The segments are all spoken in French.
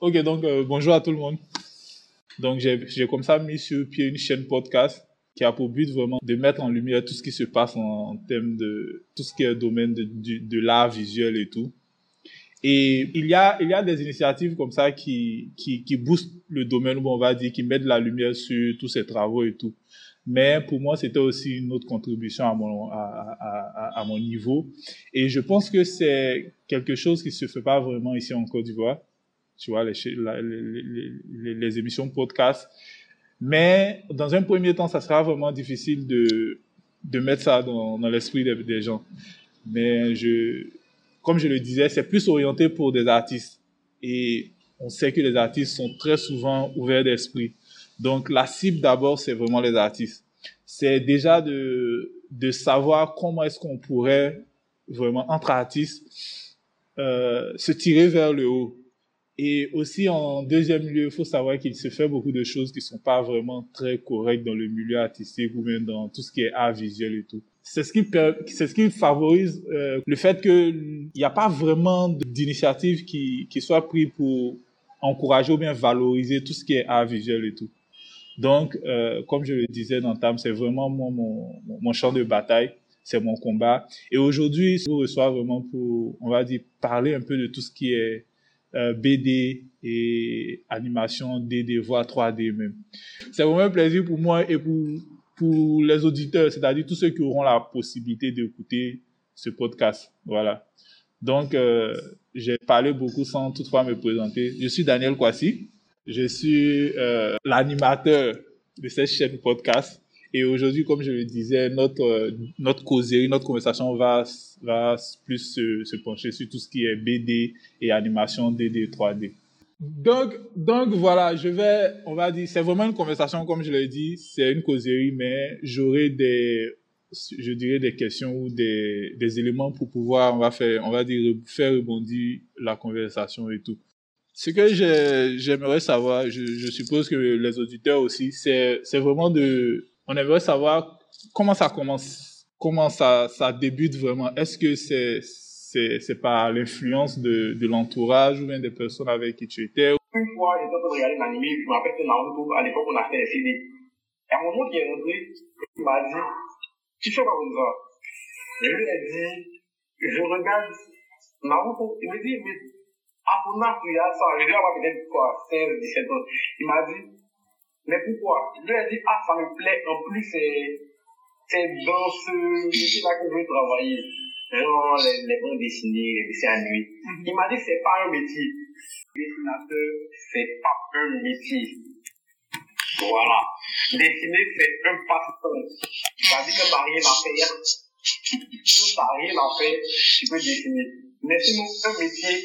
Ok, donc euh, bonjour à tout le monde. Donc j'ai comme ça mis sur pied une chaîne podcast qui a pour but vraiment de mettre en lumière tout ce qui se passe en, termes de tout ce qui est domaine de, de, l'art visuel et tout. Et il y a, il y a des initiatives comme ça qui, qui, qui boostent le domaine, on va dire, qui mettent la lumière sur tous ces travaux et tout. Mais pour moi, c'était aussi une autre contribution à mon, à, à, à, mon niveau. Et je pense que c'est quelque chose qui se fait pas vraiment ici en Côte d'Ivoire. Tu vois, les, les, les, les émissions podcast. Mais dans un premier temps, ça sera vraiment difficile de, de mettre ça dans, dans l'esprit des, gens. Mais je, comme je le disais, c'est plus orienté pour des artistes. Et on sait que les artistes sont très souvent ouverts d'esprit. Donc la cible d'abord, c'est vraiment les artistes. C'est déjà de, de savoir comment est-ce qu'on pourrait vraiment, entre artistes, euh, se tirer vers le haut. Et aussi, en deuxième lieu, il faut savoir qu'il se fait beaucoup de choses qui sont pas vraiment très correctes dans le milieu artistique ou même dans tout ce qui est art visuel et tout. C'est ce qui, c'est ce qui favorise euh, le fait qu'il n'y a pas vraiment d'initiative qui, qui soit prise pour encourager ou bien valoriser tout ce qui est art visuel et tout. Donc, euh, comme je le disais dans Tam, c'est vraiment mon, mon, mon, champ de bataille, c'est mon combat. Et aujourd'hui, je vous reçois vraiment pour, on va dire, parler un peu de tout ce qui est euh, BD et animation DD, voire 3D même. C'est vraiment un plaisir pour moi et pour, pour les auditeurs, c'est-à-dire tous ceux qui auront la possibilité d'écouter ce podcast. Voilà. Donc, euh, j'ai parlé beaucoup sans toutefois me présenter. Je suis Daniel Kwasi. Je suis euh, l'animateur de cette chaîne podcast. Et aujourd'hui, comme je le disais, notre notre causerie, notre conversation va va plus se, pencher sur tout ce qui est BD et animation DD 3D. Donc donc voilà, je vais on va dire c'est vraiment une conversation comme je l'ai dit, c'est une causerie mais j'aurai des je dirais des questions ou des des éléments pour pouvoir on va faire on va dire faire rebondir la conversation et tout. Ce que j'aimerais savoir, je, je, suppose que les auditeurs aussi, c'est vraiment de, on aimerait savoir comment ça commence, comment ça, ça débute vraiment. Est-ce que c'est c'est par l'influence de, de l'entourage ou bien des personnes avec qui tu étais Une fois, j'étais en train de regarder l'anime, je me rappelle Naruto, à l'époque, on achetait des CD. Et à un moment qui est rentré, il m'a dit, tu fais quoi comme ça Je lui ai dit, je regarde Naruto. Il me dit, mais à ton âge, tu as ça. Je lui ai peut-être quoi, 16, 17 ans. Il m'a dit, mais pourquoi? Je lui ai dit, ah, ça me plaît. En plus, c'est, c'est dans ce métier-là que je veux travailler. Genre, les, les bandes dessinées, les dessins animés. Il m'a dit, c'est pas un métier. Dessinateur, c'est pas un métier. Voilà. Dessiner, c'est un passe-temps. Ça dit que t'as rien à faire. Si t'as rien à faire, tu peux dessiner. Mais sinon, un métier,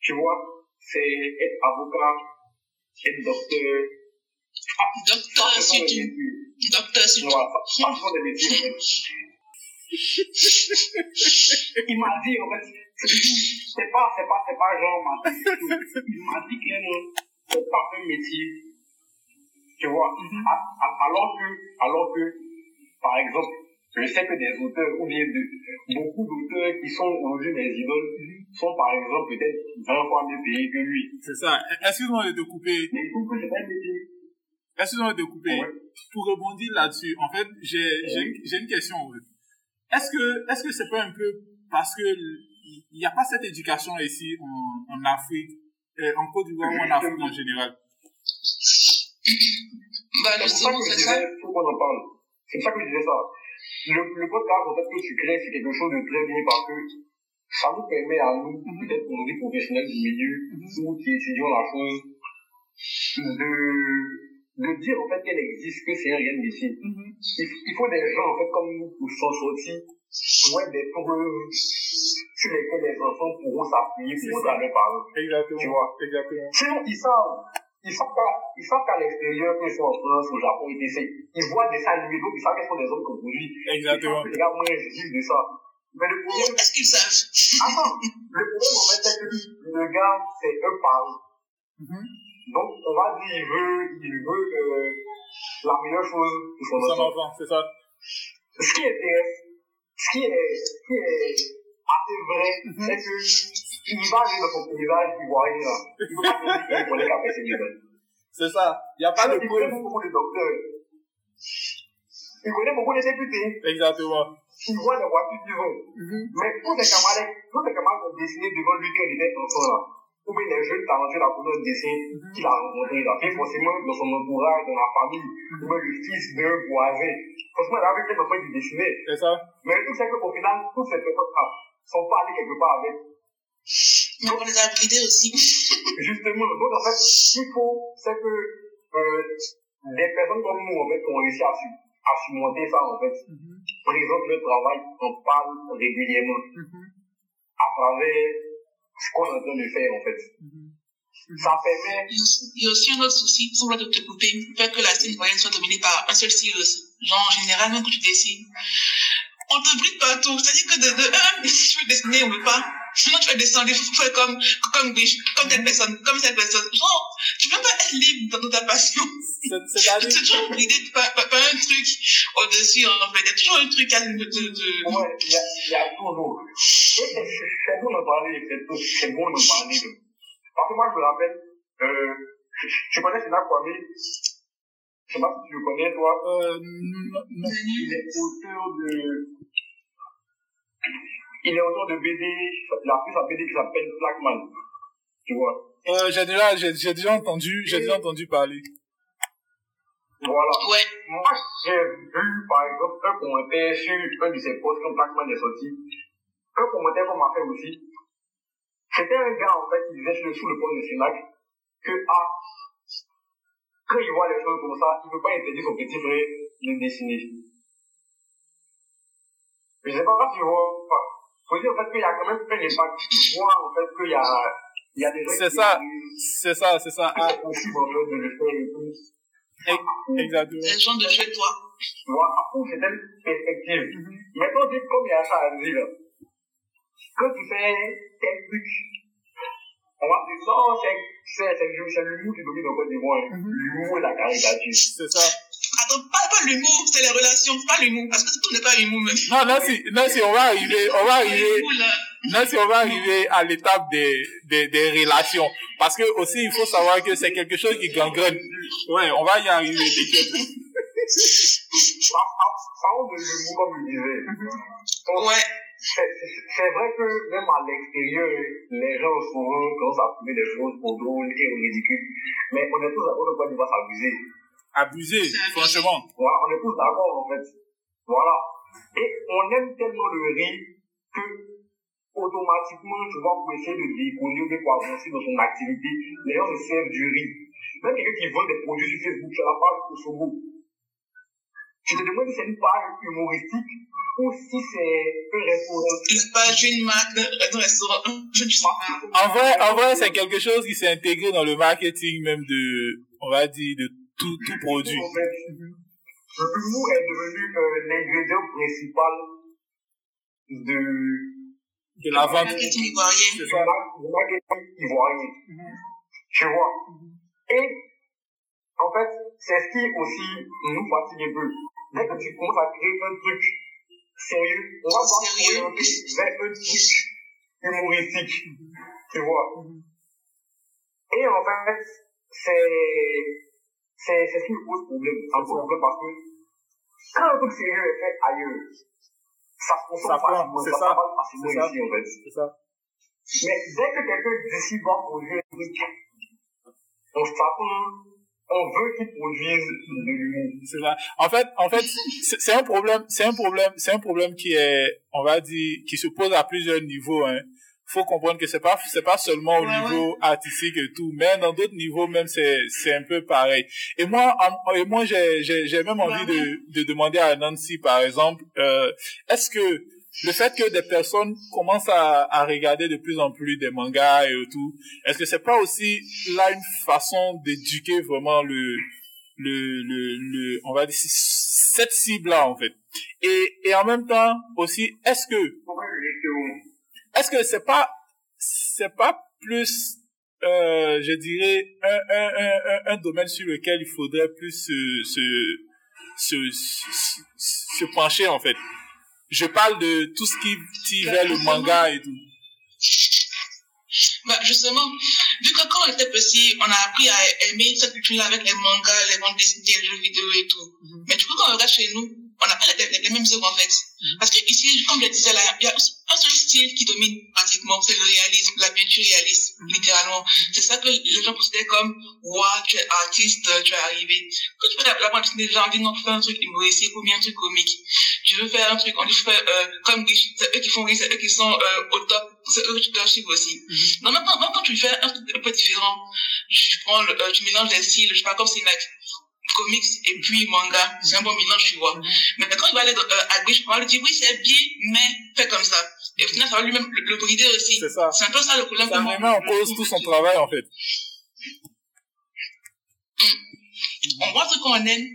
tu vois, c'est être avocat, être docteur. Docteur surtout. Docteur surtout. Il m'a dit, en fait, c'est pas, c'est pas, c'est pas genre, il m'a dit que c'est pas un métier. Tu vois, mm-hmm. alors que, alors que, par exemple, je sais que des auteurs, ou bien de, beaucoup d'auteurs qui sont aujourd'hui mes idoles, sont par exemple peut-être 20 fois mieux payés que lui. C'est ça. Excuse-moi de te couper. Mais je que c'est pas métier. Excuse-moi de te couper. Pour rebondir là-dessus, en fait, j'ai, j'ai, une question. Est-ce que, est-ce que c'est pas un peu parce que il n'y a pas cette éducation ici en, en Afrique, euh, en Côte d'Ivoire ou en Afrique en général? Bah, c'est ça. Faut qu'on en parle. C'est ça que je disais ça le, le podcast, en fait, que tu crées, c'est quelque chose de très bien parce que ça nous permet à nous, mhm. peut-être aujourd'hui professionnels du milieu, mhm. ou qui étudions la chose, de, de dire en fait qu'elle existe, que c'est un réel métier. Mhm. il, il, faut des gens en fait comme nous pour s'en sortir, pour être des preuves sur lesquelles les enfants pourront s'appuyer pour aller par eux. Exactement. Tu vois. Exactement. Sinon, ils savent ils savent qu'à, ils savent qu'à l'extérieur, qu'ils sont en France, au Japon, ils essaient. Ils voient des dessins animés, donc ils savent qu'ils sont des hommes comme lui. Exactement. Les gars, moi, je dis de ça. Mais le problème. Est-ce qu'ils savent? Attends. Le problème, en fait, c'est que le gars, c'est un pari. Mm-hmm. Donc, on va dire, il veut, il veut, euh, la meilleure chose pour son enfant. C'est ça. Ce qui est, ce qui est, ce qui est, assez vrai, c'est que il va aller dans son paysage ivoirien. Il ne peut pas te dire qu'il ses méthodes. C'est ça. Il n'y a pas de Il connaît beaucoup de docteurs. Il connaît beaucoup de députés. Exactement. Il voit les voitures qu'ils ont. Mais tous ses camarades, tous ses camarades ont dessiné devant lui il était enfant, là. Ou bien les jeunes talentueux la couleur de dessin qu'il a rencontré. Et forcément, dans son entourage, dans la famille, ou bien le fils d'un voisin. Forcément, il avait quelques enfants qui dessinaient. C'est ça. Mais le truc, c'est qu'au final, toutes ces personnes-là sont pas allées quelque part avec. Mais on les a bridés aussi. Justement, donc en fait, ce qu'il faut, c'est que euh, des personnes comme nous, en fait, qui ont réussi à, à surmonter ça, en fait, présentent le travail, on parle régulièrement à travers ce qu'on est en train de faire, en fait. Ça permet, Il y a aussi un autre souci, sans vouloir te te couper, fait que la scène moyenne soit dominée par un seul style aussi. Genre, en général, même quand tu dessines, on te bride partout. C'est-à-dire que de, de un, si tu veux dessiner, on veut pas. Sinon, tu vas descendre, il faut faire comme, comme, Biche, comme telle personne, comme cette personne. Genre, tu peux pas être libre dans ta passion. C'est- toujours bridé par, par, par un truc au-dessus, en fait. Il y a toujours un truc à, de, de, de... ouais, il y a, il y a toujours. C'est c'est bon d'en parler, c'est bon d'en parler. de- Parce que moi, je me rappelle, euh, je, je connais Sina Kwame, je sais pas si tu le connais, toi. Euh, non, non. Il est auteur de. Il est auteur de BD, il a fait sa BD qui s'appelle Blackman. Tu vois. Euh, j'ai déjà, j'ai, j'ai déjà entendu, j'ai déjà entendu parler. Voilà. Ouais. Moi, j'ai vu, par exemple, un commentaire sur un de ses posts quand Blackman est sorti. Un commentaire qu'on m'a fait aussi. C'était un gars, en fait, qui disait sur le, sous le post de Sinac que, ah, quand il voit les choses comme ça, il ne peut pas interdire son petit frère de dessiner. Je sais pas si tu vois. Faut dire, en fait, qu'il y a quand même impact. Tu vois, en fait, qu'il y a, il y a des gens C'est ça. C'est ça, c'est ça. Ah, c'est fait, de le faire et tout. exactement. Les gens de chez toi. Tu vois, à pour certaines perspectives. Maintenant, dis comme il y a ça à dire, là. Quand tu fais tel truc, on va te dire, non, c'est, c'est, c'est, le- c'est l'humour qui domine en Côte d'Ivoire. hein. L'humour et la caricature. C'est ça. Attends, pas, pas l'humour, c'est les relations, pas l'humour. Parce que tout n'est pas l'humour, même. Non, non, si, non, si on va arriver, on va arriver, si on va arriver à l'étape des, des, des relations. Parce que aussi, il faut savoir que c'est quelque chose qui gangrène. Ouais, on va y arriver, t'inquiète. Par- par- Parlons de l'humour, comme je disais. Donc, Ouais. c'est, vrai que même à l'extérieur, les gens souvent commencent à trouver des choses pour drôles et ridicules. Mais on est tous d'accord de quoi il va s'abuser. Abusé, franchement. Voilà, on est tous d'accord en fait. Voilà. Et on aime tellement le riz que automatiquement, tu vois, pour essayer de bien pour avancer dans son activité, les gens se servent du riz. Même quelqu'un qui vend des produits sur Facebook, tu as la page pour son goût. Tu te demandes si c'est une page humoristique ou si c'est un restaurant. La page d'une marque, d'un restaurant, je ne sais pas. En vrai, en vrai, c'est quelque chose qui s'est intégré dans le marketing même de, on va dire, de tout, tout produit. En fait, l'humour est devenu euh, l'ingrédient principal de, De la vente. Marketing ivoirien. C'est ça. marketing ivoirien. Tu vois. Et, en fait, c'est ce qui aussi nous fatigue un peu. Dès que tu commences à créer un truc sérieux, on va pas vers un truc humoristique. Tu vois. Et en fait, c'est, c'est, ce qui me pose problème. Ça me pose problème parce que quand un truc sérieux est fait ailleurs, ça se consomme Ça facilement, c'est ça ça. s'avale facilement ça. ici en fait. C'est ça. Mais dès que quelqu'un d'ici doit produire un truc, on s'attend, on veut qu'il produise de l'humour. C'est ça. En fait, en fait, c'est c'est un problème, c'est un problème, c'est un problème qui est, on va dire, qui se pose à plusieurs niveaux, hein. Faut comprendre que c'est pas, c'est pas seulement au Ouais, niveau artistique et tout, mais dans d'autres niveaux même c'est, c'est un peu pareil. Et moi, en- et moi j'ai, j'ai, j'ai même envie de, de demander à Nancy, par exemple, euh, est-ce que le fait que des personnes commencent à, à regarder de plus en plus des mangas et tout, est-ce que c'est pas aussi là une façon d'éduquer vraiment le, le, le, le, on va dire, cette cible-là, en fait? Et, et en même temps, aussi, est-ce que, est-ce que c'est pas, c'est pas plus, euh, je dirais, un, un, un, un, domaine sur lequel il faudrait plus se, se, se, se, se pencher, en fait? je parle de tout ce qui tire vers le manga et tout. Bah, justement, vu que quand on était petit, on a appris à aimer cette culture avec les mangas, les bandes dessinées, les jeux vidéo et tout. Mhm. Mais du coup, quand on regarde chez nous, on n'a pas les, mêmes œuvres en fait. Mhm. Parce que ici, comme je le disais là, il y a un seul style qui domine pratiquement, c'est le réalisme, la peinture réaliste, Mhm. littéralement. C'est ça que les gens considèrent comme, waouh, tu es artiste, tu es arrivé. Quand tu fais la, la bande dessinée, les gens disent non, fais un truc humoristique ou bien un truc comique. Tu veux faire un truc, on dit fais, euh, comme c'est eux qui font rire, c'est eux qui sont euh, au top, c'est eux que tu dois suivre aussi. Non, même quand tu fais un truc un peu différent, tu prends, le, euh, tu mélanges les styles, je sais pas, comme c'est like, comics et puis manga, c'est un bon mélange, tu vois. Mais quand il va aller euh, à Grish, on va lui dire, oui, c'est bien, mais fais comme ça. Et au final, ça va lui-même le, le brider aussi. C'est ça. C'est un peu ça le problème. Ça moi- remet en cause tout son travail, en fait. On voit ce qu'on aime,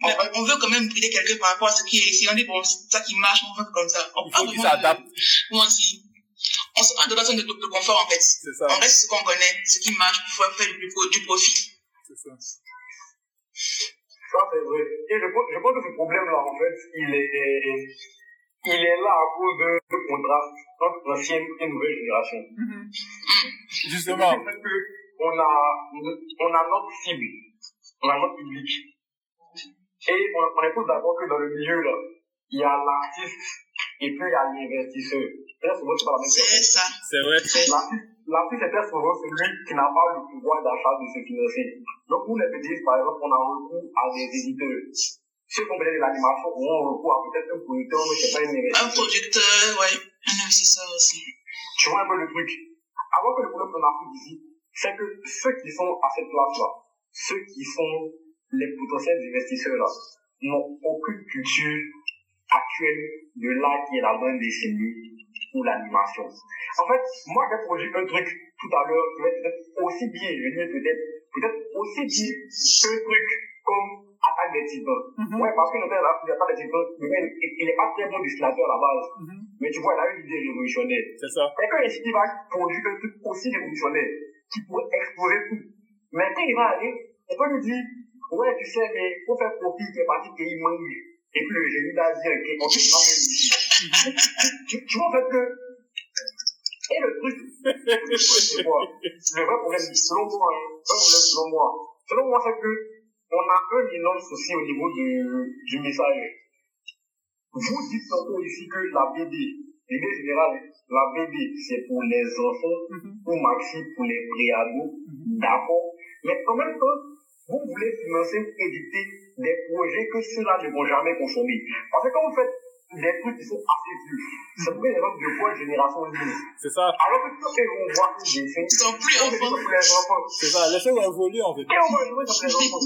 mais on, on veut quand même brider quelqu'un par rapport à ce qui est ici. On dit, bon, c'est ça qui marche, on fait comme ça. On Il faut qu'il s'adapte. On dit On se met dans la zone de, confort, en fait. C'est ça. On reste ce qu'on connaît, ce qui marche, pour faire du, du, du profit. C'est ça. Ça, c'est vrai. Et je pense, je pense que ce problème-là, en fait, il est, il est là à cause de ce contraste entre l'ancienne et la nouvelle génération. Justement. C'est parce que on a, on a notre cible, on a notre public. Et on, on est tous d'accord que dans le milieu, là, il y a l'artiste et puis il y a l'investisseur. C'est ça. C'est vrai. L'artiste est très souvent celui qui n'a pas le pouvoir d'achat de se financer. Donc, pour les petits, par exemple, on a recours à des éditeurs. Ceux qui ont de l'animation auront recours à peut-être un producteur, mais c'est pas une Un producteur, ouais. Un investisseur aussi. Tu vois un peu le truc. Avant que le problème qu'on a fait ici, c'est que ceux qui sont à cette place-là, ceux qui sont les potentiels investisseurs là, n'ont aucune culture actuelle de l'art qui est la bande dessinée ou l'animation. En fait, moi j'ai produit un truc tout à l'heure qui va être peut-être aussi bien, je dis peut-être, peut-être aussi bien qu'un truc comme Attaque des Titans. Ouais, parce que notre là, il n'y a pas des Titans, il il est pas très bon dessinateur à la base. Mais tu vois, il a une idée révolutionnaire. C'est ça. Quelqu'un ici qui va produire un truc aussi révolutionnaire, qui pourrait exploser tout. Mais quand il va aller, on peut lui dire, ouais, tu sais, mais il faut faire profit qui est parti qu'il mange. Et puis le génie ok, on fait pas même ici. Tu, vois, en fait, que, et le truc, c'est quoi? Le vrai problème, selon moi, hein, selon moi, selon moi, c'est que, on a un énorme souci au niveau du, du message. Vous dites tantôt ici que la BD, l'idée générale, la BD, c'est pour les enfants, ou maxi pour les préados, d'accord. Mais en même temps, vous voulez financer ou éditer des projets que ceux-là ne vont jamais consommer. Parce que quand vous faites des trucs qui sont assez vieux, c'est pour que les gens de votre génération lisent. C'est ça. Alors que quand ils vont voir un dessin, Ils sont plus enfants. les. C'est ça. Les choses évoluent, en fait. Et on va jouer comme les enfants.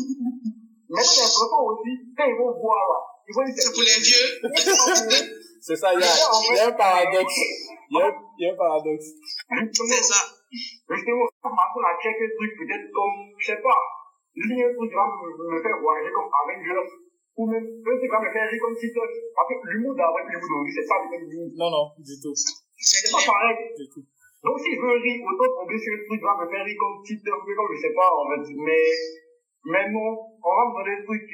Mais les enfants aussi, quand ils vont voir là, ils vont dire C'est pour les vieux. C'est ça. Il y a, il y a un paradoxe. Il y a, il y a un paradoxe. C'est ça. Justement, maintenant, on a quelques trucs, peut-être comme, je sais pas, lui, un truc qui va me, me faire voyager comme Avengers, ou même un truc qui va me faire rire comme. Parce que l'humour d'avant et l'humour d'aujourd'hui, c'est pas le même humour. Non, non, du tout. C'est pas pareil. Du tout. Donc, si je veux rire, autant tomber sur un truc va me faire rire comme mais comme je sais pas, en fait. Mais, mais non, on va me donner des trucs,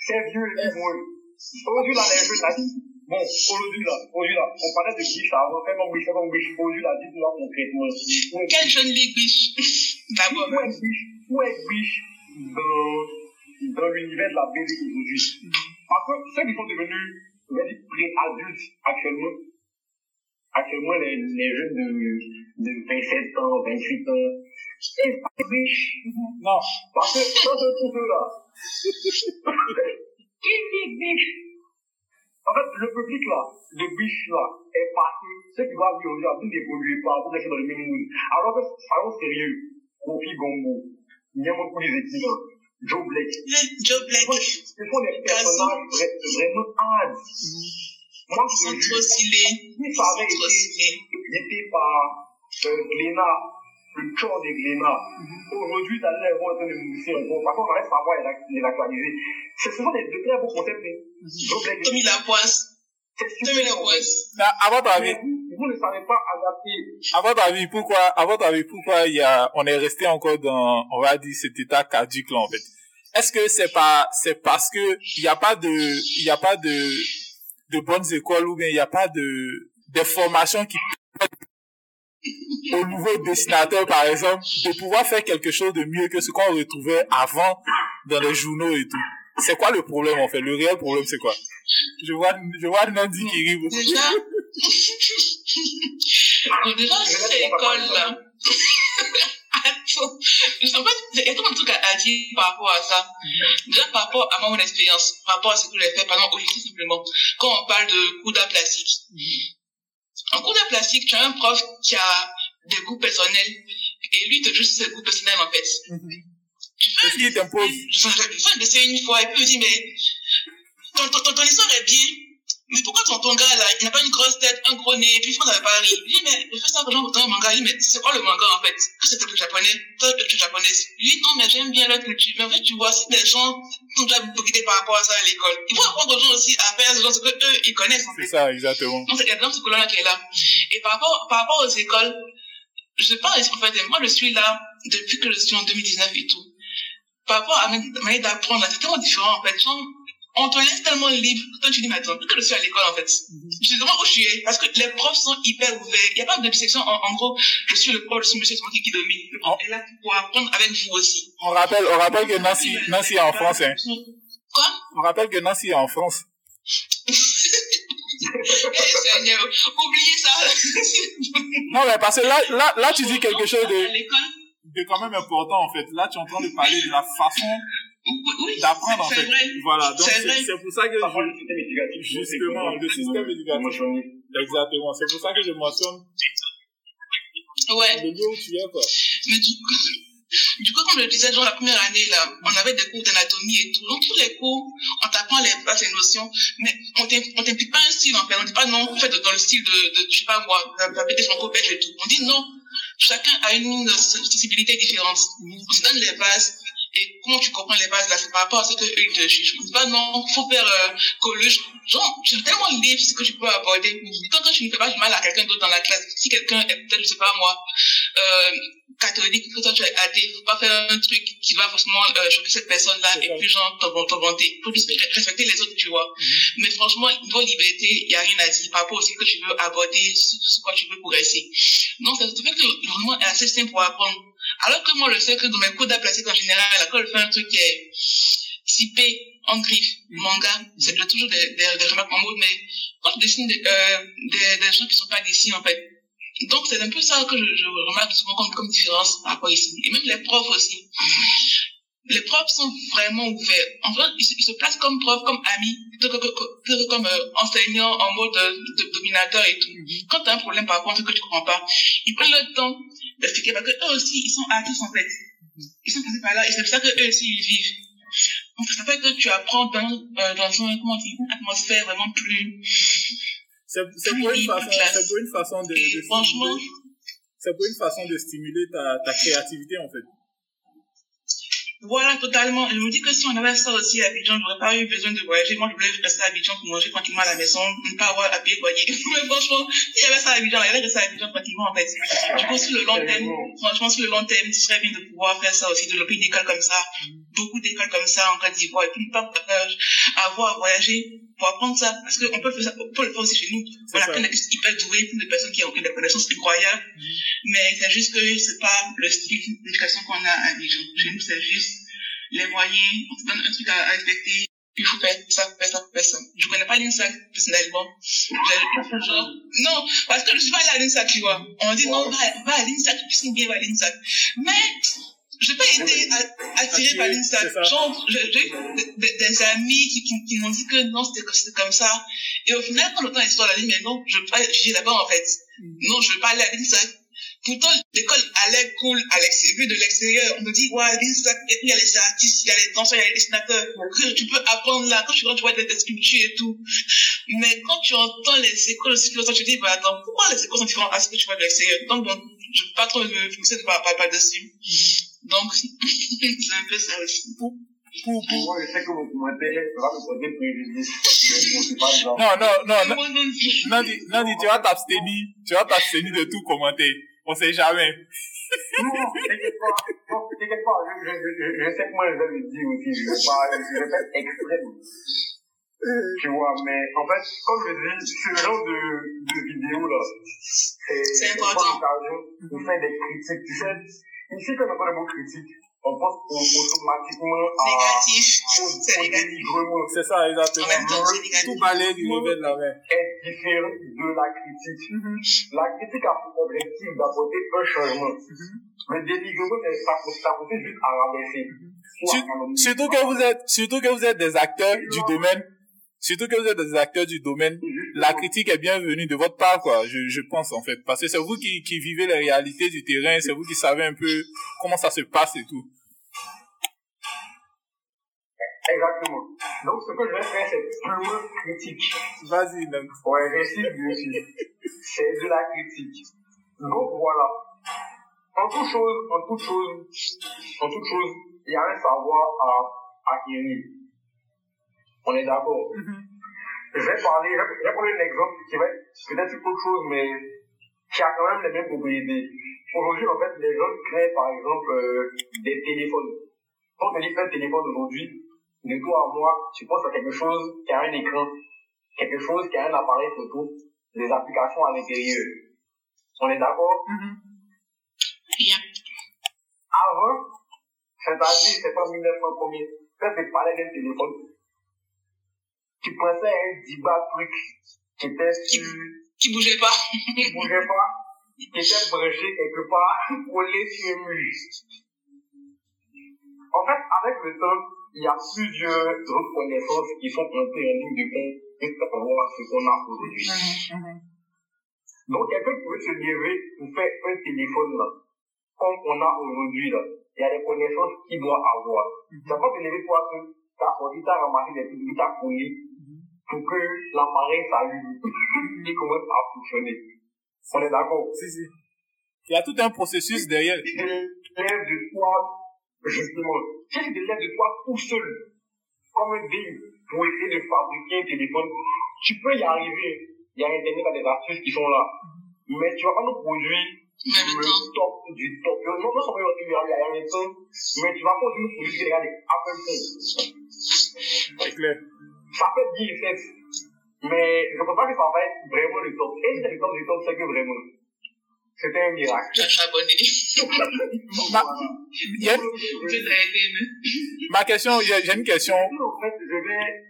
c'est vieux et puis. Aujourd'hui, là, les jeux, là, bon, aujourd'hui, là, aujourd'hui, là, on parlait de biche avant, fais mon biche, fais mon biche. Aujourd'hui, là, dites-moi concrètement. Quel jeune big biche. D'abord. où est biche, où est biche dans, dans l'univers de la BD aujourd'hui. Parce que ceux qui sont devenus, on va dire, pré-adultes actuellement, actuellement, les, les jeunes de, de 27 ans, 28 ans, c'est pas biche. Non. Parce que dans ce truc-là, qui dit biche? En fait, le public là, de biche là, est parti, ceux qui doivent vivre aujourd'hui, n'évoluent pas pour rester dans le même mood. Alors que, soyons sérieux, Kofi Gombo, Nyamoko les équipes, Joe Blake, Joe Black. ce sont des personnages vra- vraiment hard. Moi, Ils je sont te trop jure, stylés. si Ils ça sont avait trop été par euh, Glénat, le cœur de Glénat, aujourd'hui, t'as l'air en train de mousser encore. Par contre, on reste et l'ac- et l'actualiser. Ce sont des, de très beaux concepts. hein. Joe Blake, Tommy Lapoisse. Tommy. Lapoisse. À avis, Mais vous, ne savez pas adapter. à votre avis, pourquoi, à votre avis, pourquoi il y a, on est resté encore dans, on va dire, cet état caduque là, en fait? Est-ce que c'est pas, c'est parce que il n'y a pas de, il y a pas de, de bonnes écoles ou bien il n'y a pas de, des formations qui au nouveau dessinateur, par exemple, de pouvoir faire quelque chose de mieux que ce qu'on retrouvait avant dans les journaux et tout? C'est quoi le problème, en fait? Le réel problème, c'est quoi? Je vois, je vois Nandi qui rit beaucoup. Déjà, déjà, cette école-là, Attends, je sens pas, il y a tellement de trucs à, dire par rapport à ça? Déjà, par rapport à mon expérience, par rapport à ce que j'ai fait, pendant au lycée simplement, quand on parle de cours d'art plastique. En cours d'art plastique, tu as un prof qui a des goûts personnels, et lui, il te juste ses goûts personnels, en fait. Tu qu'il t'impose? je fais un dessin une fois, et puis il me dit, mais, ton, ton, ton, ton histoire est bien, mais pourquoi ton, ton gars là, il n'a pas une grosse tête, un gros nez, et puis il faut dans Paris Je dis, mais je fais ça pour dans un manga. Il dit, mais c'est quoi le manga en fait? Que c'était le japonais Toi, tu es japonaise. Il dit, non, mais j'aime bien leur culture. Mais en fait, tu vois, si des gens sont déjà bookés par rapport à ça à l'école, il faut apprendre aux gens aussi à faire ce que eux, ils connaissent en fait. C'est ça, exactement. Donc, il a dans ce colon-là qui est là. Et par rapport, par rapport aux écoles, je parle ici, en fait, moi, je suis là depuis que je suis en 2019 et tout. Par rapport à ma manière d'apprendre, c'est tellement différent, en fait. Genre, on te laisse tellement libre que toi, tu dis, mais attends, que je suis à l'école, en fait. Je te demande où je suis, parce que les profs sont hyper ouverts. Il n'y a pas de section, en, en gros, je suis le prof, je suis monsieur, c'est moi qui, qui domine. Le prof est là pour apprendre avec vous aussi. On rappelle, on rappelle que Nancy, Nancy est en France, hein. Quoi? On rappelle que Nancy est en France. Eh, Seigneur, oubliez ça. Non, mais parce que là, là, là, tu dis quelque chose de, de quand même important, en fait. Là, tu es en train de parler de la façon oui, d'apprendre, en c'est fait. vrai. Voilà. Donc, C'est pour ça que je, le système éducatif. justement, le système éducatif. Exactement. C'est pour ça que je mentionne Ouais. le lieu où tu es, quoi. Mais du coup, du coup, comme je le disais, genre la première année, là, on avait des cours d'anatomie et tout. Donc, tous les cours, on t'apprend les bases et notions, mais on t'im- on t'implique pas un style, en fait. On dit pas non, faites dans le style de, de je sais pas moi, la, la BD franco-belge et tout. On dit non, chacun a une sensibilité différente. On se donne les bases. Et comment tu comprends les bases là, c'est par rapport à ce que eux ils te jugent. On dit pas non, faut faire euh, collège. Genre, tu es tellement libre ce que tu peux aborder. Quand, quand tu ne fais pas du mal à quelqu'un d'autre dans la classe, si quelqu'un est peut-être, je sais pas moi, euh, catholique, que toi tu es athée, faut pas faire un truc qui va forcément euh, choquer cette personne-là et puis genre vanter. Faut juste respecter les autres, tu vois. Mais franchement, niveau liberté, il y a rien à dire par rapport aussi que tu veux aborder, sur sur quoi tu veux progresser. Donc, ça fait que l'environnement est assez simple pour apprendre. Alors que moi, je sais que dans mes cours d'art en général, quand je fais un truc qui est typé en griffe, manga, c'est toujours des, remarques en mode, mais quand je dessine des, euh, des, des qui sont pas dessinés, en fait. Donc, c'est un peu ça que je, je remarque souvent comme, comme différence par rapport ici. Et même les profs aussi. Les profs sont vraiment ouverts. En fait, ils, se- ils se placent comme profs, comme amis, plutôt que, que- que- comme euh, enseignants en mode euh, de, dominateur et tout. Quand tu as un problème par rapport à un truc que tu comprends pas, ils prennent le temps d'expliquer parce que eux aussi, ils sont artistes en fait. Ils sont passés par là et c'est pour ça que eux aussi, ils vivent. Donc, ça fait que tu apprends dans, euh, dans un, comment dire, une atmosphère vraiment plus... C'est pour une façon, pour une façon de, franchement, c'est pour une façon de stimuler ta, ta créativité, en fait. Voilà, totalement. Je me dis que si on avait ça aussi à Abidjan, j'aurais pas eu besoin de voyager. Moi, je voulais rester à Abidjan pour manger tranquillement à la maison, ne pas avoir à payer loyer. Mais franchement, s'il y avait ça à Abidjan, avait rester à Abidjan tranquillement, en fait. Du coup, sur le long terme, franchement, sur le long terme, ce serait bien de pouvoir faire ça aussi, développer une école comme ça, beaucoup d'écoles comme ça en Côte d'Ivoire, et puis ne pas euh, avoir à voyager pour apprendre ça. Parce qu'on peut, le faire on peut le faire aussi chez nous. On a ça. plein de hyper doués, plein de personnes qui ont des connaissances incroyables. Mais c'est juste que c'est pas le style d'éducation qu'on a à Abidjan. Chez nous, c'est juste les moyens, on te donne un truc à, à respecter, il faut faire ça, faire ça, faire ça. Je connais pas l'INSAC, personnellement. Genre, non, parce que je suis pas allée à l'INSAC, tu vois. On dit, non, va, va à l'INSAC, tu sais bien, va à l'INSAC. Mais, j'ai pas été attirée par ça. Genre, j'ai j'ai eu des, amis qui, qui, qui m'ont dit que non, c'était comme- ça. Et au final, quand j'entends l'histoire, je dis, mais non, je veux pas étudier là-bas, en fait. Non, je veux pas aller à l'INSAC. Pourtant, l'école allait cool à l'extérieur, de l'extérieur. On me dit, ouais, l'INSAC, il y a les artistes, il y a les danseurs, il y a les dessinateurs. Tu peux apprendre là. Quand tu rentres, tu vois des, des sculptures et tout. Mais quand tu entends les écoles aussi, tu te dis, bah attends, pourquoi les écoles sont différentes à ce que tu vois de l'extérieur? Donc, bon, je veux pas trop me fixer par, par, par dessus. Donc, c'est un peu ça aussi. Pour, pour, Moi, je sais que vos commentaires va me porter préjudice. Non, non, non. Nandi, Nandi, tu vas t'abstenir, tu vas t'abstenir de tout commenter. On sait jamais. Non, t'inquiète pas. Non, t'inquiète pas. Je, je, je, je sais que moi, je vais le dire aussi. Je vais pas, je vais pas être extrême. Tu vois, mais en fait, comme je dis, ce genre de, de vidéo là, C'est important. de faire des critiques. Tu sais, ici, quand on parle de mots critiques, on pense au- automatiquement à, Négatif, c'est négatif. C'est ça, En exactement. même temps, c'est négatif. Tout balayer du revers de la main. est différent de la critique. La critique a pour objectif d'apporter un changement. Le dénigrement, c'est ça, ça consiste juste à rabaisser. Surtout que vous êtes, surtout que vous êtes des acteurs du domaine. Surtout que vous êtes des acteurs du domaine. La critique est bienvenue de votre part, quoi. Je, je pense, en fait. Parce que c'est vous qui, qui vivez les réalités du terrain. C'est vous qui savez un peu comment ça se passe et tout. Exactement. Donc, ce que je vais faire, c'est purement critique. Vas-y, donc. Ouais, j'insiste dessus. C'est de la critique. Donc, voilà. En toute chose, en toute chose, en toute chose, il y a un savoir à acquérir. On est d'accord. Je vais parler, je vais, je vais prendre un exemple qui va être peut-être autre chose, mais qui a quand même les mêmes propriétés. Aujourd'hui, en fait, les gens créent, par exemple, euh, des téléphones. Quand on dit un téléphone aujourd'hui, de toi à moi, tu penses à quelque chose qui a un écran, quelque chose qui a un appareil photo, des applications à l'intérieur. On est d'accord? Yeah. Avant, c'est-à-dire, c'est pas 1900 combien, quand tu parlais d'un téléphone, tu pensais à un dibat truc qui était sur, Qui bougeait pas. qui bougeait pas, qui était branché quelque part, collé sur un mur. En fait, avec le temps, il y a plusieurs autres connaissances qui sont entrées en ligne de compte juste pour voir ce qu'on a aujourd'hui. Donc, quelqu'un pouvait se lever pour faire un téléphone là, comme on a aujourd'hui là. Il y a des connaissances qu'il doit avoir. Tu vas pas te lever toi seul, t'as sorti, t'as ramassé des trucs, t'as collé pour que l'appareil s'allume et commence à fonctionner. On est d'accord? Si, si. Il y a tout un processus derrière. tu te lèves de toi, justement, si tu te lèves de toi tout seul, comme un dingue, pour essayer de fabriquer un téléphone, tu peux y arriver. Il y a Internet, il y a des astuces qui sont là. Mais tu vas pas nous produire le top du top. Non, non seulement il y a il y a un temps, mais tu vas pas nous produire des gars des Apple Phone. C'est clair. Ça peut être bien fait. Mais je pense pas que ça va être vraiment le top. Et c'est le top du top, c'est que vraiment? C'était un miracle. Tu as charbonné. Ma, question, j'ai j'ai une question. En fait, je vais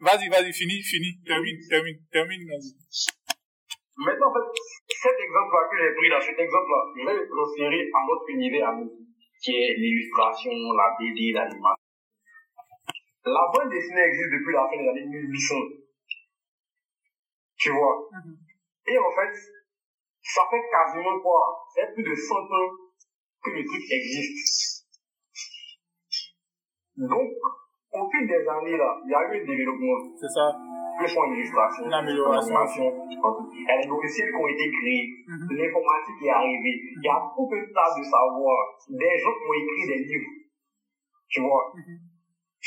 Vas-y, vas-y, finis, finis. Termine, termine, termine. vas-y. Maintenant, en fait, cet exemple-là que j'ai pris là, cet exemple-là, je vais le transférer à notre univers à nous, qui est l'illustration, la BD, l'animation. La bande dessinée existe depuis la fin des années 1800. Tu vois Et en fait, ça fait quasiment quoi? Fait plus de 100 ans que le truc existe. Donc, au fil des années, là, il y a eu un développement C'est ça. que sont en illustration, Une amélioration. en animation. Il y a les logiciels qui ont été créés, l'informatique est arrivée, il y a tout un tas de savoir, des gens qui ont écrit des livres, tu vois,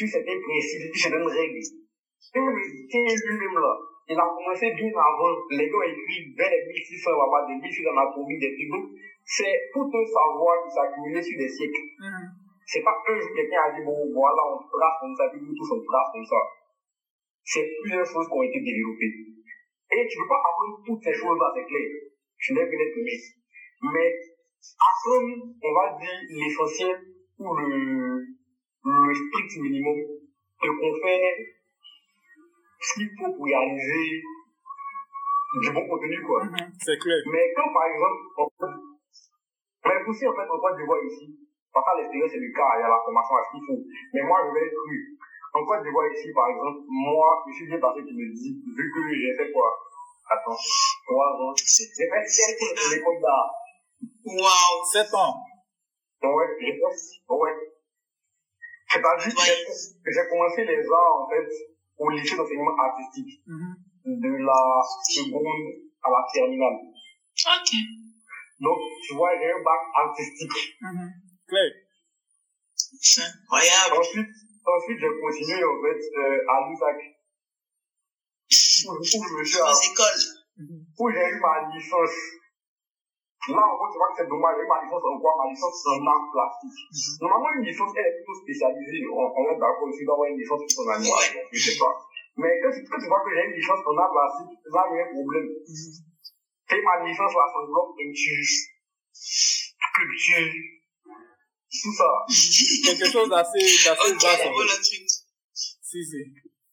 sur certains principes, sur certaines règles. Et même le Keynes lui-même là, il a commencé bien avant, les gars ont écrit vers les 1600, on va pas des 1600 d'anatomie, des trucs, donc c'est tout un savoir qui s'est accumulé sur des siècles. C'est pas un jour quelqu'un a dit, bon, voilà, on trace comme ça, puis nous tous on trace comme ça. C'est plusieurs choses qui ont été développées. Et tu ne peux pas apprendre toutes ces choses-là, c'est clair. Tu n'es qu'un être humain. Mais apprendre, on va dire, l'essentiel ou le, le strict minimum te confère ce qu'il faut pour réaliser du bon contenu, quoi. C'est clair. Mais quand par exemple, on peut... Mais aussi en fait, en Côte d'Ivoire ici, parce qu'à l'extérieur c'est le cas, il y a la formation à ce qu'il faut. Mais moi je vais être cru. En Côte d'Ivoire ici, par exemple, moi, je suis bien passé qui me dit, vu que j'ai fait quoi? Attends, trois ans. J'ai fait sept ans de l'école d'art. Waouh. 7 ans. Ouais, j'ai fait, ouais. C'est-à-dire que j'ai- j'ai commencé les arts, en fait, au lycée d'enseignement artistique, de la seconde à la terminale. Ok. Donc, tu vois, j'ai un bac artistique. Clair. C'est incroyable. Ensuite, ensuite j'ai continué en fait euh, à l'USAC, où, où je me suis Aux à- écoles. où j'ai eu ma licence. Là, en gros, tu vois que c'est dommage, j'ai eu ma licence en quoi Ma licence en art plastique. Normalement, une licence, elle est plutôt spécialisée. On, on est d'accord, tu dois avoir une licence pour ton animation, je sais pas. Mais quand tu, quand tu vois que j'ai une licence en art plastique, là, il y a un problème. C'est ma licence là, ça bloque peinture, sculpture, tout ça. Quelque chose d'assez, d'assez vaste. Si, si.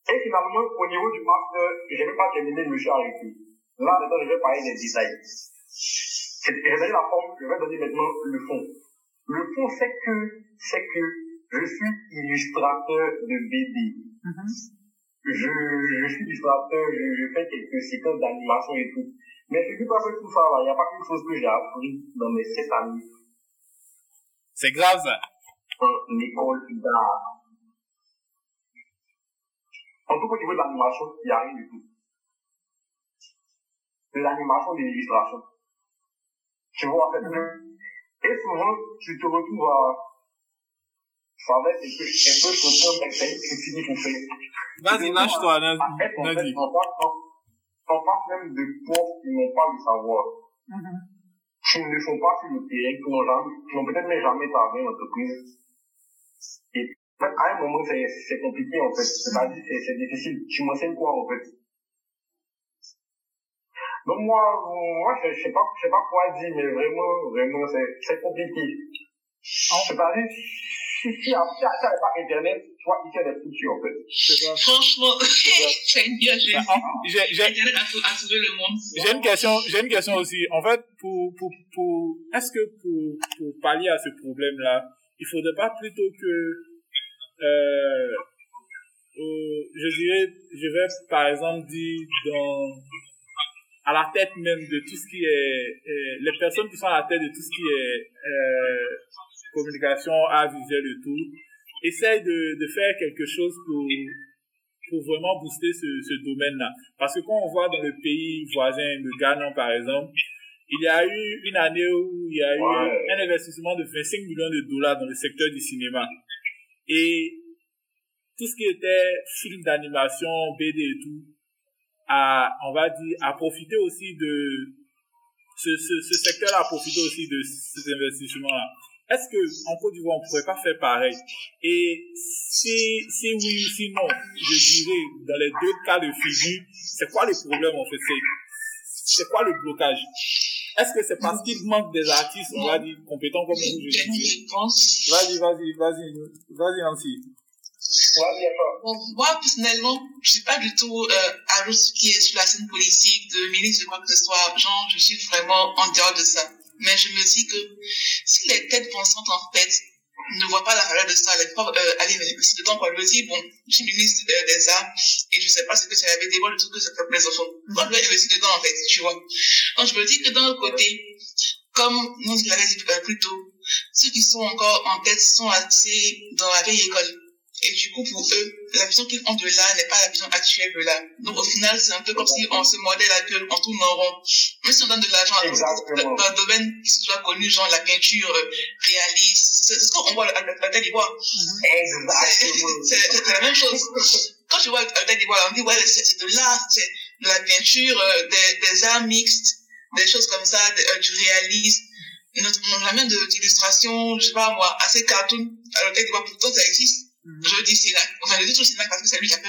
Et finalement, au niveau du master, je n'ai pas terminé, je me suis arrêté. Là, maintenant, je vais parler des détails. C'est- la forme, je vais donner maintenant le fond. Le fond, c'est que, c'est que je suis illustrateur de BD. Je, je suis illustrateur, je, je fais quelques séquences d'animation et tout. Mais c'est pas que tout ça. Il n'y a pas quelque chose que j'ai appris dans mes sept années C'est grave, ça. en école d'art. En tout cas, au niveau de l'animation, il n'y a rien du tout. De l'animation, de l'illustration. Tu vois, en fait, et souvent, tu te retrouves à, ça va être un peu, un peu choquant, mais c'est une critique qu'on fait. Vas-y, lâche-toi, vas-y. en face, en, en face même de profs qui n'ont pas le savoir. Qui ne sont pas sur le terrain, qui n'ont jamais, qui n'ont peut-être même jamais travaillé en entreprise. Et à un moment, c'est, c'est compliqué, en fait. C'est-à-dire, c'est, c'est difficile. Tu m'enseignes quoi, en fait? Donc, moi, moi, je, je sais pas, je sais pas quoi dire, mais vraiment, vraiment, c'est, c'est compliqué. C'est-à-dire, si, si, si, si, avait pas Internet, tu vois, il y a des futurs, en fait. Ça. Franchement, Seigneur Jésus. Ah, J'ai, j'ai, Internet a sau- a sauvé le monde. J'ai une question, j'ai une question aussi. En fait, pour, pour, pour, est-ce que pour, pour pallier à ce problème-là, il faudrait pas plutôt que, euh, euh, je dirais, je vais par exemple dire dans, à la tête même de tout ce qui est, euh, les personnes qui sont à la tête de tout ce qui est, euh, communication, art visuel et tout, essayent de, de faire quelque chose pour, pour vraiment booster ce, ce domaine-là. Parce que quand on voit dans le pays voisin, le Ghana par exemple, il y a eu une année où il y a eu un investissement de 25 millions de dollars dans le secteur du cinéma. Et tout ce qui était film d'animation, BD et tout, a, on va dire, a profité aussi de, ce, ce, ce secteur a profité aussi de ces investissements-là. Est-ce que en Côte d'Ivoire on pourrait pas faire pareil? Et si, si oui ou si non, je dirais dans les deux cas de figure, c'est quoi le problème en fait? C'est c'est quoi le blocage? Est-ce que c'est parce qu'il manque des artistes, on va dire compétents comme vous je réponse. Vas-y, vas-y, vas-y, vas-y Nancy. Moi, personnellement, je suis pas du tout euh, à l'autre qui est sur la scène politique, de ministre, de quoi que ce soit. Genre, je suis vraiment en dehors de ça. Mais je me dis que si les têtes pensantes, en fait, ne voient pas la valeur de ça, les pauvres, euh, allez, c'est le temps le dit, bon, je suis ministre des Arts, et je sais pas ce que c'est la BD, moi, le truc que c'est pour les enfants. Moi, je vais investir dedans, en fait, tu vois. Donc, je me dis que d'un côté, comme nous l'avons dit euh, plus tôt, ceux qui sont encore en tête sont assez dans la vieille école. Et du coup, pour eux, la vision qu'ils ont de l'art n'est pas la vision actuelle de l'art. Donc, au final, c'est un peu comme si on se mordait la gueule en tournant en rond. Même si on donne de l'argent dans un domaine qui soit connu, genre la peinture euh, réaliste, c'est ce qu'on voit à la Côte d'Ivoire. Exactement. C'est la même chose. Quand je vois la d'Ivoire, on dit, ouais, c'est de l'art, c'est de la peinture, euh, des, des arts mixtes, des choses comme ça, de- euh, du réalisme. Notre, on ramène de- d'illustrations, je sais pas moi, assez cartoon à la Côte d'Ivoire, pourtant ça existe? Je dis Sénac. Enfin, je dis toujours Sénac parce que c'est lui qui a fait,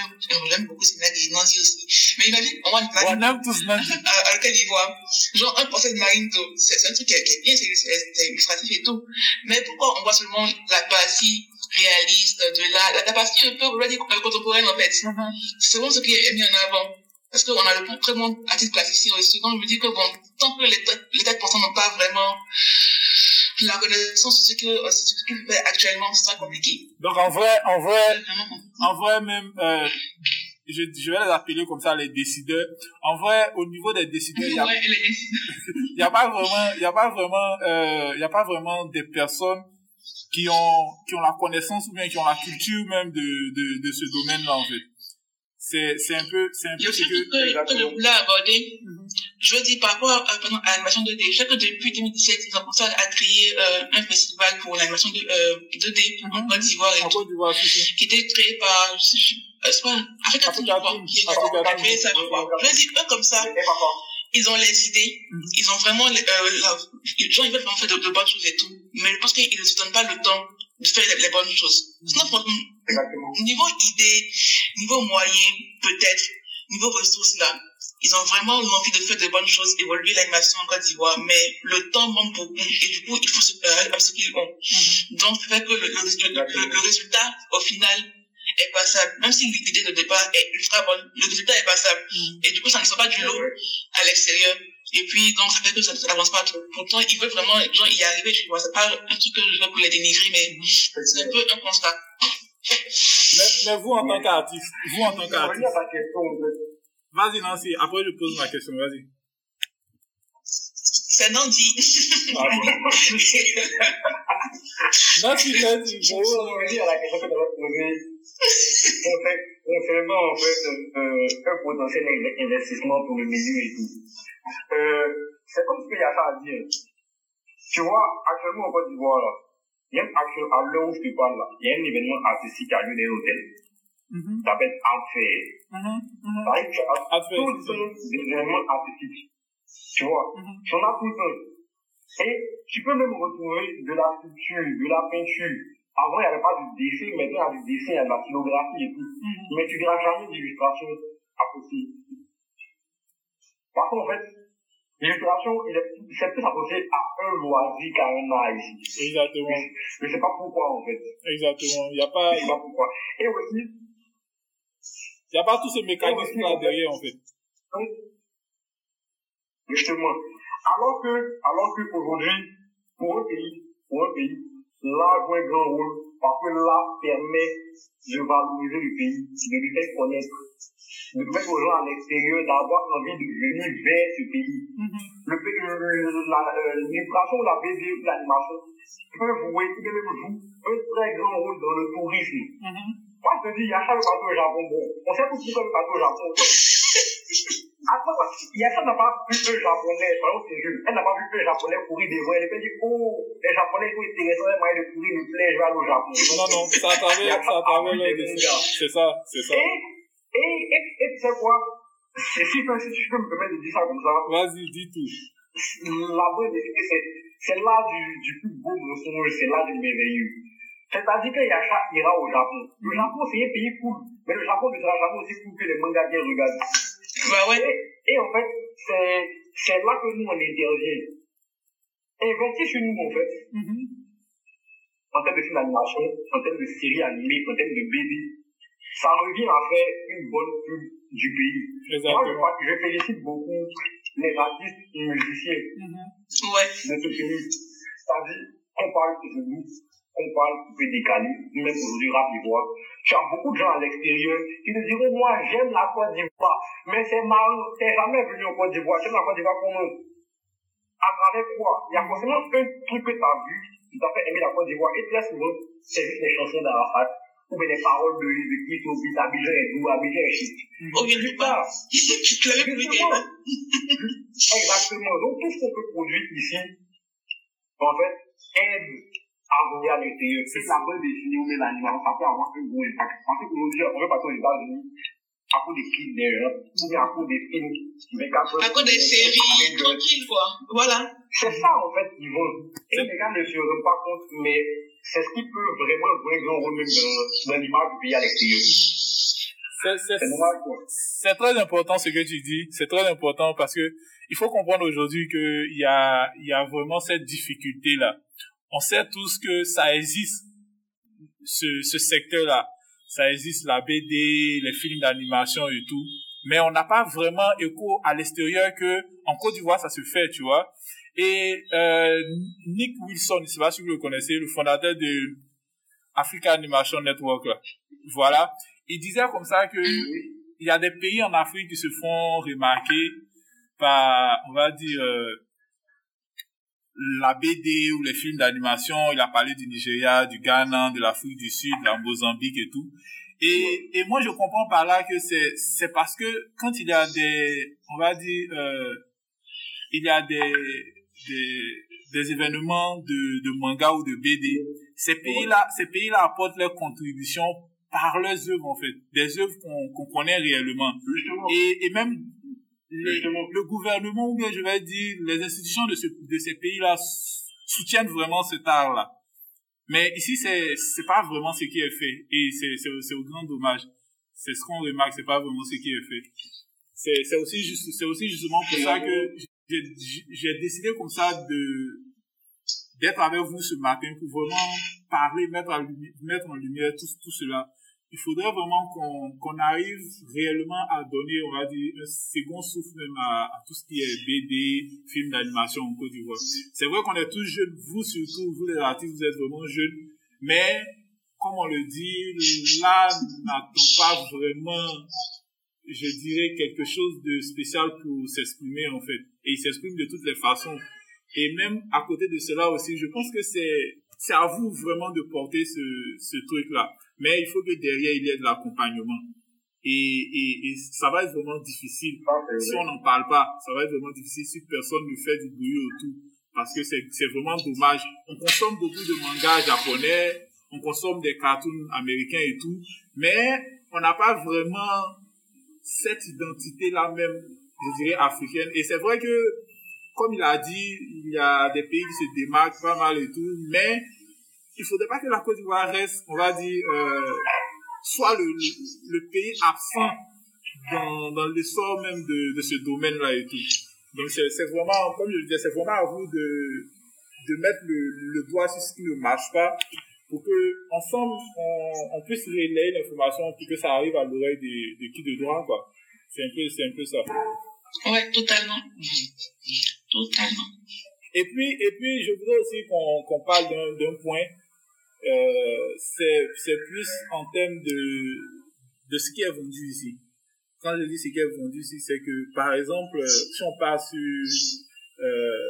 j'aime beaucoup Sénac et Nancy aussi. Mais imagine, on voit une On aime tous Nancy. à, à laquelle il voit, genre un procès de Marinto, c'est c'est un truc qui est, qui est bien, c'est illustratif et tout. Mais pourquoi on voit seulement la partie réaliste de la, la, la partie un peu, on va dire, euh, contemporaine en fait. C'est vraiment ce qui est mis en avant. Parce qu'on a le très bon artiste plasticien aussi. Donc je me dis que bon, tant que les têtes, les têtes pensantes n'ont pas vraiment la connaissance de ce que, euh, ce qu'ils fait actuellement, c'est très compliqué. Donc en vrai, en vrai, C'est en vrai même, euh, je, je vais les appeler comme ça les décideurs. En vrai, au niveau des décideurs, il y a, Ouais, a pas vraiment, il y a pas vraiment, euh, il y a pas vraiment des personnes qui ont, qui ont la connaissance ou bien qui ont la culture même de, de, de ce domaine-là en fait. C'est, c'est un peu, c'est un Il y a peu aussi ce un truc que, que, que exactement. je voulais aborder. Je veux dire, par rapport à, pardon, à l'animation 2D, je sais que depuis 2017, ils ont commencé à créer euh, un festival pour l'animation de, euh, 2D en Côte d'Ivoire et en tout, Côte qui était créé par, je sais, je- euh, c'est pas, Africa Team, je Africa crois, Team, qui a créé ça, je. Je veux dire, eux, comme ça, ils ont les idées, Mhm. ils ont vraiment, les, euh, la, les gens, ils veulent vraiment faire de, de bonnes choses et tout, mais je pense qu'ils ne se donnent pas le temps de faire les, les bonnes choses. Sinon, franchement, Exactement. niveau idée, niveau moyen, peut-être, niveau ressources, là, ils ont vraiment l'envie de faire de bonnes choses, évoluer l'animation en Côte d'Ivoire, mais le temps manque beaucoup et du coup, il faut se faire avec ce qu'ils ont. Donc, c'est vrai que le, le, le, le- le résultat, au final, est passable. Même si l'idée de départ est ultra bonne, le résultat est passable. Et du coup, ça ne sort pas du lot à l'extérieur. Et puis, donc, ça fait que ça ça n'avance pas trop. Pourtant, ils veulent vraiment genre, y arriver, tu vois. C'est pas un truc que je veux pour les dénigrer, mais c'est un peu un constat. Mais, mais vous, en tant qu'artiste, vous, en tant qu'artiste, à ta question, en fait, vas-y, Nancy, après je pose ma question, vas-y. C'est non dit. Nancy, vas-y, pour revenir à la question que tu avais posée, concernant- concernant en fait euh, un potentiel in- investissement pour le milieu et tout. Euh, c'est comme ce qu'il y a ça à dire. Tu vois, actuellement en Côte d'Ivoire, là, même à l'heure où je te parle, là, il y a un événement artistique qui a lieu dans l'hôtel. Mhm, Ça s'appelle Art Fair. mhm, mhm. Ça arrive, tu as Art Fair, tout le c'est ça. temps des événements artistiques. Tu vois, tu en as tout le temps. Et tu peux même retrouver de la sculpture, de la peinture. Avant, il n'y avait pas du dessin, maintenant, il y a du dessin, il y a de la stylographie et tout. Mhm. Mais tu verras jamais d'illustration à côté. Parce qu'en fait, l'illustration, il est- c'est plus associé à un loisir qu'à un art ici. Exactement, Je ne sais pas pourquoi, en fait. exactement. Il n'y a pas, Je sais pas pourquoi. Et aussi, il y a pas tous ces mécanismes là derrière, en fait. Justement. Alors que, alors que aujourd'hui, pour un pays, pour un pays, l'art joue un grand rôle parce que l'art permet de valoriser le pays, de le faire connaître, de permettre aux gens à l'extérieur d'avoir envie de venir vers ce pays. Le- le- la, euh, l'illustration, la BD, l'animation peut jouer, peut même jouer un très grand rôle dans le tourisme. Mhm. Moi, je te dis, il y a ça le bateau au Japon. Bon, on sait tous pourquoi le bateau au Japon. Attends, il y a ça n'a pas vu un japonais, par exemple, c'est elle n'a pas vu un japonais courir devant, elle peut dire, oh, les japonais sont intéressants, un moyen de courir, me plaît, je vais aller au Japon. Non, non, travers, c'est à travers leur dessin. C'est ça, c'est ça. Et, et, et, et tu sais quoi, si, si, si, si je peux me permettre de dire ça comme ça, Vas-y, dis tout. la bonne vérité, c'est, c'est là du, du plus beau mensonge, c'est là du merveilleux. C'est-à-dire que Yasha ira au Japon. Le Japon, c'est un pays cool, mais le Japon ne sera jamais aussi cool que les mangas bien regardent. Bah ouais. Et, et en fait, c'est, c'est là que nous, on intervient. Investir sur nous, en fait, Mhm. en termes de film d'animation, en termes de séries animées, en termes de BD, ça revient à faire une bonne pub du pays. Moi, je, Exactement. crois- je félicite beaucoup les artistes et musiciens Mhm. Ouais. de ce pays. C'est-à-dire, on parle de nous, on parle peu décalé, même aujourd'hui rap ivoire. Tu as beaucoup de gens à l'extérieur qui te diront, moi, j'aime la Côte d'Ivoire, mais c'est marrant, t'es jamais venu en Côte d'Ivoire, j'aime la Côte d'Ivoire comment À travers quoi? Il y a forcément un truc que tu as vu, qui t'a fait aimer la Côte d'Ivoire, et très souvent, c'est juste les chansons d'Arafat, ou bien les paroles de, de qui dites, Abidjan est doux, Abidjan est chic. Plus pas. plus dit. Justement. Exactement. Donc, tout ce qu'on peut produire ici, en fait, aide à revenir à l'intérieur. C'est la bonne définition, mais l'animation, ça peut avoir un gros impact. Parce qu'aujourd'hui, on veut partir aux États-Unis à cause des clips d'ailleurs, ou bien à cause des films, cause À cause des séries, tranquille, quoi. Voilà. C'est ça, en fait, qu'ils vont. Et les gars ne se rendent pas compte, mais c'est ce qui peut vraiment jouer un grand rôle même dans, dans l'image du pays à l'extérieur. C'est très important ce que tu dis. C'est très important parce que il faut comprendre aujourd'hui qu'il y a, il y a vraiment cette difficulté-là. On sait tous que ça existe, ce, ce secteur-là. Ça existe, la BD, les films d'animation et tout. Mais on n'a pas vraiment écho à l'extérieur que, en Côte d'Ivoire, ça se fait, tu vois. Et, euh, Nick Wilson, je sais pas si vous le connaissez, le fondateur de Africa Animation Network, là. Voilà. Il disait comme ça que, il y a des pays en Afrique qui se font remarquer par, on va dire, euh, la BD ou les films d'animation. Il a parlé du Nigeria, du Ghana, de l'Afrique du Sud, de la Mozambique et tout. Et, et moi, je comprends par là que c'est, c'est parce que quand il y a des, on va dire, euh, il y a des, des, des événements de, de manga ou de BD, ces pays-là, ces pays-là apportent leur contribution par leurs œuvres, en fait. Des œuvres qu'on, qu'on connaît réellement. Et, et même le gouvernement, ou bien je vais dire, les institutions de, ce, de ces pays-là soutiennent vraiment cet art-là. Mais ici, c'est, c'est pas vraiment ce qui est fait. Et c'est, c'est, au grand dommage. C'est ce qu'on remarque, c'est pas vraiment ce qui est fait. C'est, c'est aussi c'est aussi justement pour ça que j'ai, décidé comme ça de, d'être avec vous ce matin pour vraiment parler, mettre en, mettre en lumière tout, tout cela il faudrait vraiment qu'on qu'on arrive réellement à donner, on va dire, un second souffle même à, à tout ce qui est BD, film d'animation en Côte d'Ivoire. C'est vrai qu'on est tous jeunes, vous surtout, vous les artistes, vous êtes vraiment jeunes, mais comme on le dit, là n'attend pas vraiment, je dirais, quelque chose de spécial pour s'exprimer en fait. Et il s'exprime de toutes les façons. Et même à côté de cela aussi, je pense que c'est c'est à vous vraiment de porter ce, ce truc-là. Mais il faut que derrière, il y ait de l'accompagnement. Et, et, et, ça va être vraiment difficile. Si on n'en parle pas, ça va être vraiment difficile si personne ne fait du bruit autour. Parce que c'est, c'est vraiment dommage. On consomme beaucoup de mangas japonais, on consomme des cartoons américains et tout, mais on n'a pas vraiment cette identité-là même, je dirais, africaine. Et c'est vrai que, comme il a dit, il y a des pays qui se démarquent pas mal et tout, mais il faudrait pas que la Côte d'Ivoire reste, on va dire, euh, soit le, le, pays absent dans, dans l'essor même de, de ce domaine-là et tout. Donc c'est vraiment, comme je le disais, c'est vraiment à vous de, de mettre le, le doigt sur ce qui ne marche pas pour que ensemble on, on puisse relayer l'information pour que ça arrive à l'oreille de, qui de droit quoi. C'est un peu, c'est un peu ça. Ouais, totalement. Totalement. Et puis, et puis, je voudrais aussi qu'on qu'on parle d'un point euh, c'est plus en termes de, de ce qui est vendu ici. Quand je dis ce qui est vendu ici, c'est que, par exemple, si on passe sur euh,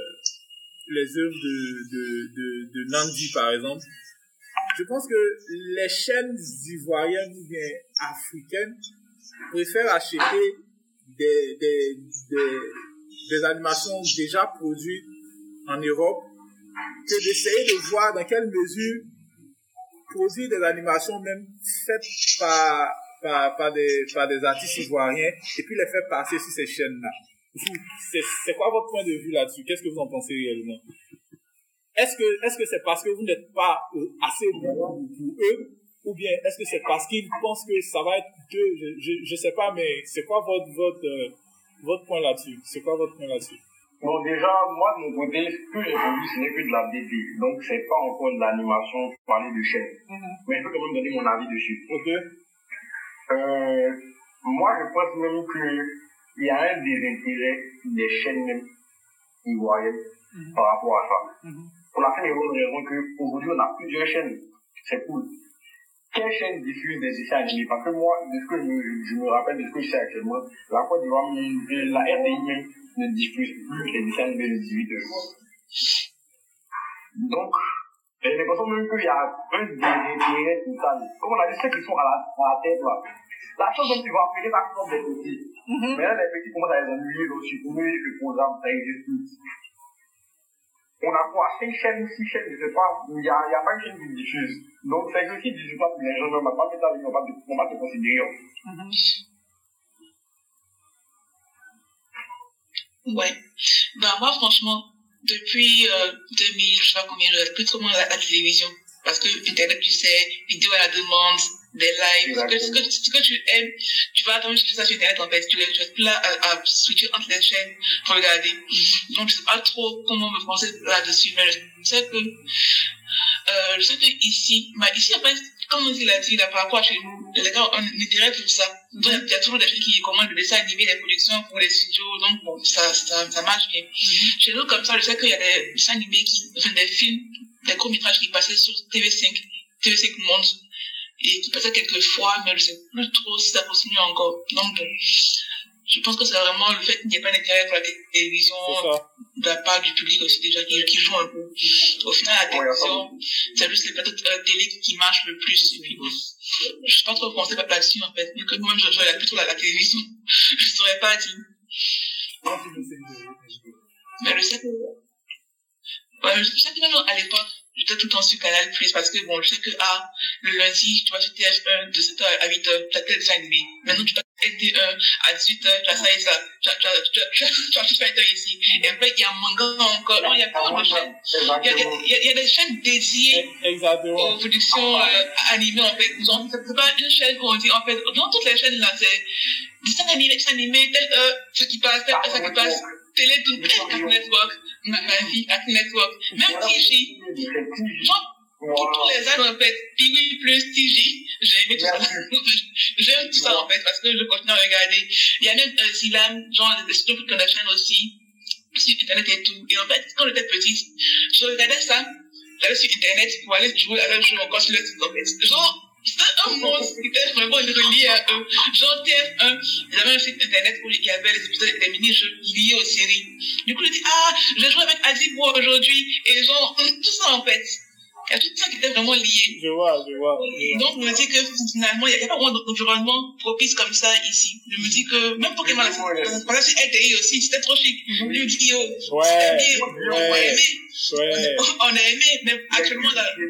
les œuvres de, de, de, de Nandi, par exemple, je pense que les chaînes ivoiriennes ou bien africaines préfèrent acheter des, des, des, des animations déjà produites en Europe que d'essayer de voir dans quelle mesure produire des animations même faites par, par, par, des, par des artistes ivoiriens et puis les faire passer sur ces chaînes-là. C'est quoi votre point de vue là-dessus? Qu'est-ce que vous en pensez réellement? Est-ce que est-ce que c'est parce que vous n'êtes pas euh, assez bon pour eux ou bien est-ce que c'est parce qu'ils pensent que ça va être que je, je, je sais pas mais c'est quoi votre votre euh, votre point là-dessus? C'est quoi votre point là-dessus? Bon, déjà, moi, de mon côté, ce que j'ai vu, ce n'est que de la BD. Donc, c'est pas encore de l'animation parler de chaîne. Mm-hmm. Mais je peux quand même donner mon avis dessus. Ok. Euh, moi, je pense même qu'il y a un désintérêt des chaînes même ivoiriennes mm-hmm. par rapport à ça. Mm-hmm. Pour la simple et bonne raison qu'aujourd'hui, on a plusieurs chaînes. C'est cool. Quelle chaîne diffuse des essais animés? Parce que moi, de ce que je, je me rappelle de ce que je sais actuellement, la Côte d'Ivoire, la RDI ne diffuse plus les dessins animés de 18 heures. Donc, j'ai l'impression même qu'il y a un désintérêt total. Comme on a dit, ceux qui sont à la, à la tête là, la chose dont tu vas appeler ça comme des petits. Mm-hmm. Mais là, les petits commencent à les ennuyer aussi. Pour eux, le programme, ça existe plus. On a quoi 5 chaînes, 6 chaînes, je sais pas. Il n'y a, y a pas une chaîne qui diffuse. Donc, c'est que si tu diffuses pas, les gens ne vont pas mettre avec, on va on va te considérer. Mm -hmm. Ouais. Ben, moi, franchement, depuis euh, 2000, je sais pas combien, je regarde plus trop la, la télévision. Parce que Internet, tu sais, vidéo à la demande, des lives, ce que, ce, que, ce que, tu aimes, tu vas attendre jusqu'à ça sur Internet, en fait. Tu, tu es là à, à, switcher entre les chaînes pour regarder. Donc, je sais pas trop comment me penser là-dessus, mais je sais que, euh, je sais que ici, bah, ici, en fait, comme il a dit là par rapport à chez nous, les gars ont un intérêt pour ça. Donc il y a toujours des gens qui commandent le dessin animé, les productions pour les studios, donc bon, ça, ça, ça marche bien. Mm-hmm. Chez nous, comme ça, je sais qu'il y a des dessins animés qui, enfin des films, des courts-métrages qui passaient sur TV5, TV5 Monde, et qui passaient quelques fois, mais je sais plus trop si ça continue encore. Donc bon, je pense que c'est vraiment le fait qu'il n'y ait pas d'intérêt pour la télévision de la part du public aussi déjà qui, qui joue un peu. Au final, la télévision, c'est juste les plateaux de télé qui marchent le plus. Et puis, je suis pas trop pensé là-dessus en fait. Vu que moi, je, regarde plutôt la, la télévision. je ne saurais pas dire. Mais je sais que, ouais, je sais que même à l'époque, j'étais tout le temps sur Canal Plus parce que bon, je sais que, ah, le lundi, tu vas sur TF1 de 7h à 8h, tu as tel animé. Maintenant, tu été euh, à 18h, tu as ça et ça, tu as, tu as, tu as, tu as, tu as, ici. Et après, il y a manga encore. Non, il y a plein de chaînes. Il y, a, des chaînes dédiées aux productions euh, animées, en fait. C'est pas une chaîne où on dit, en fait, dans toutes les chaînes là, c'est dessin animé, dessin animé, telle heure, ce qui passe, telle heure, ce qui passe. Télé, tout, Cartoon Network, ma, ma vie, Cartoon Network, même TJ. Tous les ans, en fait, Pee plus TJ, j'ai aimé tout ça. J'aime tout ça, en fait, parce que je continue à regarder. Il y a même euh, Zilam, genre, les Stupid Connection aussi, sur Internet et tout. Et en fait, quand j'étais petite, je regardais ça, j'allais sur Internet pour aller jouer à un jeu encore sur le site, en fait. Genre, un monde était vraiment relié à eux. Genre, TF1, ils avaient un site Internet où il y avait les épisodes, des mini-jeux liés aux séries. Du coup, je dis, ah, je jouer avec Adibo aujourd'hui. Et genre, tout ça, en fait. Il y a tout ça qui était vraiment lié. Je vois, je vois. Donc, je me dis que finalement, il n'y a pas vraiment d'environnement propice comme ça ici. Je me dis que même Pokémon, exemple, sur LTI aussi, c'était trop chic. Je me dis, yo, Ouais, c'était bien, on a aimé. ouais. On a aimé, mais actuellement, là, je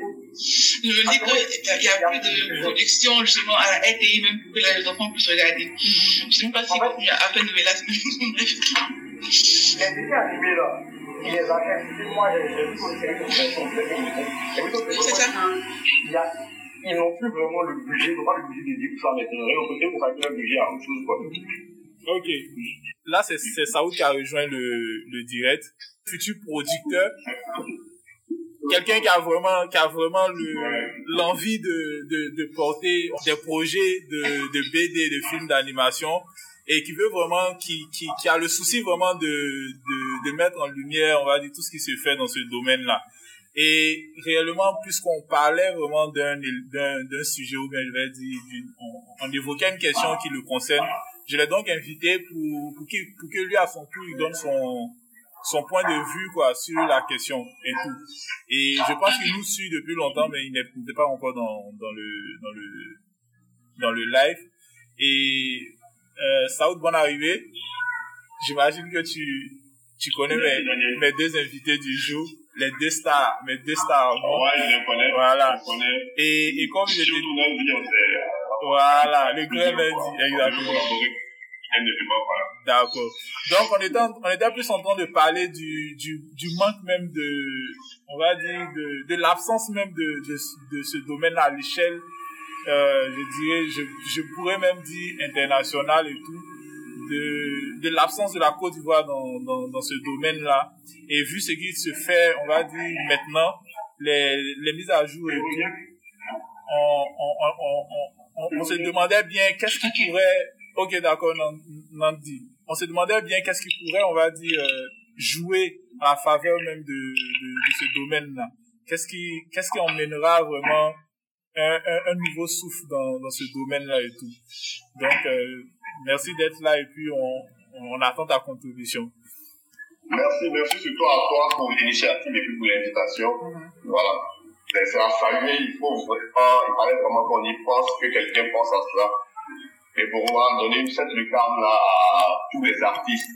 me dis qu'il n'y a plus de production justement à la LTI, même pour que les enfants puissent regarder. Je ne sais même pas si il y a à peine de mélasse. Les dessins animés là, il les a fait. Moi, j'ai aussi une version de plutôt que C'est ça. il y a- Ils n'ont plus vraiment le budget, ils n'ont pas le budget dédié pour ça maintenant. Ils ont côté pour faire un budget à autre chose, quoi. Ok. Là, c'est c'est Saoud qui a rejoint le, le direct. Futur producteur. Quelqu'un qui a vraiment, qui a vraiment le- l'envie de, de, de porter des projets de, de BD, de films d'animation et qui veut vraiment, qui, qui, qui a le souci vraiment de, de, de mettre en lumière, on va dire, tout ce qui se fait dans ce domaine-là. Et réellement, puisqu'on parlait vraiment d'un, d'un, d'un sujet, ou bien je vais dire, on, on évoquait une question qui le concerne, je l'ai donc invité pour, pour, qu'il- pour que lui, à son tour, il donne son, son point de vue, quoi, sur la question et tout. Et je pense qu'il nous suit depuis longtemps, mais il n'était pas encore dans, dans le, dans le, dans le live. Et, euh, Saoud, bonne arrivée. J'imagine que tu, tu connais mes, mes deux invités du jour, les deux stars, mes deux stars. Ouais, je les connais. Voilà. Je connais. Et, et comme lundi, on s'est. voilà, le grand lundi, exactement. D'accord. Donc, on était, en- on était plus en train de parler du, du, du manque même de, on va dire, de, de l'absence même de, de, de ce domaine à l'échelle, euh, je dirais, je, je pourrais même dire international et tout, de, de l'absence de la Côte d'Ivoire dans, dans, dans ce domaine-là. Et vu ce qui se fait, on va dire, maintenant, les, les mises à jour et tout, on, on, on, on, on, se demandait bien qu'est-ce qui pourrait Ok, d'accord, Nan- Nandi. On se demandait bien qu'est-ce qui pourrait, on va dire, euh, jouer à faveur même de, de, de ce domaine-là. Qu'est-ce qui, qu'est-ce qui emmènera vraiment un, un, un nouveau souffle dans, dans ce domaine-là et tout. Donc, euh, merci d'être là et puis on, on attend ta contribution. Merci, merci surtout à toi pour l'initiative et puis pour l'invitation. Voilà. Mais C'est à saluer, il faut vraiment, il fallait vraiment qu'on y pense, que quelqu'un pense à cela. Et pour moi, donner une cette lucarne là à tous les artistes,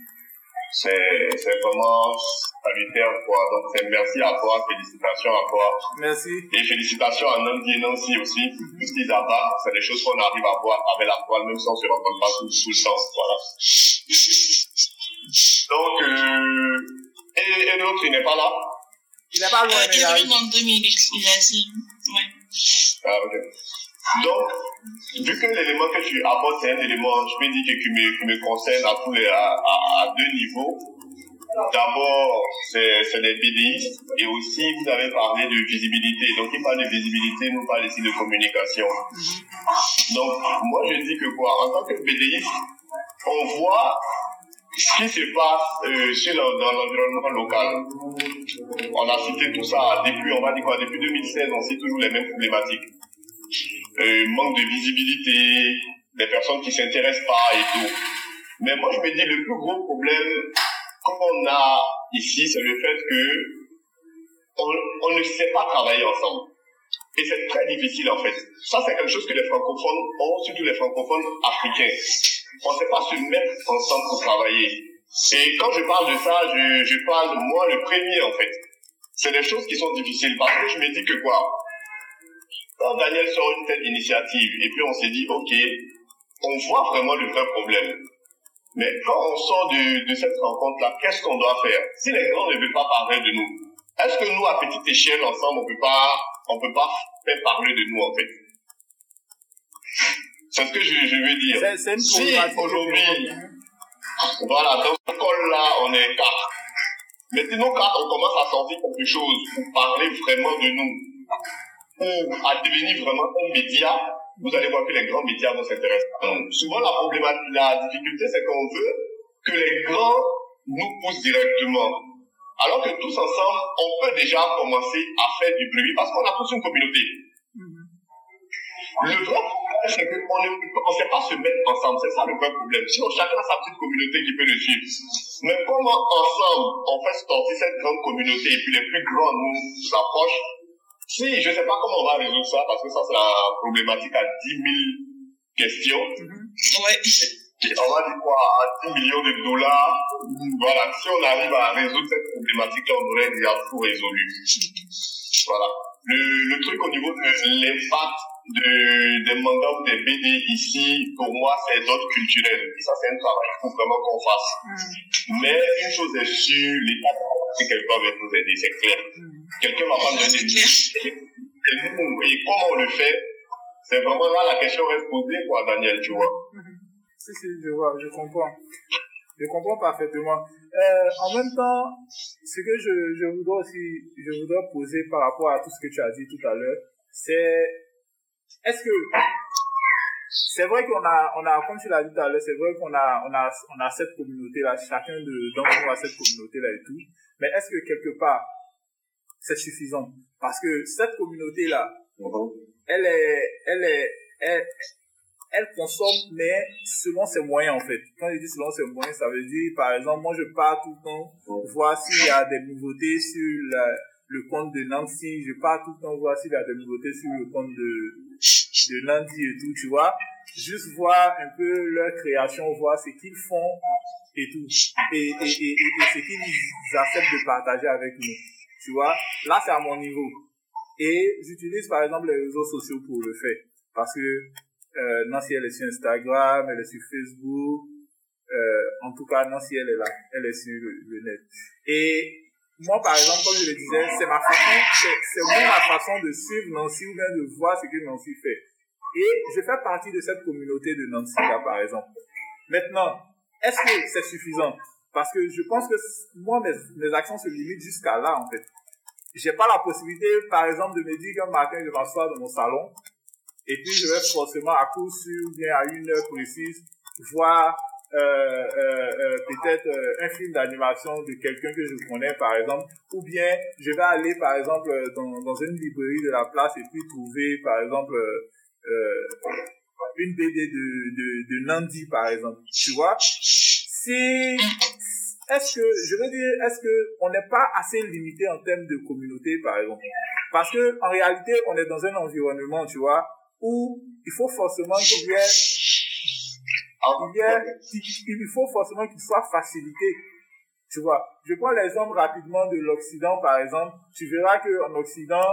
c'est, c'est vraiment salutaire, quoi. Donc, c'est merci à toi, félicitations à toi. Merci. Et félicitations à Nandi et Nancy aussi. Tout ce qu'ils abattent, c'est des choses qu'on arrive à voir avec la toile, même si on se rencontre pas tout, tout le temps. Voilà. Donc, euh, et, et l'autre, il n'est pas là. Il n'est pas loin, Euh, mais il il arrive arrive. dans deux minutes, il a dit. Ouais. Ah, ok. Donc, vu que l'élément que tu abordes, c'est un élément, je peux dire, qui me, qui me concerne à tous les, à, à, deux niveaux. D'abord, c'est les BDistes et aussi vous avez parlé de visibilité. Donc, il parle de visibilité, nous parle ici de communication. Donc, moi, je dis que quoi, en tant que BDiste, on voit ce qui se passe euh, le- dans l'environnement local. On a cité tout ça depuis, on va dire quoi, depuis 2016, on cite toujours les mêmes problématiques. Euh, manque de visibilité, des personnes qui s'intéressent pas et tout. Mais moi, je me dis, le plus gros problème qu'on a ici, c'est le fait que on, ne sait pas travailler ensemble. Et c'est très difficile, en fait. Ça, c'est quelque chose que les francophones ont, surtout les francophones africains. On ne sait pas se mettre ensemble pour travailler. Et quand je parle de ça, je parle, moi, le premier, en fait. C'est des choses qui sont difficiles parce que je me dis que quoi, quand Daniel sort une telle initiative et puis on s'est dit, ok, on voit vraiment le vrai problème. Mais quand on sort de, de cette rencontre-là, qu'est-ce qu'on doit faire? Si les grands ne veulent pas parler de nous, est-ce que nous, à petite échelle, ensemble, on peut pas, on peut pas faire parler de nous, en fait? C'est ce que je, je veux dire. C'est une Si aujourd'hui, voilà, dans ce col-là, on est quatre. Mais sinon, quand on commence à sortir quelque chose, pour parler vraiment de nous, ou à devenir vraiment un média, vous allez voir que les grands médias vont s'intéresser à nous. Souvent, la problématique, la difficulté, c'est qu'on veut que les grands nous poussent directement. Alors que tous ensemble, on peut déjà commencer à faire du bruit parce qu'on a tous une communauté. Le vrai problème, c'est qu'on ne sait pas se mettre ensemble. C'est ça le vrai problème. Sinon, chacun a sa petite communauté qui peut le suivre. Mais comment ensemble, on fait sortir cette grande communauté et puis les plus grands nous approchent Si, je sais pas comment on va résoudre ça parce que ça, c'est la problématique à 10 000 questions. Ouais. On va dire quoi, à 10 millions de dollars. Voilà, si on arrive à résoudre cette problématique-là, on aurait déjà tout résolu. Voilà. Le, le truc au niveau de l'impact de, des mangas ou des BD ici, pour moi, c'est d'autres culturels. Et ça, c'est un travail qu'il faut vraiment qu'on fasse. Mais une chose est sûre, l'État, c'est quelqu'un va nous aider, c'est clair. Quelqu'un va aider. clair. Et comment on le fait, c'est vraiment là la question reste posée, quoi, Daniel, tu vois. Si, si, je vois, je comprends. Je comprends parfaitement. Euh, en même temps, ce que je, je voudrais aussi, je voudrais poser par rapport à tout ce que tu as dit tout à l'heure, c'est, est-ce que, c'est vrai qu'on a, on a, comme tu l'as dit tout à l'heure, c'est vrai qu'on a, on a, on a cette communauté-là, chacun de, d'entre nous a cette communauté-là et tout, mais est-ce que quelque part, c'est suffisant? Parce que cette communauté-là, elle est, elle est, elle, consomme, mais selon ses moyens, en fait. Quand je dis selon ses moyens, ça veut dire, par exemple, moi, je pars tout le temps voir s'il y a des nouveautés sur le compte de Nancy. Je pars tout le temps voir s'il y a des nouveautés sur le compte de, de Nandi et tout, tu vois. Juste voir un peu leur création, voir ce qu'ils font et tout. Et, et, et, et, ce qu'ils acceptent de partager avec nous. Tu vois? Là, c'est à mon niveau. Et j'utilise, par exemple, les réseaux sociaux pour le faire. Parce que euh, Nancy, elle est sur Instagram, elle est sur Facebook. Euh, en tout cas, Nancy, elle est là. Elle est sur le, net. Et moi, par exemple, comme je le disais, c'est ma façon, c'est, ma façon de suivre Nancy ou bien de voir ce que Nancy fait. Et je fais partie de cette communauté de Nancy, là, par exemple. Maintenant, est-ce que c'est suffisant? Parce que je pense que moi, mes, mes actions se limitent jusqu'à là, en fait. J'ai pas la possibilité, par exemple, de me dire qu'un matin, je m'assois dans mon salon, et puis je vais forcément à coup sûr, bien à une heure précise, voir euh, euh, euh, peut-être euh, un film d'animation de quelqu'un que je connais, par exemple, ou bien je vais aller, par exemple, euh, dans, dans une librairie de la place et puis trouver, par exemple, euh, une BD de, de, de Nandi, par exemple. Tu vois C'est... Est-ce que, je veux dire, est-ce que on n'est pas assez limité en termes de communauté, par exemple? Parce que en réalité, on est dans un environnement, tu vois, où il faut forcément qu'il y ait il, y il il faut forcément qu'il soit facilité. Tu vois, je prends l'exemple rapidement de l'Occident, par exemple. Tu verras qu'en Occident,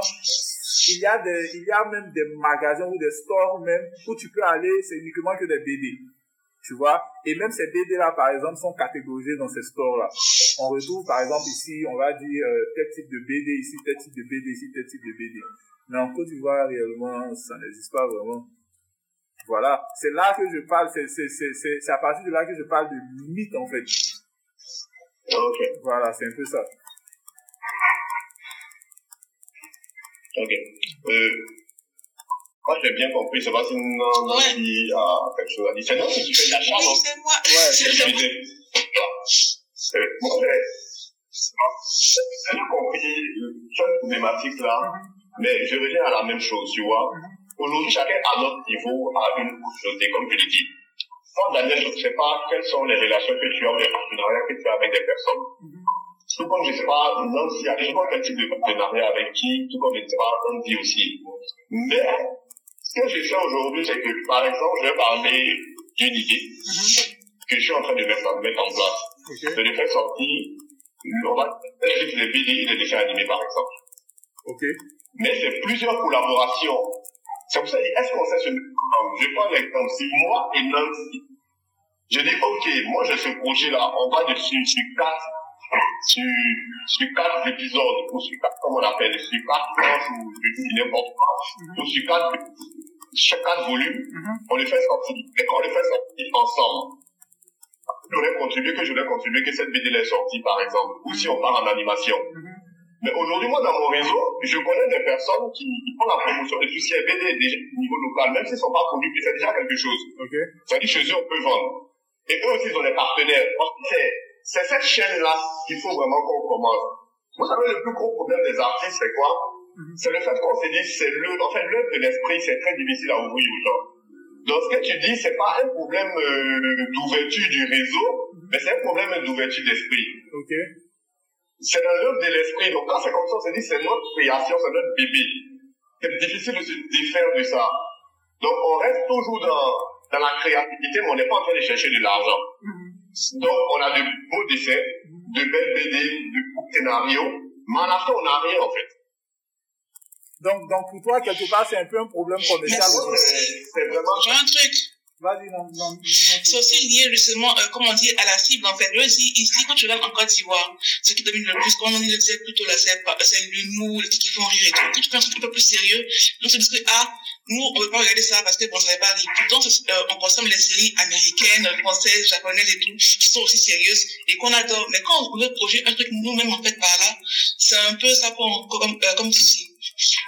il y a des, il y a même des magasins ou des stores même où tu peux aller, c'est uniquement que des BD. Tu vois, et même ces BD-là, par exemple, sont catégorisés dans ces stores-là. On retrouve, par exemple, ici, on va dire, euh, tel type de BD ici, tel type de BD ici, tel type de BD. Mais en Côte d'Ivoire, réellement, ça n'existe pas vraiment. Voilà, c'est là que je parle, c'est c'est c'est c'est c'est à partir de là que je parle de limite en fait. Ok, Voilà, c'est un peu ça. Ok. Euh, moi, j'ai bien compris, c'est pas si Nancy a quelque chose à dire. C'est Nancy qui fait de l'achat, Oui, non c'est moi. Ouais, C'est. Euh, Moi, j'ai j'ai bien compris cette problématique-là, mais je reviens à la même chose, tu vois. Aujourd'hui, chacun à notre niveau a une communauté, comme je l'ai dit. Toi, Daniel, je ne sais pas quelles sont les relations que tu as, les partenariats que tu as avec des personnes. Tout comme je ne sais pas, Nancy, je ne sais pas quel type de partenariat avec qui, tout comme je ne sais pas, Andy aussi. Mais, ce que je fais aujourd'hui, c'est que, par exemple, je vais parler d'une idée que je suis en train de mettre, en place. Ok, Je vais faire sortir, on va, juste les BD et les dessins animés, par exemple ok, mais c'est plusieurs collaborations. C'est pour ça je est-ce qu'on sait ensemble Je prends l'exemple. Si moi et Nancy, je dis, OK, moi j'ai ce projet-là, on va dessus sur quatre, sur, sur quatre épisodes, ou sur quatre, comment on appelle, sur quatre tranches, ou dis n'importe quoi, ou sur quatre, sur quatre volumes, Mhm. on les fait sortir. Et quand on les fait sortir ensemble, j'aurais contribué que j'aurais contribué que cette BD est sortie, par exemple, ou si on part en animation. Mhm. Mais aujourd'hui, moi, dans mon réseau, je connais des personnes qui, qui font la promotion de tout ce qui est BD déjà au niveau local, même s'ils ne sont pas connus, mais c'est déjà quelque chose. Ok. C'est-à-dire, chez eux, on peut vendre. Et eux aussi, ils ont des partenaires. C'est, cette chaîne-là qu'il faut vraiment qu'on commence. Vous savez, le plus gros problème des artistes, c'est quoi? Mhm. C'est le fait qu'on se dit, c'est le, en fait, l'œuvre de l'esprit, c'est très difficile à ouvrir aux gens. Donc, ce que tu dis, c'est pas un problème euh, d'ouverture du réseau, mais c'est un problème d'ouverture d'esprit. Ok. C'est dans l'œuvre de l'esprit. Donc, quand c'est comme ça, on se dit, c'est notre création, c'est notre bébé. C'est difficile de se défaire de ça. Donc, on reste toujours dans, dans la créativité, mais on n'est pas en train de chercher de l'argent. Mhm. Donc, on a de beaux dessins, de belles BD, de beaux scénarios, mais la fin, on n'a rien, en fait. Donc, donc pour toi, quelque part, c'est un peu un problème commercial. C'est c'est vraiment... J'ai un truc. Vas-y, non, non, non. C'est aussi lié justement, euh, comme on dit, à la cible en fait. Je dis ici, quand tu regardes en Côte d'Ivoire, ce qui domine le plus, comme on dit, c'est plutôt la c'est c'est l'humour, les trucs qui font rire et tout. Quand tu fais un truc un peu plus sérieux, on se dit que, ah, nous, on veut pas regarder ça parce que bon, ça va pas rire. Pourtant, c'est- euh, on consomme les séries américaines, françaises, japonaises et tout, qui sont aussi sérieuses et qu'on adore. Mais quand on veut projeter un truc nous-mêmes en fait par là, c'est un peu ça qu'on, comme, euh, comme souci.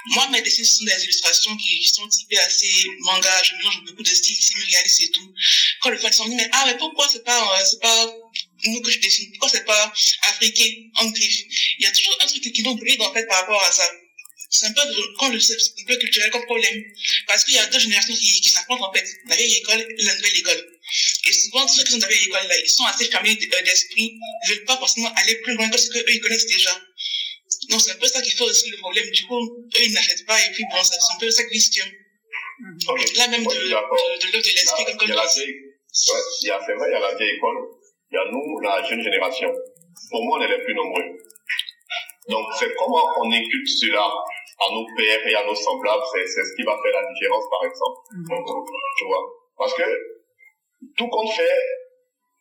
Moi, mes dessins, ce sont des illustrations qui sont typées assez manga, je mélange beaucoup de styles semi-réalistes et tout. Quand le fan s'en dit, mais, ah, mais pourquoi c'est pas, euh, c'est pas nous que je dessine? Pourquoi c'est pas africain, en griffe? Il y a toujours un truc qui nous bride, en fait, par rapport à ça. C'est un peu, un peu culturel comme problème. Parce qu'il y a deux générations qui, qui s'affrontent, en fait. La vieille école et la nouvelle école. Et souvent, ceux qui sont de la vieille école, ils sont assez fermés euh, d'esprit, ils veulent pas forcément aller plus loin que ce qu'eux, ils connaissent déjà. Donc, c'est un peu ça qui fait aussi le problème. Du coup, eux, ils n'achètent pas, et puis bon, ça- c'est un peu ça vicieux. Ok. Là, même de, de, de l'œuvre de l'esprit, comme, Il comme y a tu vieille, ouais, il y a, c'est vrai, il y a la vieille école, il y a nous, la jeune génération. Pour moi, on est les plus nombreux. Donc, c'est comment on inculque cela à nos pères et à nos semblables, c'est, c'est ce qui va faire la différence, par exemple. Tu vois. Parce que, tout compte fait,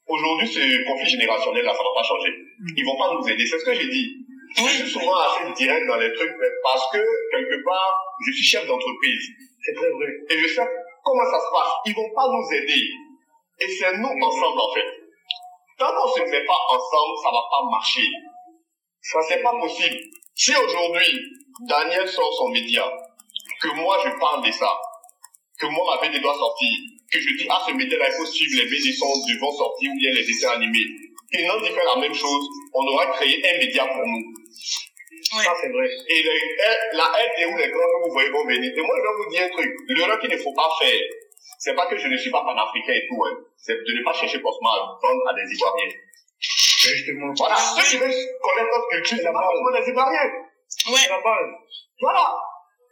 aujourd'hui, ce conflit générationnel, là, ça va pas changer. Ils vont pas nous aider. C'est ce que j'ai dit. Je suis souvent assez direct dans les trucs, mais parce que, quelque part, je suis chef d'entreprise. C'est très vrai. Et je sais comment ça se passe. Ils vont pas nous aider. Et c'est nous ensemble, en fait. Tant qu'on se met pas ensemble, ça va pas marcher. Ça, c'est pas possible. Si aujourd'hui, Daniel sort son média, que moi je parle de ça, que moi ma BD doit sortir, que je dis, ah, ce média-là, il faut suivre les BD sont devront sortir ou bien les dessins animés. Et Nancy fait la même chose, on aura créé un média pour nous. Ça, c'est vrai. Et eh, la aide et où les grands que vous voyez vont venir. Et moi, je vais vous dire un truc. L'erreur qu'il ne faut pas faire, c'est pas que je ne suis pas panafricain et tout, hein. C'est de ne pas chercher forcément à vendre à des Ivoiriens. Justement. Voilà. Ah, Ceux qui veulent connaître notre culture, c'est pas forcément des Ivoiriens. Ouais. C'est la base. Voilà.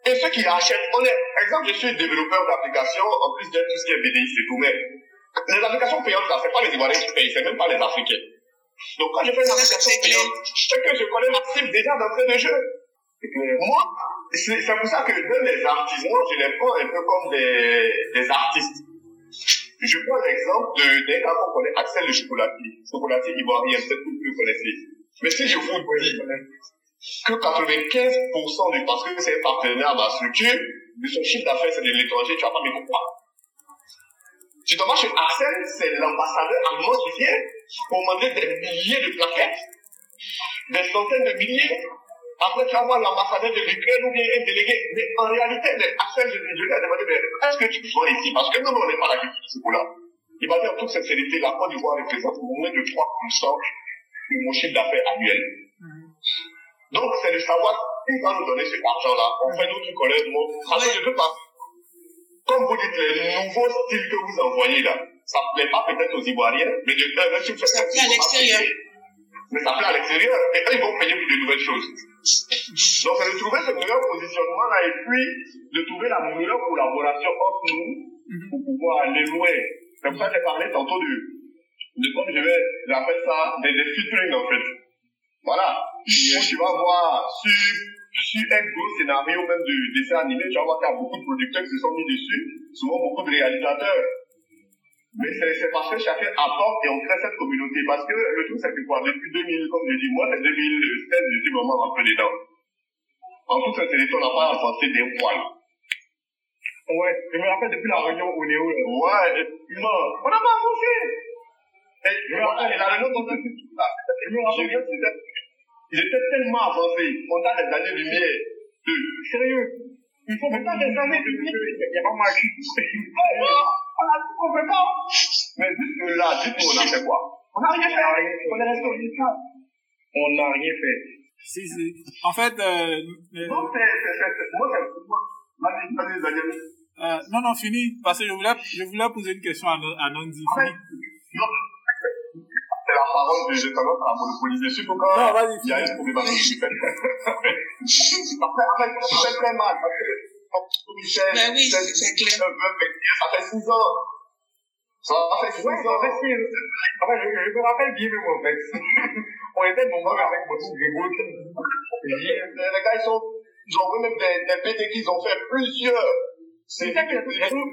Et ceux qui achètent, on est, exemple, je suis développeur d'applications, en plus de tout ce qui est BDI et tout, mais les applications payantes là, c'est pas les Ivoiriens qui payent, c'est même pas les Africains. Donc quand je fais une application payante, c'est que je connais ma cible déjà d'entrée de jeu. Moi, c'est pour ça que même les artistes, moi, je les prends un peu comme des, des artistes. Je prends l'exemple d'un gars qu'on connaît, Axel le chocolatier. Chocolatier ivoirien, peut-être que vous le connaissez. Mais si je vous dis que 95% du, parce que c'est un partenaire à ma structure, de son chiffre d'affaires, c'est de l'étranger, tu vas pas me comprendre. Tu te marches chez Axel, c'est l'ambassadeur allemand qui vient pour demander des milliers de plaquettes, des centaines de milliers. Après, tu vas voir l'ambassadeur de l'Ukraine ou bien un délégué. Mais en réalité, Axel, je, je lui ai demandé, mais est-ce que tu sois ici? Parce que nous, on n'est pas culture de ce coup-là. Il m'a dit en toute sincérité, la Côte d'Ivoire représente moins de 3% de mon chiffre d'affaires annuel. Donc, c'est de savoir qui va nous donner cet argent-là. On fait notre collègue, moi. Que je peux pas. Comme vous dites, les nouveaux styles que vous envoyez là, ça ne plaît pas peut-être aux Ivoiriens, mais de faites Ça plaît à l'extérieur. Mais ça plaît à l'extérieur. Et eux, ils vont payer pour de nouvelles choses. Donc, c'est de trouver ce meilleur positionnement-là et puis de trouver la meilleure collaboration entre nous pour pouvoir aller loin. C'est pour ça que j'ai parlé tantôt de, de comme je vais, j'appelle ça des, des featuring en fait. Voilà. Où tu vas voir sur sur un gros scénario, même de dessin animé, tu vas voir qu'il y a beaucoup de producteurs qui se sont mis dessus, souvent beaucoup de réalisateurs. Mais c'est parce que chacun apporte et on crée cette communauté. Parce que le truc, c'est que quoi, depuis 2000, comme je dis, moi, c'est 2016, je suis vraiment rentré dedans. En toute sincérité, on n'a pas avancé des poils. Ouais, je me rappelle depuis la réunion au Néo. Ouais, non, on n'a pas avancé. Et, Je me rappelle, la réunion dans un Je me rappelle, c'était- ils étaient tellement avancés. On a des années-lumière de sérieux. Il faut pas des années de vie. Il n'y a pas mal. On a tout complètement. Mais jusque là, dites-moi, on a fait quoi? On n'a rien fait. On est resté au. On n'a rien fait. Si, si. En fait, euh, euh, Non, c'est, c'est, c'est, c'est- moi, c'est, moi, vas-y, vas-y, Daniel. euh, non, non, fini. Parce que je voulais, je voulais poser une question à, à Nandi. En fait, Fini. non, c'est la parole de j'ai tendance à monopoliser, Non, vas-y, il y a une problématique. Après, fait très mal, parce que, comme Michel, Ben oui, c'est clair. ça fait 6 ans. Ça fait 6 Ouais, en ans. si, fait, je, je me rappelle bien en fait. On était nombreux avec mon petit Grégo. Les les gars, ils sont, ils ont vu même des, des BD qu'ils ont fait plusieurs. C'est ça que j'ai j'ai tout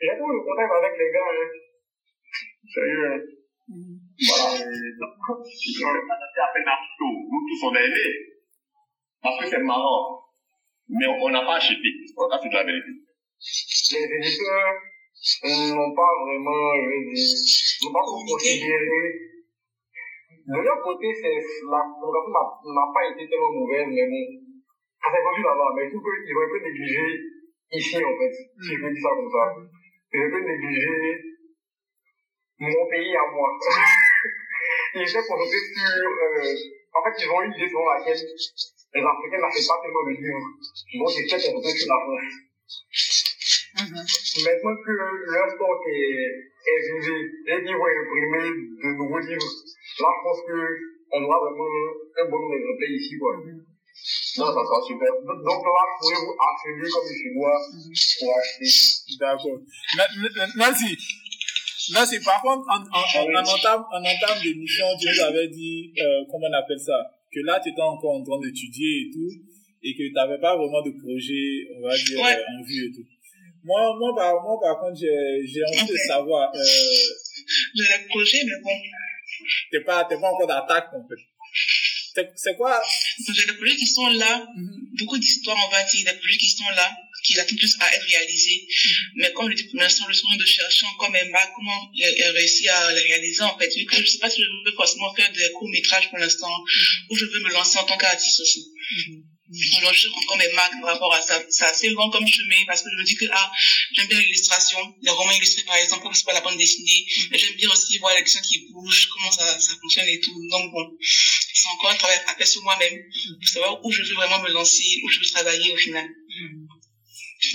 j'ai tout le contact avec les gars. Hein. Sérieux. hein. Voilà. C'est à peine à tout. Nous tous, on a aimé. Parce que c'est marrant. Mais on n'a pas acheté. On a fait de la vérité. Les éditeurs euh, n'ont pas vraiment, je veux dire, n'ont pas considéré. De leur côté, c'est la programmation n'a- n'a pas été tellement mauvaise, mais bon, ça s'est vendu là-bas. Mais tout qu'ils ont un peu négligé ici, en fait, si je peux dire ça comme ça. Ils ont un peu négligé mon pays à moi. ils étaient concentrés sur, euh, en fait, ils ont eu une idée selon laquelle les Africains n'achètent pas tellement de livres. Donc, ils étaient concentrés sur la France. Maintenant que leur stock est, est vidé qu'ils vont imprimer de nouveaux livres, là, je pense que on aura vraiment un bon nombre d'exemplaires ici, quoi. Non, ça sera super. Donc là, je pourrais vous attribuer comme les Chinois pour acheter? D'accord. Na- Nancy, Nancy, par contre, en, en, en, en entame, en entame d'émission, tu nous avais dit, euh, comment on appelle ça, que là, tu étais encore en train d'étudier et tout, et que tu n'avais pas vraiment de projet, on va dire, Ouais. euh, en vue et tout. Moi, moi, par, moi, par contre, j'ai j'ai envie de savoir, euh, J'ai le projet, mais bon. t'es pas, t'es pas encore d'attaque, en fait. C'est- C'est quoi? J'ai des projets qui sont là, beaucoup d'histoires, on va dire, des projets qui sont là, qui attendent plus à être réalisés. Mais comme je dis pour l'instant, je suis en train de chercher encore mes marques, comment réussir à les réaliser, en fait. Vu que je sais pas si je veux forcément faire des courts-métrages pour l'instant, ou je veux me lancer en tant qu'artiste aussi. Je cherche encore mes marques par rapport à ça. C'est assez long comme chemin parce que je me dis que, ah, j'aime bien l'illustration, les romans illustrés par exemple, comme c'est pas la bande dessinée, mais j'aime bien aussi voir les dessins qui bougent, comment ça, ça fonctionne et tout. Donc bon, c'est encore un travail à faire sur moi-même pour savoir où je veux vraiment me lancer, où je veux travailler au final.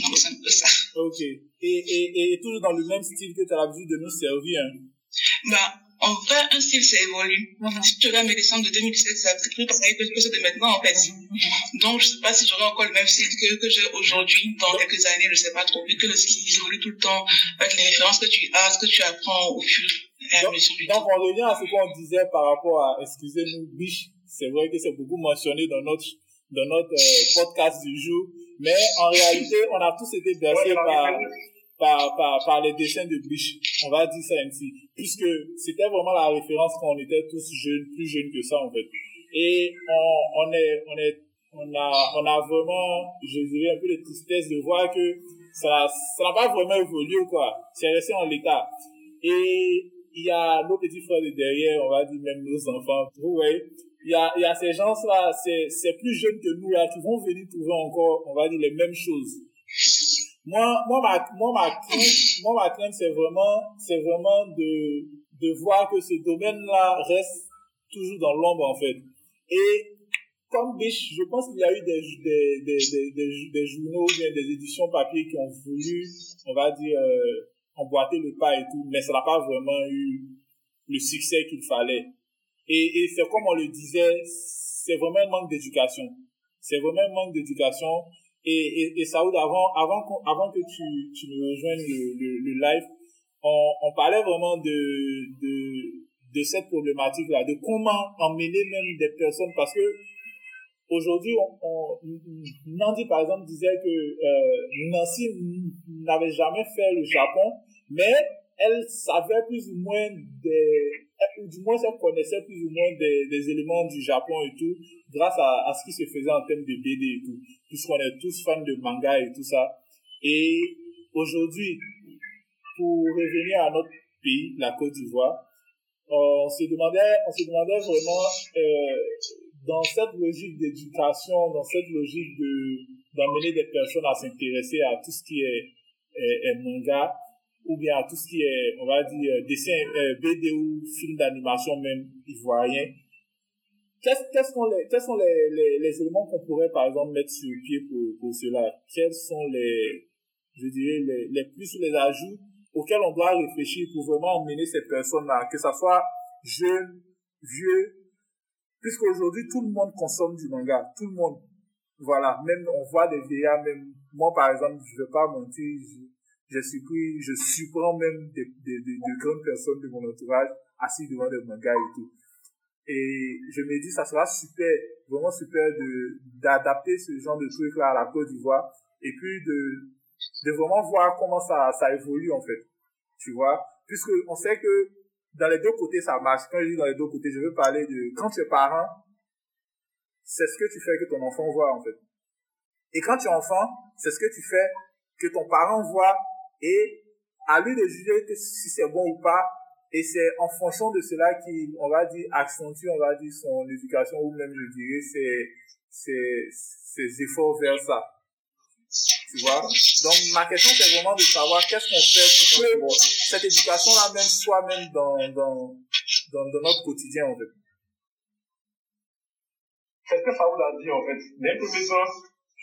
Donc c'est un peu ça. Ok. Et, et, et toujours dans le même style que tu as l'habitude de nous servir, hein. Bah, en vrai, un style, ça évolue. Si tu regardes mes dessins de 2017, c'est plus pareil que que ceux de maintenant, en fait. Donc, je sais pas si j'aurai encore le même style que, que j'ai aujourd'hui, dans quelques années, je sais pas trop, vu que le style évolue tout le temps, avec les références que tu as, ce que tu apprends au fur et à Donc, mesure du donc on revient à ce qu'on disait par rapport à, excusez-nous, biche. C'est vrai que c'est beaucoup mentionné dans notre, dans notre euh, podcast du jour. Mais en réalité, on a tous été bercés par, par, par, par les dessins de biche. On va dire ça ainsi. Puisque c'était vraiment la référence quand on était tous jeunes, plus jeunes que ça, en fait. Et on, on est, on est, on a, on a vraiment, je dirais, un peu de tristesse de voir que ça, ça n'a pas vraiment évolué, quoi. C'est resté en l'état. Et il y a nos petits frères de derrière, on va dire même nos enfants. Vous voyez, il y a, il y a ces gens-là, c'est, c'est plus jeunes que nous, là, qui vont venir trouver encore, on va dire, les mêmes choses. Moi, moi, ma, moi, ma crainte, moi, ma crainte, c'est vraiment, c'est vraiment de, de voir que ce domaine-là reste toujours dans l'ombre, en fait. Et, comme Biche, je pense qu'il y a eu des, des, des, des, des, des journaux des éditions papier qui ont voulu, on va dire, euh, emboîter le pas et tout, mais ça n'a pas vraiment eu le succès qu'il fallait. Et, et c'est comme on le disait, c'est vraiment un manque d'éducation. C'est vraiment un manque d'éducation. Et, et, et Saoud, avant, avant, avant que tu, tu nous rejoignes le, le, le live, on, on parlait vraiment de, de, de cette problématique-là, de comment emmener même des personnes, parce que aujourd'hui, on, on, Nandi, par exemple, disait que euh, Nancy n'avait jamais fait le Japon, mais elle savait plus ou moins des, ou du moins elle connaissait plus ou moins des, des éléments du Japon et tout, grâce à, à ce qui se faisait en termes de BD et tout, puisqu'on est tous fans de manga et tout ça. Et aujourd'hui, pour revenir à notre pays, la Côte d'Ivoire, on se demandait, on se demandait vraiment euh, dans cette logique d'éducation, dans cette logique de d'amener des personnes à s'intéresser à tout ce qui est, est, manga ou bien tout ce qui est, on va dire, dessin, euh, BD ou film d'animation même ivoirien. Qu'est-ce, quels sont, les, quels sont les, les, les éléments qu'on pourrait, par exemple, mettre sur pied pour, pour cela? Quels sont les, je dirais, les, les plus ou les ajouts auxquels on doit réfléchir pour vraiment emmener ces personnes-là, que ce soit jeunes, vieux, puisqu'aujourd'hui tout le monde consomme du manga, tout le monde. Voilà, même on voit des VA, même. Moi par exemple, je veux pas mentir, je suis je surprends même des, des, des, de grandes personnes de mon entourage assis devant des mangas et tout. Et je me dis, ça sera super, vraiment super de d'adapter ce genre de truc là à la Côte d'Ivoire et puis de de vraiment voir comment ça ça évolue en fait. Tu vois, puisque on sait que dans les deux côtés, ça marche. Quand je dis dans les deux côtés, je veux parler de quand tu es parent, c'est ce que tu fais que ton enfant voit, en fait. Et quand tu es enfant, c'est ce que tu fais que ton parent voit et à lui de juger que si c'est bon ou pas. Et c'est en fonction de cela qu'il, on va dire, accentue, on va dire, son éducation ou même, je dirais, ses, ses, ses efforts vers ça. Tu vois? Donc, ma question, c'est vraiment de savoir qu'est-ce qu'on fait pour que cette éducation-là même soit même dans, dans, dans, dans notre quotidien, en fait. C'est ce que Saoud a dit, en fait? D'un premier temps,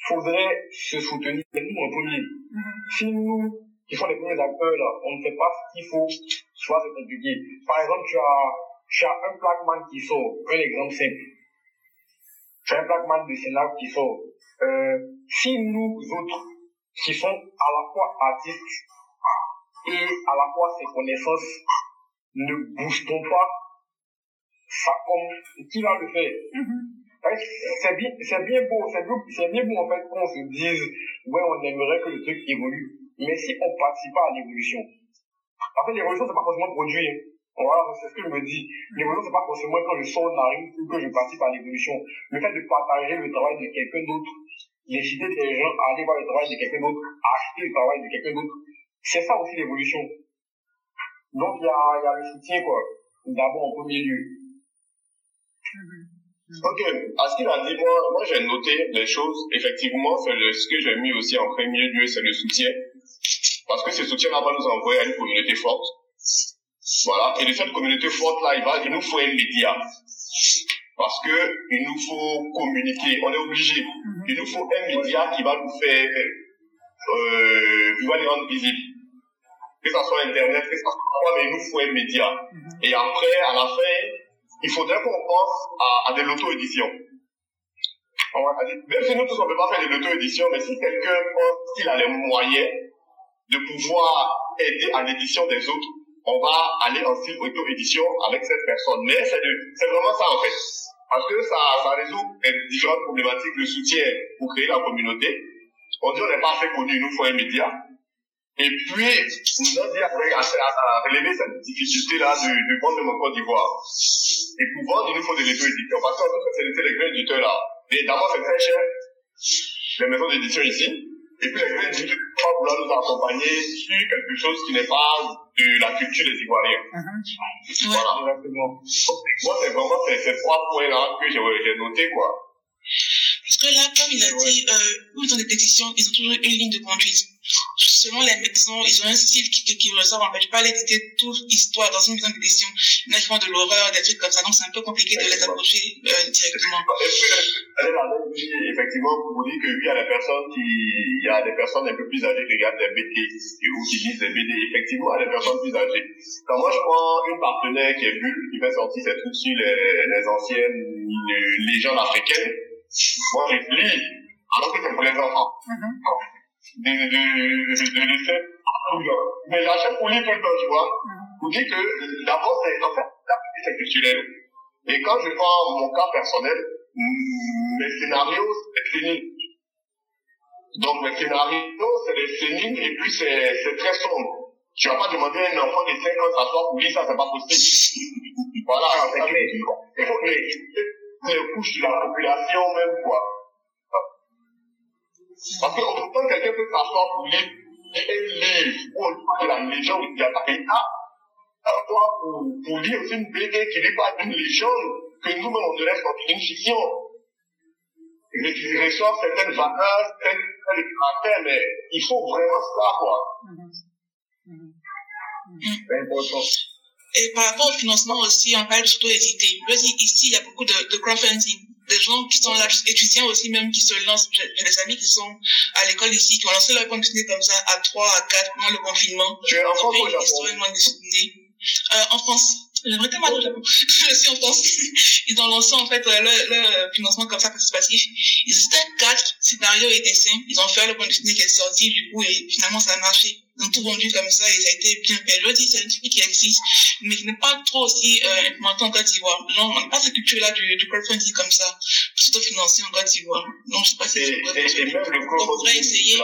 faudrait se soutenir, nous en premier. Mm-hmm. Si nous, qui sommes les premiers acteurs, là, on ne fait pas ce qu'il faut, soit c'est compliqué. Par exemple, tu as, tu as un Blackman qui sort, un exemple simple. Tu as un Blackman de Sénat qui sort. Euh, si nous autres, qui sommes à la fois artistes et à la fois ses connaissances, ne boostons pas, ça comme, qui va le faire? Mm-hmm c'est bien, c'est bien beau, c'est bien, c'est bien beau en fait qu'on se dise, ouais, on aimerait que le truc évolue. Mais si on participe pas à l'évolution, en fait, l'évolution, c'est pas forcément produire. Voilà, c'est ce que je me dis. L'évolution, c'est pas forcément quand je sors de la ou que je participe à l'évolution. Le fait de partager le travail de quelqu'un d'autre, d'inciter des gens à aller voir le travail de quelqu'un d'autre, à acheter le travail de quelqu'un d'autre, c'est ça aussi l'évolution. Donc, il y a, y a le soutien, quoi. D'abord, en premier lieu. Mm-hmm. Ok, à ce qu'il a dit, moi, moi j'ai noté les choses. Effectivement, c'est ce que j'ai mis aussi en premier lieu, c'est le soutien. Parce que ce soutien-là va nous envoyer à une communauté forte. Voilà. Et de cette communauté forte-là, il, va, il nous faut un média. Parce que il nous faut communiquer. On est obligé. Mhm. Il nous faut un média qui va nous faire, euh, qui va nous rendre visibles. Que ce soit Internet, que ce soit quoi, mais il nous faut un média. Mhm. Et après, à la fin, il faudrait qu'on pense à, à de l'auto-édition. Même si nous tous on ne peut pas faire de l'auto-édition, mais si quelqu'un pense qu'il a les moyens de pouvoir aider à l'édition des autres, on va aller en style auto-édition avec cette personne. Mais c'est vraiment ça en fait. Parce que ça, ça résout différentes problématiques, le soutien pour créer la communauté. On dit on n'est pas assez connu, il nous faut un média. Et puis, nous avons dit à, à, relever cette difficulté-là du, du monde de mon Côte d'Ivoire. Et pour vendre, il nous faut des auto-éditeurs. Parce qu'en fait, c'est les grands éditeurs-là. Et d'abord, c'est très cher, les maisons d'édition ici. Et puis, les grands éditeurs vont vouloir nous accompagner sur quelque chose qui n'est pas de la culture des Ivoiriens. Mm-hmm. Voilà. Moi, c'est vraiment ces, ces trois points-là que j'ai notés, quoi. Parce que là, comme il a dit, euh, ils ont des pétitions, ils ont toujours une ligne de conduite selon les maisons, ils ont un style qui, qui ressort. En fait, je peux pas l'éditer toute histoire dans une maison d'édition. Il y en a de l'horreur, des trucs comme ça. Donc, c'est un peu compliqué de les approcher euh, directement. Effectivement, vous dites qu'il y a des personnes qui, il y a des personnes un peu plus âgées qui regardent des BD ou qui lisent des BD. Effectivement, il y a des personnes plus âgées. Quand moi, je prends une partenaire qui est Bulle, qui fait sortir ses trucs sur les, les anciennes légendes africaines, moi, je lis alors que c'est pour les enfants. De, de, de, de l'effet Mais j'achète pour lire tout le temps, tu vois. Vous dites que d'abord, c'est, en fait, la c'est culturel. Et quand je prends mon cas personnel, mes scénarios, c'est fini. Donc mes scénarios, c'est des sénines et puis c'est très sombre. Tu vas pas demander à un enfant de 5 ans de s'asseoir pour lire ça, c'est pas possible. voilà, c'est Il faut que les, couches de la population même, quoi. Parce que autant quelqu'un peut s'asseoir pour lire un livre ou de la légende il y a ah, toi pour, pour lire aussi une BD qui n'est pas une légende, que nous-mêmes on devrait sortir une fiction. Mais qui reçoit certaines valeurs, certaines caractères, mais il faut vraiment ça, quoi. C'est important. Et par rapport au financement aussi, on parle surtout des idées. Ici, il y a beaucoup de, de crowdfunding. Des gens qui sont là, étudiants aussi même, qui se lancent. J'ai des amis qui sont à l'école ici, qui ont lancé leur dessinée comme ça, à 3, à 4, pendant le confinement. Tu es en France ou au Japon euh, En France. J'aimerais tellement aller au Japon. je suis en France. Ils ont lancé en fait leur, leur financement comme ça participatif. Ils étaient quatre scénarios et dessins. Ils ont fait le bande dessinée qui est sorti du coup et finalement ça a marché. Ils ont tout vendu comme ça et ça a été bien fait. Je dis c'est un truc qui existe, mais qui n'est pas trop aussi euh, implémenté en Côte d'Ivoire. Non, on n'a pas cette culture-là du, du crowdfunding comme ça, pour financer en Côte d'Ivoire. Non, je sais pas si c'est le On pourrait essayer.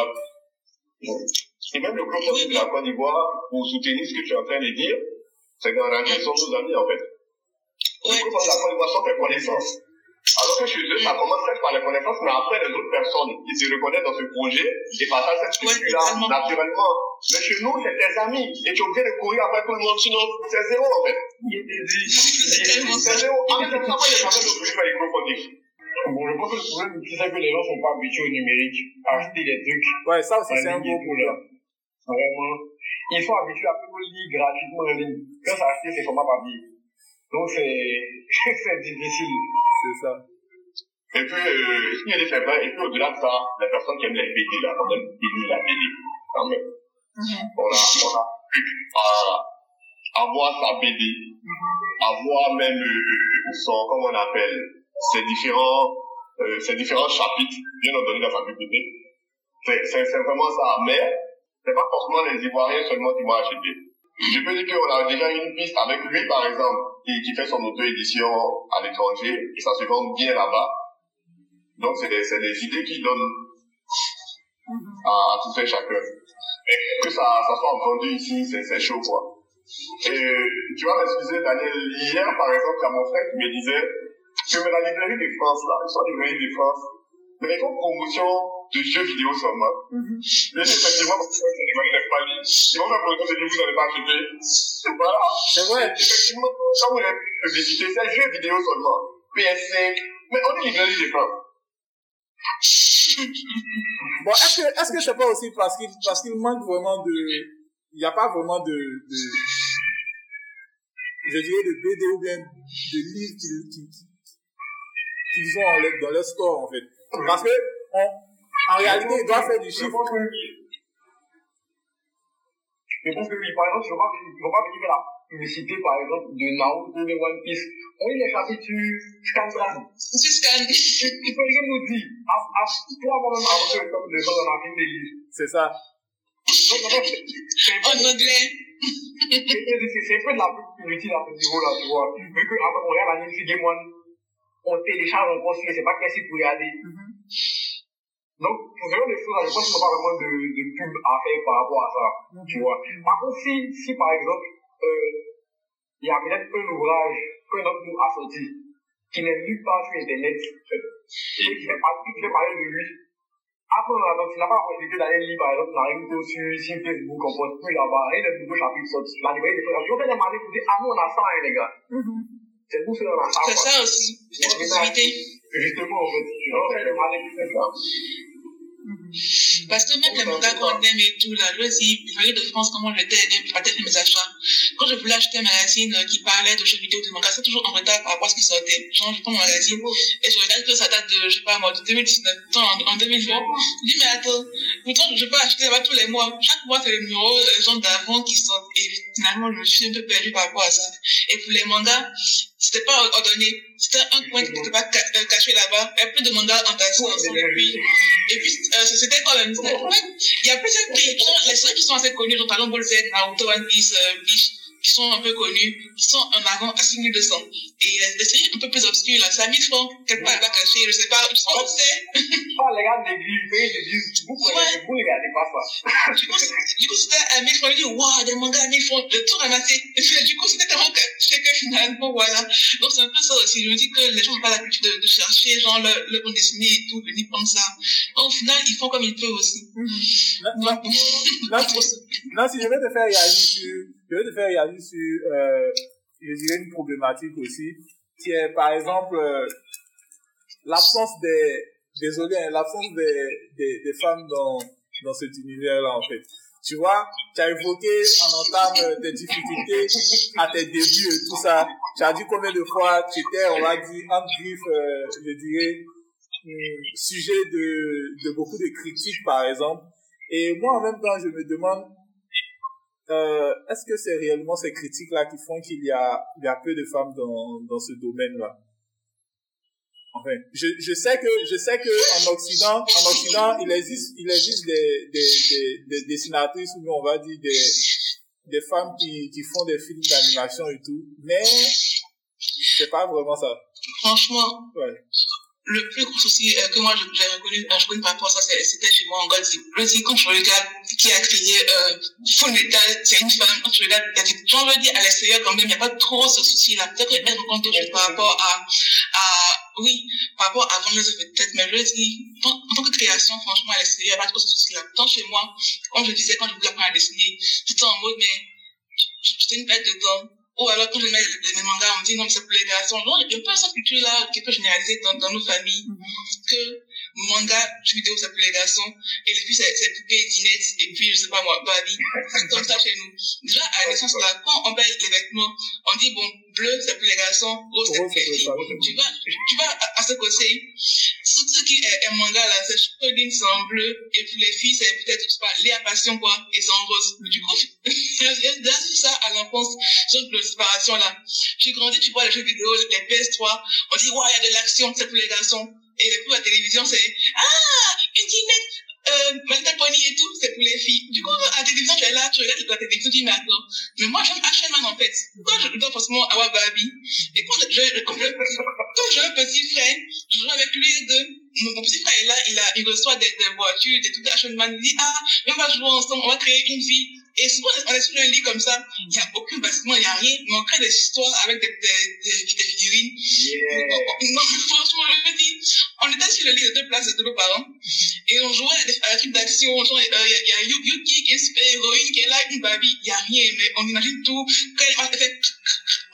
Et même le crowdfunding de la Côte d'Ivoire, pour soutenir ce que tu es en train de dire, c'est d'arranger sont nos amis en fait. Ouais. Le crowdfunding de la Côte d'Ivoire sont tes connaissances. Alors que chez eux, ça commence peut-être par les connaissances, mais après les autres personnes qui se reconnaissent dans ce projet, ils partagent cette Ouais, structure-là totalement. naturellement. Mais chez nous, c'est tes amis. Et tu es obligé de courir après tout le monde, sinon c'est zéro en fait. C'est zéro. En fait, c'est ça, moi, j'ai jamais obligé de faire les. Bon, je pense que le problème c'est que les gens sont pas habitués au numérique, à acheter des trucs. Ouais, ça aussi, c'est un gros et problème. Vraiment. Ils sont habitués à tout lire gratuitement en ligne. Quand ça acheté, c'est format papier. Donc c'est, c'est difficile. C'est ça. Et puis, euh, ce qui est vrai, et puis au-delà de ça, les personnes qui aiment les BD, là, quand même, ils lisent la BD. Quand même. On a, on a pu à, avoir sa BD, avoir même euh, son, comment on appelle, ces différents, euh, ces différents chapitres bien ordonnés dans sa bibliothèque. C'est, c'est, c'est vraiment ça. Mais, c'est pas forcément les Ivoiriens seulement qui vont acheter. Je peux dire qu'on a déjà une piste avec lui, par exemple, qui, qui fait son auto-édition à l'étranger, et ça se vend bien là-bas. Donc, c'est des, c'est des idées qui donnent à, à tout un chacun. Et que ça, ça soit vendu ici, c'est, chaud, quoi. Et tu vas m'excuser, Daniel, hier, par exemple, il y a mon frère qui me disait que la librairie de France, là, soit librairie de France, mais ils font promotion de jeux vidéo seulement. Mais c'est effectivement, parce que c'est une librairie de pas lire. Ils vont faire promotion de vous n'avez pas acheté. Voilà. C'est vrai. Effectivement, quand vous avez publicité, c'est jeux vidéo seulement. PS5. Mais on est librairie de France. Bon, est-ce que, est-ce que c'est pas aussi parce qu'il, parce qu'il manque vraiment de, il n'y a pas vraiment de, de, je dirais de BD ou bien de livres qu'ils, qu'ils, qu'ils ont dans leur store, en fait. Parce que, on, en réalité, ils doivent faire du Je chiffre. pense que oui. Je pense que oui. Par exemple, je ne vais pas venir- je la publicité, par exemple, de Naruto, de One Piece. On lit les chapitres, tu scannes ça. Tu peux rien nous dire. Toi, moi-même, avant que je tombe dedans dans ma film des livres. C'est ça. En anglais. c'est- un peu de la pub inutile à ce niveau-là, tu vois. Vu que, avant, on regarde l'anime sur Game One, on télécharge, on construit, c'est pas classique pour regarder. Donc, pour ce genre de choses, je pense qu'il n'y a pas vraiment de, de pub à faire par rapport à ça, tu vois. Par contre, si, si par exemple, euh, il y a peut-être un ouvrage qu'un autre nous a sorti, qui n'est nulle part sur Internet, et qui fait, pas- qui fait parler de lui, après, on a- donc, tu n'as pas la possibilité d'aller lire, par exemple, Naruto sur, sur Facebook, on poste plus là-bas, et les nouveaux chapitres sortent. La librairie des choses. Je vais demander pour dire, ah, nous, on a ça, hein, les gars. C'est pour ça qu'on a ça, C'est ça aussi. Justement, en fait. Je vais demander pour ça. Parce que même les mangas qu'on aime et tout, là, je dis, Librairie de France, comment j'étais aidé à faire mes achats. Quand je voulais acheter un magazine euh, qui parlait de jeux vidéo, de mangas, c'est toujours en retard par rapport à ce qui sortait. Genre, je prends mon magazine et je regarde que ça date de, je sais pas moi, de 2019, non, en, en 2020. Je dis, mais attends, pourtant, je peux acheter là-bas tous les mois. Chaque mois, c'est les numéros, euh, les gens d'avant qui sortent. Et finalement, je me suis un peu perdu par rapport à ça. Et pour les mangas, c'était pas ordonné. C'était un coin qui n'était pas euh, caché là-bas. Il y a plus de mangas. Et puis, et puis euh, c'était quoi le En fait, il y a plusieurs pays. Les séries qui sont assez connues, genre Dragon Ball Z, Naruto, One Piece, euh, Bleach, qui sont un peu connus, qui sont en avant à 6200. Et euh, séries un peu plus obscures, là, c'est à 1000 francs, quelque part, elle va cacher, je sais pas, tu sais, on sait. Oh, les gars pays d'église, vous prenez, vous regardez pas ça. Du coup, c'est- du coup, c'était à 1000 francs. Je dis, waouh, des mangas à 1000 francs, le tout puis, du coup, c'était tellement je sais que finalement, voilà. Donc, c'est un peu ça aussi. Je me dis que les gens n'ont pas l'habitude de, de chercher, genre, le, le bon dessiné et tout, venir prendre ça. Donc, au final, ils font comme ils peuvent aussi. Là, là, là, si- là, si je vais te faire réagir sur, je vais te faire réagir sur, euh, je dirais une problématique aussi, qui est, par exemple, euh, l'absence des, désolé, hein, l'absence des, des, des femmes dans, dans cet univers-là, en fait. Tu vois, tu as évoqué en entame tes difficultés à tes débuts et tout ça. Tu as dit combien de fois tu étais, on va dire, en griffe, euh, je dirais, hum, sujet de, de beaucoup de critiques, par exemple. Et moi, en même temps, je me demande, euh, est-ce que c'est réellement ces critiques-là qui font qu'il y a, il y a peu de femmes dans, dans ce domaine-là? Enfin, je, je sais que, je sais que en Occident, en Occident, il existe, il existe des, des, des, des dessinatrices ou on va dire des, des femmes qui, qui font des films d'animation et tout, mais c'est pas vraiment ça. Franchement, Ouais. Le plus gros souci euh, que moi j'ai reconnu, euh, je connais par rapport à ça, c'était chez moi en Goldie. Goldie, quand je regarde qui a créé euh, Full Metal, c'est une femme, quand je regarde, il y a des- genre, je dis à l'extérieur quand même, il n'y a pas trop ce souci-là. Peut-être qu'elle rencontre d'autres par rapport à, à, oui, par rapport à Van peut-être, mais je dis, en, tant que création, franchement, à l'extérieur, il n'y a pas trop ce souci-là. Tant chez moi, quand je disais, quand je voulais apprendre à dessiner, j'étais en mode, mais j'étais une bête de temps. Ou alors, quand je mets les, les mangas, on me dit non, mais c'est pour les garçons. Donc, il y a un peu cette culture-là qui peut généraliser dans, dans nos familles. Que manga, jeux vidéo, c'est pour les garçons. Et les filles, c'est poupées, dinettes. Et puis, je sais pas moi, Barbie. C'est comme ça chez nous. Déjà, à la naissance, là, quand on paye les vêtements, on dit, bon, bleu, c'est pour les garçons, rose, c'est pour les les filles. Tu vas, tu vas à, à ce côté. Tout ce qui est, est manga, là, c'est Shogun, c'est en bleu. Et pour les filles, c'est peut-être, je sais pas, Léa Passion, quoi. Et c'est en rose. Du coup, déjà eu ça à l'enfance, sur de séparation, là. J'ai grandi, tu vois les jeux vidéo, les PS3, on dit, ouais, il y a de l'action, c'est pour les garçons. Et pour la télévision, c'est, ah, une dinette, euh, Little Pony et tout, c'est pour les filles. Du coup, à la télévision, tu es là, tu regardes la télévision, tu dis, mais attends, mais moi, j'aime Action Man, en fait. Pourquoi je dois forcément avoir Barbie? Et quand je- quand j'ai un petit frère, je joue avec lui et deux. Mon, petit frère est là, il a, il reçoit des, des voitures, des trucs d'Action il dit, ah, on va jouer ensemble, on va créer une vie. Et souvent, on est sur un lit comme ça, il n'y a aucun bâtiment, il n'y a rien, mais on crée des histoires avec des, des, des, des figurines. Yeah. Non, franchement, je me dis, on était sur le lit de deux places de nos parents, et on jouait à des, à des trucs d'action, genre, euh, il y y a Yu- Yuki qui est super héroïne, qui est là, une Barbie, il n'y a rien, mais on imagine tout, quand elle fait,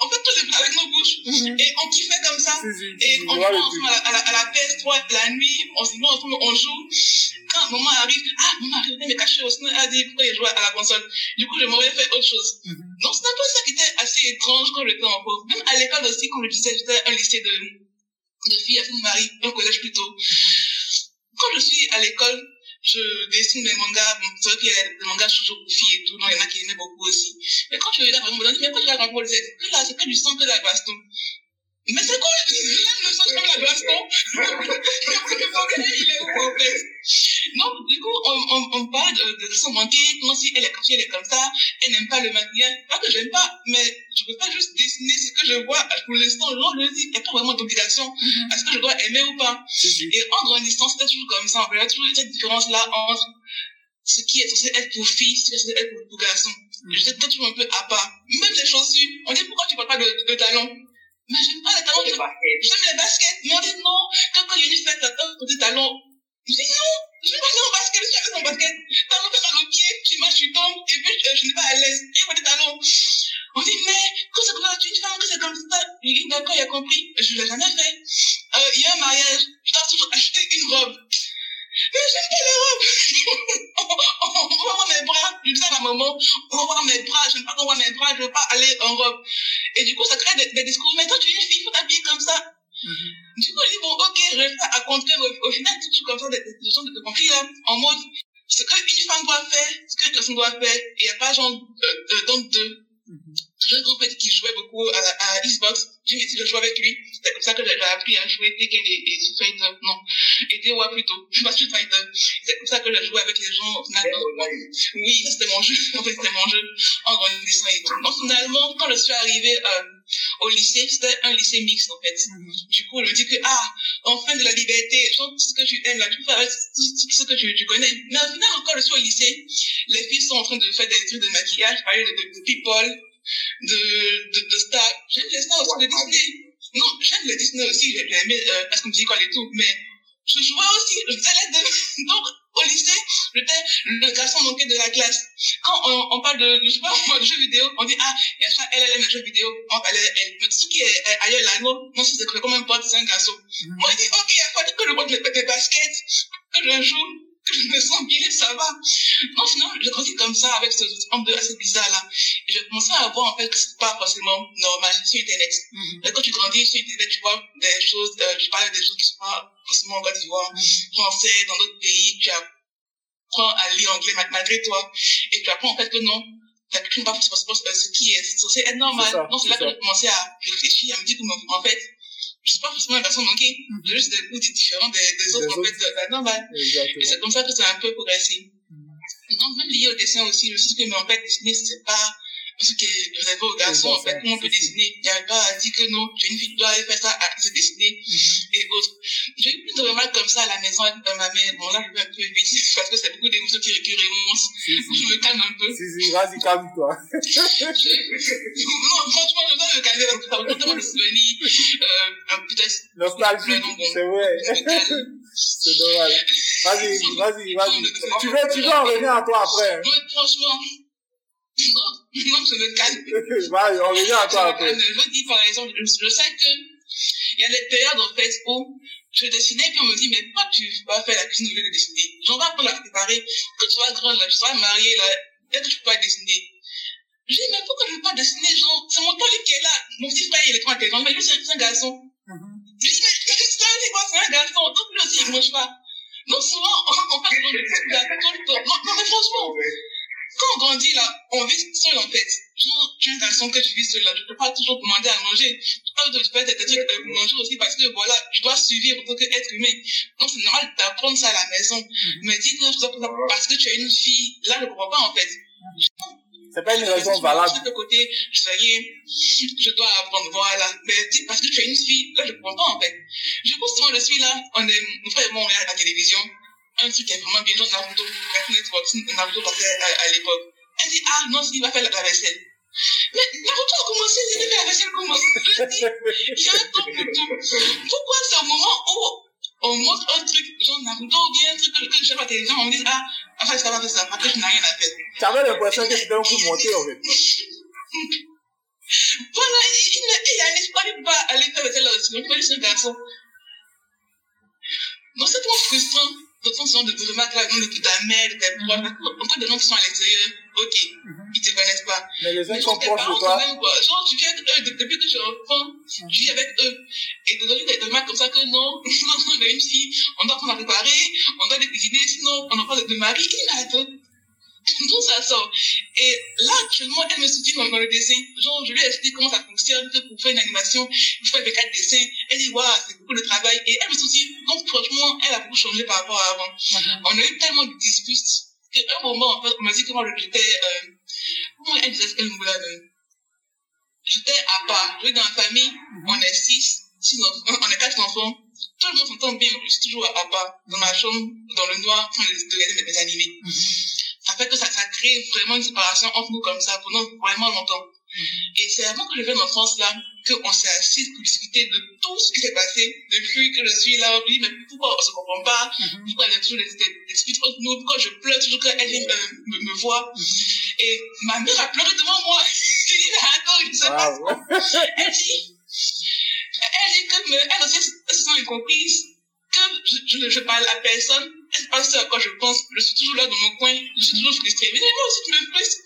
on fait tous les plats avec nos bouches, et on kiffait comme ça. Et on joue à la, à, la, à la PS3 la nuit, on se met ensemble, on joue. Quand maman arrive, ah, maman arrive, me cacher au cinéma, elle a dit, pourquoi il joue à la console Du coup, je m'aurais fait autre chose. Mhm. Donc, c'est un peu ça qui était assez étrange quand j'étais en pauvre. Même à l'école aussi, comme je disais, j'étais un lycée de, de filles, à Sainte-Marie, un collège plutôt. Quand je suis à l'école, je dessine mes mangas. Bon, c'est vrai qu'il y a des mangas toujours pour filles et tout. Non, il y en a qui aimaient beaucoup aussi. Mais quand tu regardes, par exemple, on dit, mais pourquoi tu regardes Dragon Ball Z Que là, c'est que du sang, que de la baston. Mais c'est quoi J'aime le sang comme la baston? Le manga, il est où, en fait Donc, du coup, on, on, on parle de, de son manqué, comment si elle est comme si elle est comme ça, elle n'aime pas le maquillage. Pas que j'aime pas, mais je peux pas juste dessiner ce que je vois pour l'instant. Genre, je dis, il n'y a pas vraiment d'obligation. Est-ce que je dois aimer ou pas et en grandissant, c'était toujours comme ça. On verrait toujours cette différence-là entre ce qui est censé être pour filles, ce qui est censé être pour, pour garçons. J'étais toujours un peu à part. Même les chaussures. On dit pourquoi tu parles pas de, de, de talons? Mais j'aime pas les talons. J'aime les baskets. Mais on dit non. Quand, quand il y a une fête, t'attends pour des talons. Je dis non. Je vais pas en basket. Je suis avec mon basket. Talons fait mal au pied. Tu marches, tu tombes. Et puis, je, je n'ai pas à l'aise. Et moi, des talons. On dit, mais, quand c'est comme ça, tu es une femme, que c'est comme ça. Il dit, d'accord, il a compris. Je l'ai jamais fait. Euh, il y a un mariage. Je dois toujours acheter une robe. Mais j'aime pas les robes. on, on, on va voir mes bras. Je disais à ma maman, on va voir mes bras. J'aime pas qu'on voit mes bras. Je veux pas aller en robe. Et du coup, ça crée des, des discours. Mais toi, tu es une fille, il faut t'habiller comme ça. Mhm. Du coup, je dis, bon, ok, je vais faire à contraire. Au, au final, c'est tout comme ça, des, des notions de, conflit, là, en mode, ce qu'une femme doit faire, ce qu'une personne doit faire, et il n'y a pas genre, euh, euh, donc deux. J'ai un grand frère qui jouait beaucoup à, à Xbox. J'ai essayé de jouer avec lui. C'est comme ça que j'ai appris à jouer Tekken et, et Street Fighter. Non. Et DOA plutôt. Pas Street Fighter. C'est comme ça que j'ai joué avec les gens. Finalement, oui, ça c'était mon jeu. En fait, c'était mon jeu en grandissant et tout. Donc finalement, quand je suis arrivé euh, au lycée, c'était un lycée mixte en fait. Du coup, je me dis que, ah, enfin de la liberté, genre tout ce que tu aimes là, tu peux faire tout, tout ce que tu, tu connais. Mais au final, quand je suis au lycée, les filles sont en train de faire des trucs de maquillage, parler de, de, de people, de, de, de stars. J'aime les stars aussi de Disney. Non, j'aime les Disney aussi, j'ai aimé euh, parce qu'on me dit quoi et tout, mais je jouais aussi, je faisais les deux. Donc, au lycée, j'étais le garçon manqué de la classe. Quand on, on parle de, je sais pas, moi, de jeux vidéo, on dit, ah, il y a ça, elle, elle aime les jeux vidéo. Oh, elle, elle. Mais tout ce qui est est ailleurs là, non, moi, c'est comme un pote, c'est un garçon. Moi, je dis, ok, il y a quoi que je porte les, les baskets, que je joue, je me sens bien, ça va. Non, sinon, j'ai grandi comme ça, avec ce homme assez bizarre là. Et j'ai commencé à voir, en fait, que c'est pas forcément normal sur Internet. Mais quand tu grandis sur Internet, tu vois des choses, euh, tu parles des choses qui sont pas forcément en Côte d'Ivoire, français, dans d'autres pays, tu apprends à lire anglais malgré toi. Et tu apprends, en fait, que non, tu pas forcément ce qui est censé être normal. Donc, c'est là que j'ai commencé à réfléchir, à me dire que, en fait, je suis pas forcément un garçon manqué. J'ai juste des goûts différents des, des autres, en fait, de la normale. Et c'est comme ça que c'est un peu progressé. Donc, même lié au dessin aussi, je me suis dit que, mais en fait, dessiner, c'est pas ce qui est réservé aux garçons, en fait. on peut si, si. dessiner? Il n'y a pas à dire que non, tu es une fille, tu dois aller faire ça, arrêter de dessiner, et autres. J'ai eu de remarques comme ça à la maison avec euh, ma mère. Bon, là, je vais un peu vite, parce que c'est beaucoup d'émotions qui, qui remontent. Je me calme un peu. Si, si, vas-y, calme-toi. non, franchement, je dois me calmer parce que ça me tellement de souvenirs, euh, un peut-être, bon. c'est vrai. C'est dommage. Vas-y, vas-y, vas-y. Tu veux, tu veux en revenir à toi après. hein? Ouais, franchement, non, non, je me calme. On revient à toi après. Je dire, par exemple, je, je sais que il y a des périodes, en fait, où je dessinais, puis on me dit, mais pourquoi tu vas faire la cuisine au lieu de dessiner? J'en vais apprendre à la préparer. Quand tu seras grande, là, tu seras mariée, là, est-ce que tu peux pas dessiner? Je dis, mais pourquoi je ne veux pas dessiner, genre, c'est mon père qui est là. Mon petit frère, il est trop intelligent, mais lui, c'est c'est un garçon. Je dis, mais dire quoi, c'est un garçon, donc lui aussi, il mange pas. Donc souvent, on, on genre de trucs là, tout le temps. Non, non, mais franchement, quand on grandit là, on vit seul en fait. Genre, tu es un garçon que tu vis seul là, tu peux pas toujours demander à manger. Tu peux tu peux des trucs euh, pour manger aussi parce que voilà, tu dois survivre en tant qu'être humain. Donc c'est normal d'apprendre ça à la maison. Mais dis que tu dois apprendre ça parce que tu es une fille, là je comprends pas en fait. C'est pas une raison valable. De côté, ça y est, je dois apprendre, voilà. Mais dis parce que tu es une fille, là je comprends pas en fait. Du coup, souvent je suis là, on est, mon frère et moi on regarde la télévision, un truc qui est vraiment bien, genre Naruto, Naruto passait à, à l'époque. Elle dit, ah non, il va faire la, la vaisselle. Mais Naruto a commencé, il fait la vaisselle comment Je dis, j'ai un temps pour tout. Pourquoi c'est au moment où on montre un truc, genre Naruto, ou bien un truc que, que je à la télévision, on me dit, ah, enfin, ça va faire ça, après je n'ai rien à faire. Tu avais l'impression que c'était un coup monté, en fait. Voilà, il, il, il a l'espoir de pas aller faire la vaisselle donc il c'est un garçon. Donc c'est tellement frustrant ce genre de de remarques là, non, de ta mère, de tes proches, encore des gens qui sont à l'extérieur, ok, ils te connaissent pas. Mais les uns Mais sont proches de parents toi. quand même, quoi. Genre, tu viens avec eux, de- depuis que tu es enfant, tu vis avec eux. Et de donner des remarques comme ça que non, non, on est une fille, on doit apprendre à préparer, on doit les cuisiner, sinon on n'a pas de, mari, qui l'a D'où ça sort. Et là, actuellement, elle me soutient dans, le dessin. Genre, je lui ai expliqué comment ça fonctionne, pour faire une animation, il faut faire des quatre dessins. Elle dit, waouh, c'est beaucoup de travail. Et elle me soutient. Donc, franchement, elle a beaucoup changé par rapport à avant. On a eu tellement de disputes qu'à un moment, en fait, on m'a dit que moi, j'étais, euh, comment elle disait ce qu'elle voulait, euh, j'étais à part. Je suis dans la famille, on est six, six enfants, on est quatre enfants. Tout le monde s'entend bien, je suis toujours à part, dans ma chambre, dans le noir, en train de de regarder mes animés. Ça fait que ça, ça crée vraiment une séparation entre nous comme ça pendant vraiment longtemps. Et c'est avant que je vienne en France là, qu'on s'est assis pour discuter de tout ce qui s'est passé depuis que je suis là. On me dit, mais pourquoi on se comprend pas? Pourquoi il y a toujours des, des, des disputes entre nous? Pourquoi je pleure toujours quand elle vient euh, me, me voir? Et ma mère a pleuré devant moi. Je dis, mais attends, je ne sais pas. Waouh. Elle dit, elle dit que, elle aussi, elle se sent incomprise, que je, je, je parle à personne, pas ce à quoi je pense, je suis toujours là dans mon coin, je suis toujours frustrée. Mais moi aussi, tu me frustres.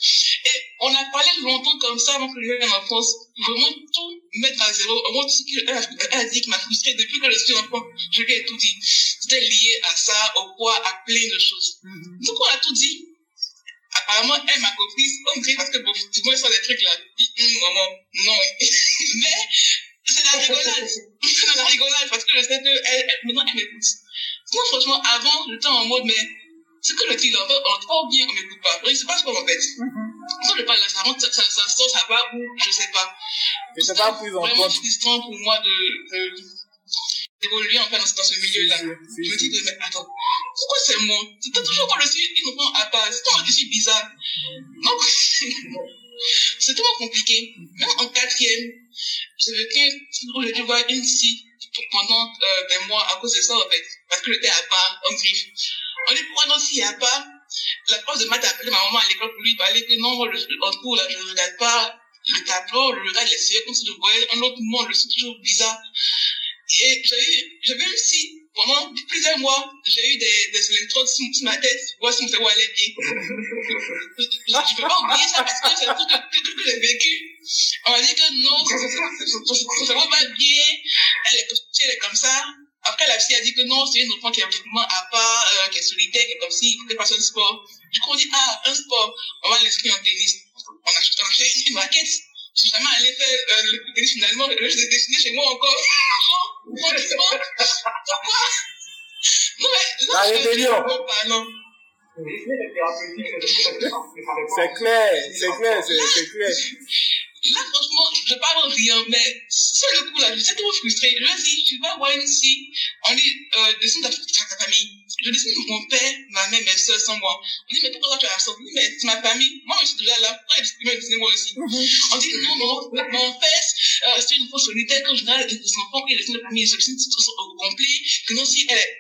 Et on a parlé longtemps comme ça avant que je vienne en France, vraiment tout mettre à zéro. Au moins, tout ce qu'elle a, elle a dit qui m'a frustrée depuis que je suis enfant, je lui ai tout dit. C'était lié à ça, au poids, à plein de choses. Donc on a tout dit. Apparemment, elle m'a compris, on dirait parce que bon, tout le monde sort des trucs là. Hum, maman, non. Mais, c'est la rigolade. C'est la rigolade parce que je sais que elle, elle- maintenant, elle m'écoute. Sinon, franchement, avant, j'étais en mode, mais, ce que je là, en fait, on entend pas bien, on m'écoute pas. Je sais pas ce qu'on en fait? Quand je parle là, ça rentre, ça, ça, ça sort, ça va ou je sais pas. C'était pas pris en vraiment frustrant pour moi de, de, d'évoluer en fait dans, ce milieu-là. Je me dis, mais attends, pourquoi c'est moi? C'est toujours quand je suis une enfant à part. C'est toujours je suis bizarre. Donc, c'est tellement compliqué. Même en quatrième, j'avais qu'un où j'ai dû voir une psy pendant euh, des mois à cause de ça, en fait. Parce que j'étais à part, en griffe. On dit, pourquoi non, s'il y a pas? La prof de maths a appelé ma maman à l'école pour lui parler que non, le, en cours, là, je ne regarde pas le tableau, je regarde les séries comme si je voyais un autre monde, je suis toujours bizarre. Et j'avais, j'avais même si, pendant plusieurs mois, j'ai eu des, des électrodes sur, ma tête, voir si mon cerveau allait bien. Je ne peux pas oublier ça parce que c'est un truc que, j'ai vécu. On m'a dit que non, son, cerveau va bien, est, elle est comme ça. Après, la psy a dit que non, c'est une enfant qui est vraiment à part, euh, qui est solitaire, qui est comme si, il qu'elle fasse un sport. Du coup, on dit, ah, un sport, on va l'inscrire en tennis. On a, on a acheté une, raquette. Je suis jamais allé faire euh, le tennis finalement, je l'ai dessiné chez moi encore. Non, franchement, pourquoi? Non, mais là, La je- rébellion. pas, non. C'est clair, c'est clair, c'est clair. Là, franchement, je parle rien, mais sur le coup, là, j'étais trop frustrée. Je me dis, tu vas voir une fille, on dit, euh, dessine ta, famille. Je dessine mon père, ma mère, mes soeurs sans moi. On dit, mais pourquoi tu as Oui, mais c'est ma famille. Moi, je suis déjà là. Pourquoi tu peux dessiner moi aussi On dit, non, mon, mon père, euh, c'est une fausse solitaire, qu'en général, les enfants, qui dessine le premier, je dessine tout au complet, que non, si elle est.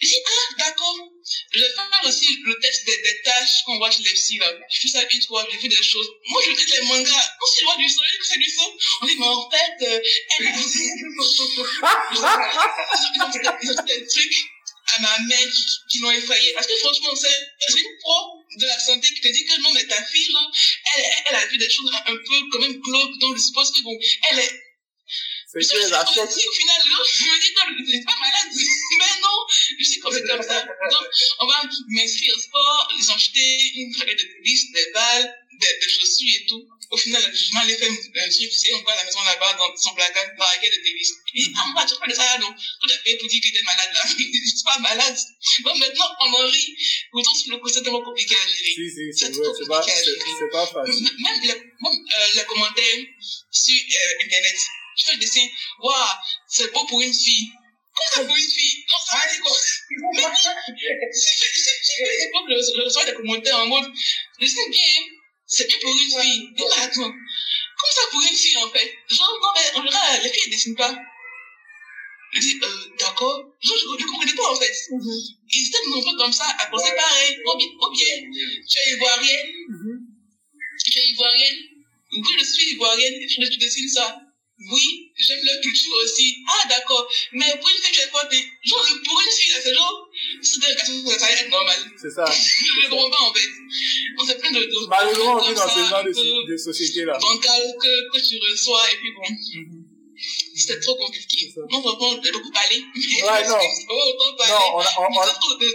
Je dis, ah, d'accord. Je vais faire aussi le test des, des tâches qu'on voit chez les psys, là. J'ai fait ça une fois, j'ai vu des choses. Moi, je regarde les mangas. Quand je vois du soleil, que c'est du sang. On dit, mais en fait, euh, elle a fait ils ont fait des trucs à ma mère qui, qui l'ont effrayée. Parce que franchement, c'est c'est une pro de la santé qui te dit que non, mais ta fille, genre, elle, elle, a vu des choses un peu quand même glauques, donc je suppose que bon, elle est C'est suis la au final, je me dis, non, je suis pas malade. Mais je suis comme, comme ça. Donc, on va m'inscrire au sport, ils ont acheté une raquette de tennis, des balles, des, des chaussures et tout. Au final, je m'en ai fait un truc, tu sais, on voit à la maison là-bas, dans son placard, la raquette de tennis. Il dit, ah, moi, tu fais de ça, donc, tout à fait pour dire que t'es malade, là. Je suis pas malade. Bon, maintenant, on en rit. Pourtant, sur le coup, c'est tellement compliqué à gérer. Si, si, c'est C'est vrai, c'est pas, c'est c'est pas facile. Même les, même, euh, les commentaires sur euh, Internet. Je fais le dessin. Waouh, c'est beau pour une fille. Comment ça pour une fille Non, ça va dire quoi Mais non, si si- si- si je peux que je reçois des commentaires en mode, je sais bien, c'est bien pour une fille. Mais attends, comment ça pour une fille en fait? Genre, non, mais en général, les filles ne dessinent pas. Je dis, euh, d'accord. Genre, je ne comprenais pas en fait. Ils étaient nombreux comme ça à penser pareil. Ou bien, tu es ivoirienne, tu es ivoirienne. Oui, je suis ivoirienne, je dessine ça. Oui, j'aime leur culture aussi. Ah, d'accord. Mais pour une fille, tu es quoi t'es- Genre, le- pour une fille, c'est genre, c'est des garçons, ça va être normal. C'est ça. Je ne comprends pas, en fait. On s'est plein de, de, Malheureusement, on vit dans ce genre de, société-là. bancal que, que tu reçois, et puis bon, c'était trop compliqué. Non, franchement, j'ai beaucoup parlé. Mais Ouais, non. autant parlé. Non, on a, on, on, c'est trop de,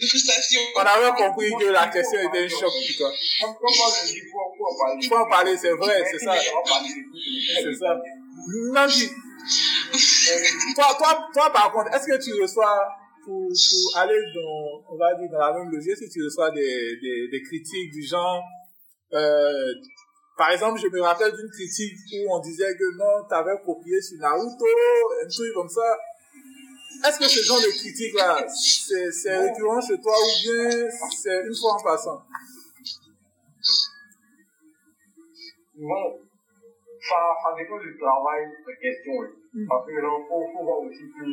de, frustration. on avait compris que la question était un choc pour toi. Comme comme moi, je dis, faut, faut en parler. Il faut en parler, c'est vrai, c'est ça. On. C'est ça. Nancy, toi, toi, toi, par contre, est-ce que tu reçois, pour, pour aller dans, on va dire, dans la même logique, que tu reçois des, des, critiques du genre, euh, par exemple, je me rappelle d'une critique où on disait que non, t'avais copié sur Naruto, un truc comme ça. Est-ce que ce genre de critique-là, c'est, c'est récurrent chez toi ou bien c'est une fois en passant? Bon, ça, ça dépend du travail en question. oui. Parce que maintenant, il faut, faut voir aussi que,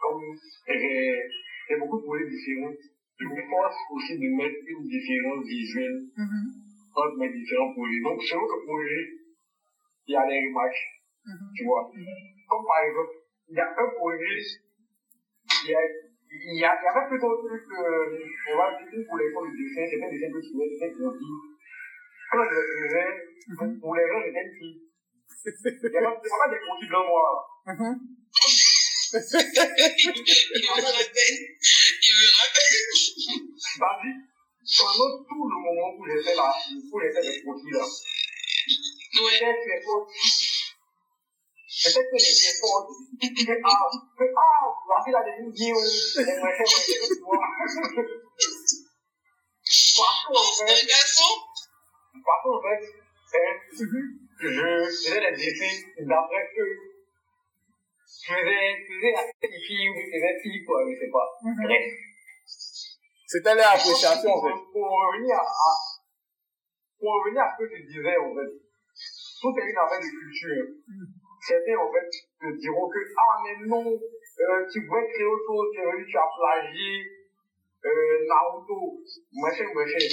comme j'ai j'ai beaucoup de projets différents, je me force aussi de mettre une différence visuelle entre mes différents projets. Donc, selon le projet, il y a des remarques, tu vois. Comme par exemple, il y a un projet, il y a, il y a, il y avait plutôt un truc, euh, on va dire, pour les cours de dessin, c'était un dessin que je faisais, c'était pour dire, quand je le faisais, pour les gens, j'étais une fille. Il y avait il y avait pas des conquis blancs noirs. il me rappelle. Il me rappelle. Vas-y. pendant tout le moment où fait, la, où fait les profils, là, Ouais. que les fautes, peut-être que les que, ah, que, ah, la fille a des vidéos, les machins, les machins, tu vois. Parce qu'en C'est fait, parce qu'en fait, hein, je faisais les défis d'après eux. Je faisais, je faisais la fille ou je faisais fille, quoi, je sais pas. Bref. C'était leur appréciation, en fait. Pour revenir à, pour revenir à ce que tu disais, en fait, tout est une affaire de culture. Certains, en fait, te diront que, ah, mais non, euh, tu voulais créer autre chose, tu es venu, tu as plagié, euh, Naruto, machin, machin.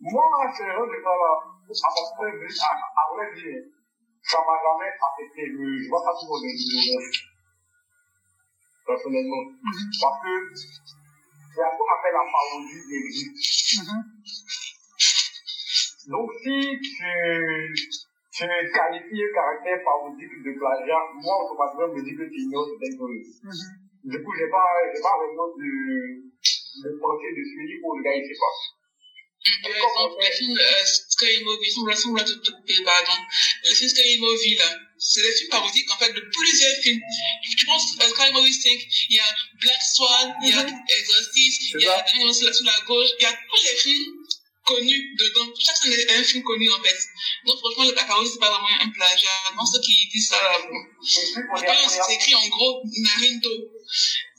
Moi, ce genre de temps-là, à vrai dire, ça m'a jamais affecté. Je, vois pas toujours de l'ignorance. Personnellement. Parce que, c'est à qu'on appelle la parodie des vies. Donc, si tu, tu qualifies un caractère parodique de plagiat, moi, automatiquement, je me dis que tu ignores certaines choses. Du coup, j'ai pas, j'ai pas vraiment de, de pensée de suivi pour le gars, il sait pas. Par exemple, le film euh, Scary Movie, sans vouloir, sans vouloir te, te couper, pardon. Le film Scary Movie, là, c'est des films parodiques, en fait, de plusieurs films. Tu penses, euh, Scary Movie 5, il y a Black Swan, il y a Exorcist, il y a. Dernier sur la, sur la gauche, il y a tous les films connus dedans. Chaque scène est un film connu, en fait. Donc, franchement, la parodie, c'est pas vraiment un plagiat. Non, ceux qui disent ça, là, bon. C'est est, écrit en gros Naruto.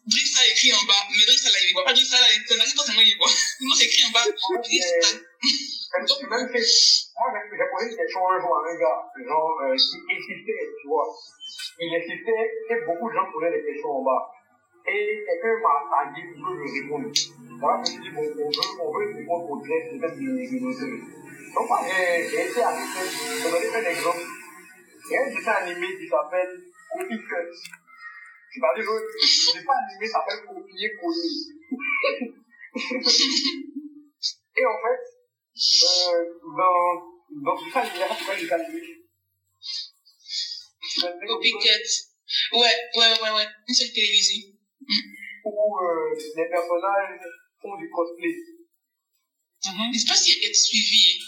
Driss a écrit en bas, mais Driss a là, il voit pas Driss a là, c'est Naruto seulement il voit. Non, c'est écrit en bas. Même moi, j'ai posé une question un jour à un gars, genre, euh, qui insistait, tu vois. Il insistait, et beaucoup de gens posaient des questions en bas. Et quelqu'un m'a tagué pour que je réponde. Voilà, je me suis dit, bon, on veut, on veut peut-être de, nos deux. Donc, moi, j'ai j'ai été arrêté. Je vais donner un exemple. Il y a un dessin animé qui s'appelle Cookie Cut. C'est-à-dire que le dessin animé s'appelle Copier Coller. Et en fait, euh, dans, dans ce dessin animé, c'est quoi le dessin animé Copycat. Ouais, ouais, ouais, ouais. Une seule télévision. Où euh, les personnages font du cosplay. Je sais pas s'il y a suivi. hein.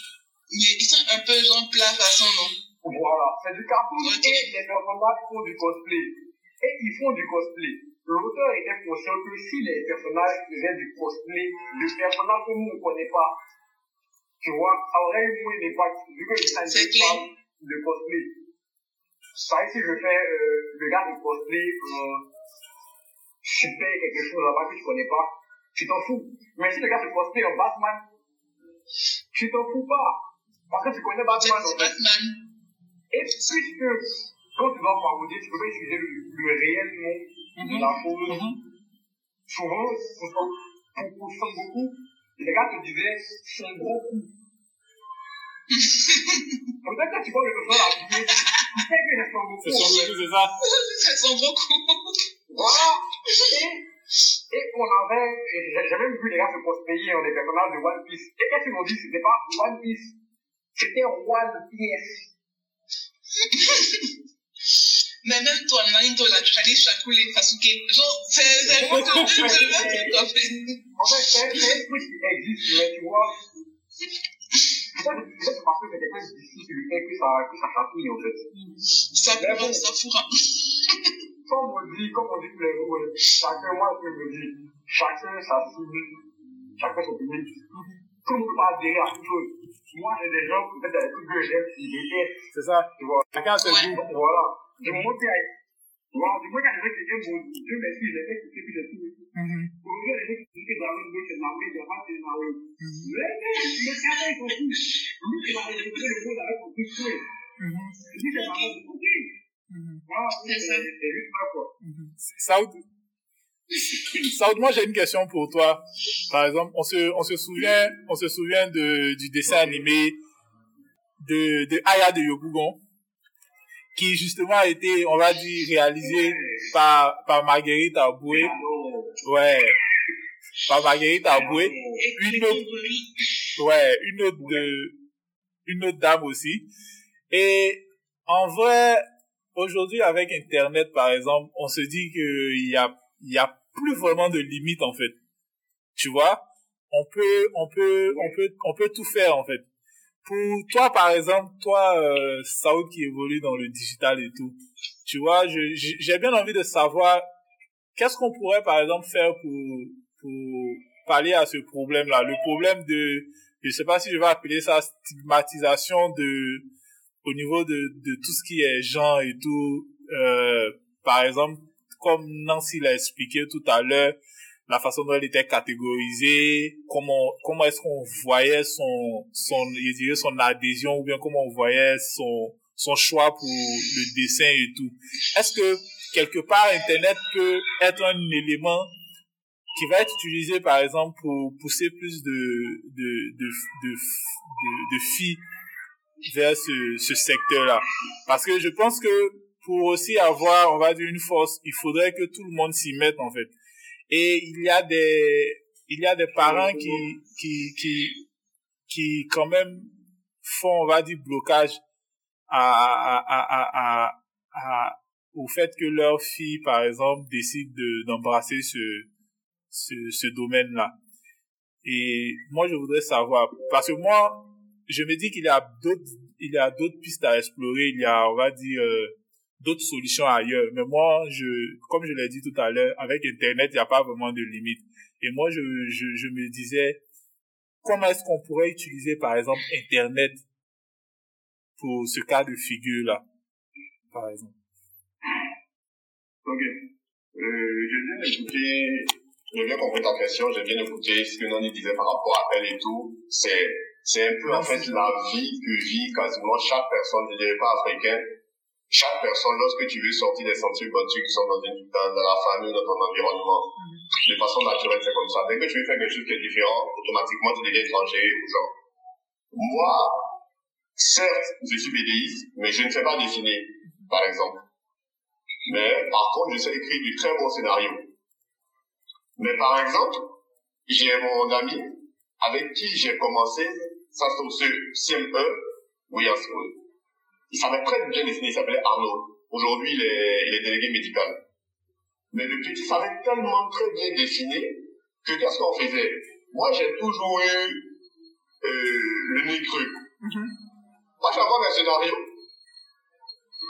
Ils sont un peu genre plat façon, non? Voilà, c'est du cartoon et les personnages font du cosplay. Et ils font du cosplay. L'auteur était conscient que si les personnages faisaient du cosplay, le personnage que nous ne connaissons pas, tu vois, ça aurait eu moins d'impact, vu que le dessin C'est animé clair. parle de cosplay. Par exemple, si je fais euh, le gars de cosplay, euh, super quelque chose là-bas que tu connais pas, tu t'en fous. Mais si le gars se cosplay en Batman, tu t'en fous pas. Parce que tu connais Batman en fait. Batman. Et puisque, quand tu vas parodier, tu peux pas utiliser le, le réel nom de la chose. Souvent, pour, pour, pour Son Goku, les gars te disaient Son Goku. Peut-être que tu vois le la vidéo, tu sais que c'est Son Goku. C'est en goût, c'est ça. C'est son gros coup. Voilà. Et, et on avait, et j'ai j'ai même vu les gars se cosplayer en des personnages de One Piece. Et qu'est-ce qu'ils m'ont dit? C'était pas One Piece, c'était One Piece. Mais même toi, Naruto, là, tu as dit Shakule, Sasuke. Genre, c'est c'est vraiment le même c'est le même truc, en fait. En fait, c'est c'est un truc qui existe, mais tu vois, peut-être parce que c'est quelqu'un d'ici qui lui fait que ça, que ça chatouille, en fait. Ça pourra, ça pourra. Comme on dit, comme on dit tous les jours, ouais, chacun, moi, ce que je me dis, chacun sa cible, chacun son public. Tout le monde peut pas adhérer à toute chose. Moi, j'ai des gens, peut-être, des trucs que j'aime, qui détestent, C'est ça. tu vois. Chacun goûts. Donc, voilà. Du gens qui Dieu merci, je l'ai fait, gens qui Dragon Ball, c'est pas. Mais, mais, certains, ils. Lui, il va le monde avec son fouet. C'est ok. Voilà, C'est juste ça, quoi. Saoud, Saoud, moi j'ai une question pour toi. Par exemple, on se, on se souvient, on se souvient de, du dessin animé de, de Aya de qui justement a été, on va dire, réalisé par, par Marguerite Aboué. Ouais. Par Marguerite Aboué. Une autre, ouais, une autre de, une autre dame aussi. Et en vrai, aujourd'hui avec Internet par exemple, on se dit que il y a, il y a plus vraiment de limites en fait. Tu vois? on peut, on peut, on peut, on peut tout faire en fait. Pour toi, par exemple, toi, euh, Saoud qui évolue dans le digital et tout, tu vois, j'ai bien envie de savoir qu'est-ce qu'on pourrait, par exemple, faire pour, pour parler à ce problème-là? Le problème de, je sais pas si je vais appeler ça stigmatisation de, au niveau de, de tout ce qui est genre et tout, euh, par exemple, comme Nancy l'a expliqué tout à l'heure, la façon dont elle était catégorisée, comment comment est-ce qu'on voyait son son je son adhésion ou bien comment on voyait son son choix pour le dessin et tout. Est-ce que quelque part internet peut être un élément qui va être utilisé par exemple pour pousser plus de de de de, de, de filles vers ce, ce secteur-là? Parce que je pense que pour aussi avoir on va dire une force, il faudrait que tout le monde s'y mette en fait et il y a des, il y a des parents qui, qui, qui, qui quand même font, on va dire, blocage à, à, à, à, à au fait que leur fille, par exemple, décide de, d'embrasser ce, ce, ce domaine-là. Et moi, je voudrais savoir, parce que moi, je me dis qu'il y a d'autres, il y a d'autres pistes à explorer. Il y a, on va dire, euh, d'autres solutions ailleurs. Mais moi, je, comme je l'ai dit tout à l'heure, avec Internet, il n'y a pas vraiment de limite. Et moi, je, je, je me disais, comment est-ce qu'on pourrait utiliser, par exemple, Internet pour ce cas de figure-là, par exemple? Ok. Euh, je viens d'écouter, j'ai bien compris ta question, j'ai bien écouté ce que Nani disait par rapport à elle et tout. C'est, c'est un peu, en fait, la vie que vit quasiment chaque personne, je dirais pas africaine, chaque personne, lorsque tu veux sortir des sentiers battus qui sont dans, une, dans, dans la famille ou dans ton environnement, de façon naturelle, c'est comme ça. Dès que tu veux faire quelque chose qui est différent, automatiquement, tu deviens étranger aux gens. Moi, certes, je suis BDiste, mais je ne sais pas dessiner, par exemple. Mais, par contre, je sais écrire du très bon scénario. Mais par exemple, j'ai mon ami avec qui j'ai commencé, ça c'est au CME, oui, en il savait très bien dessiner, il s'appelait Arnaud. Aujourd'hui, il est, il est délégué médical. Mais le petit savait tellement très bien dessiner que qu'est-ce qu'on faisait? Moi, j'ai toujours eu euh, le nez cru. Mm-hmm. Moi, avoir un scénario.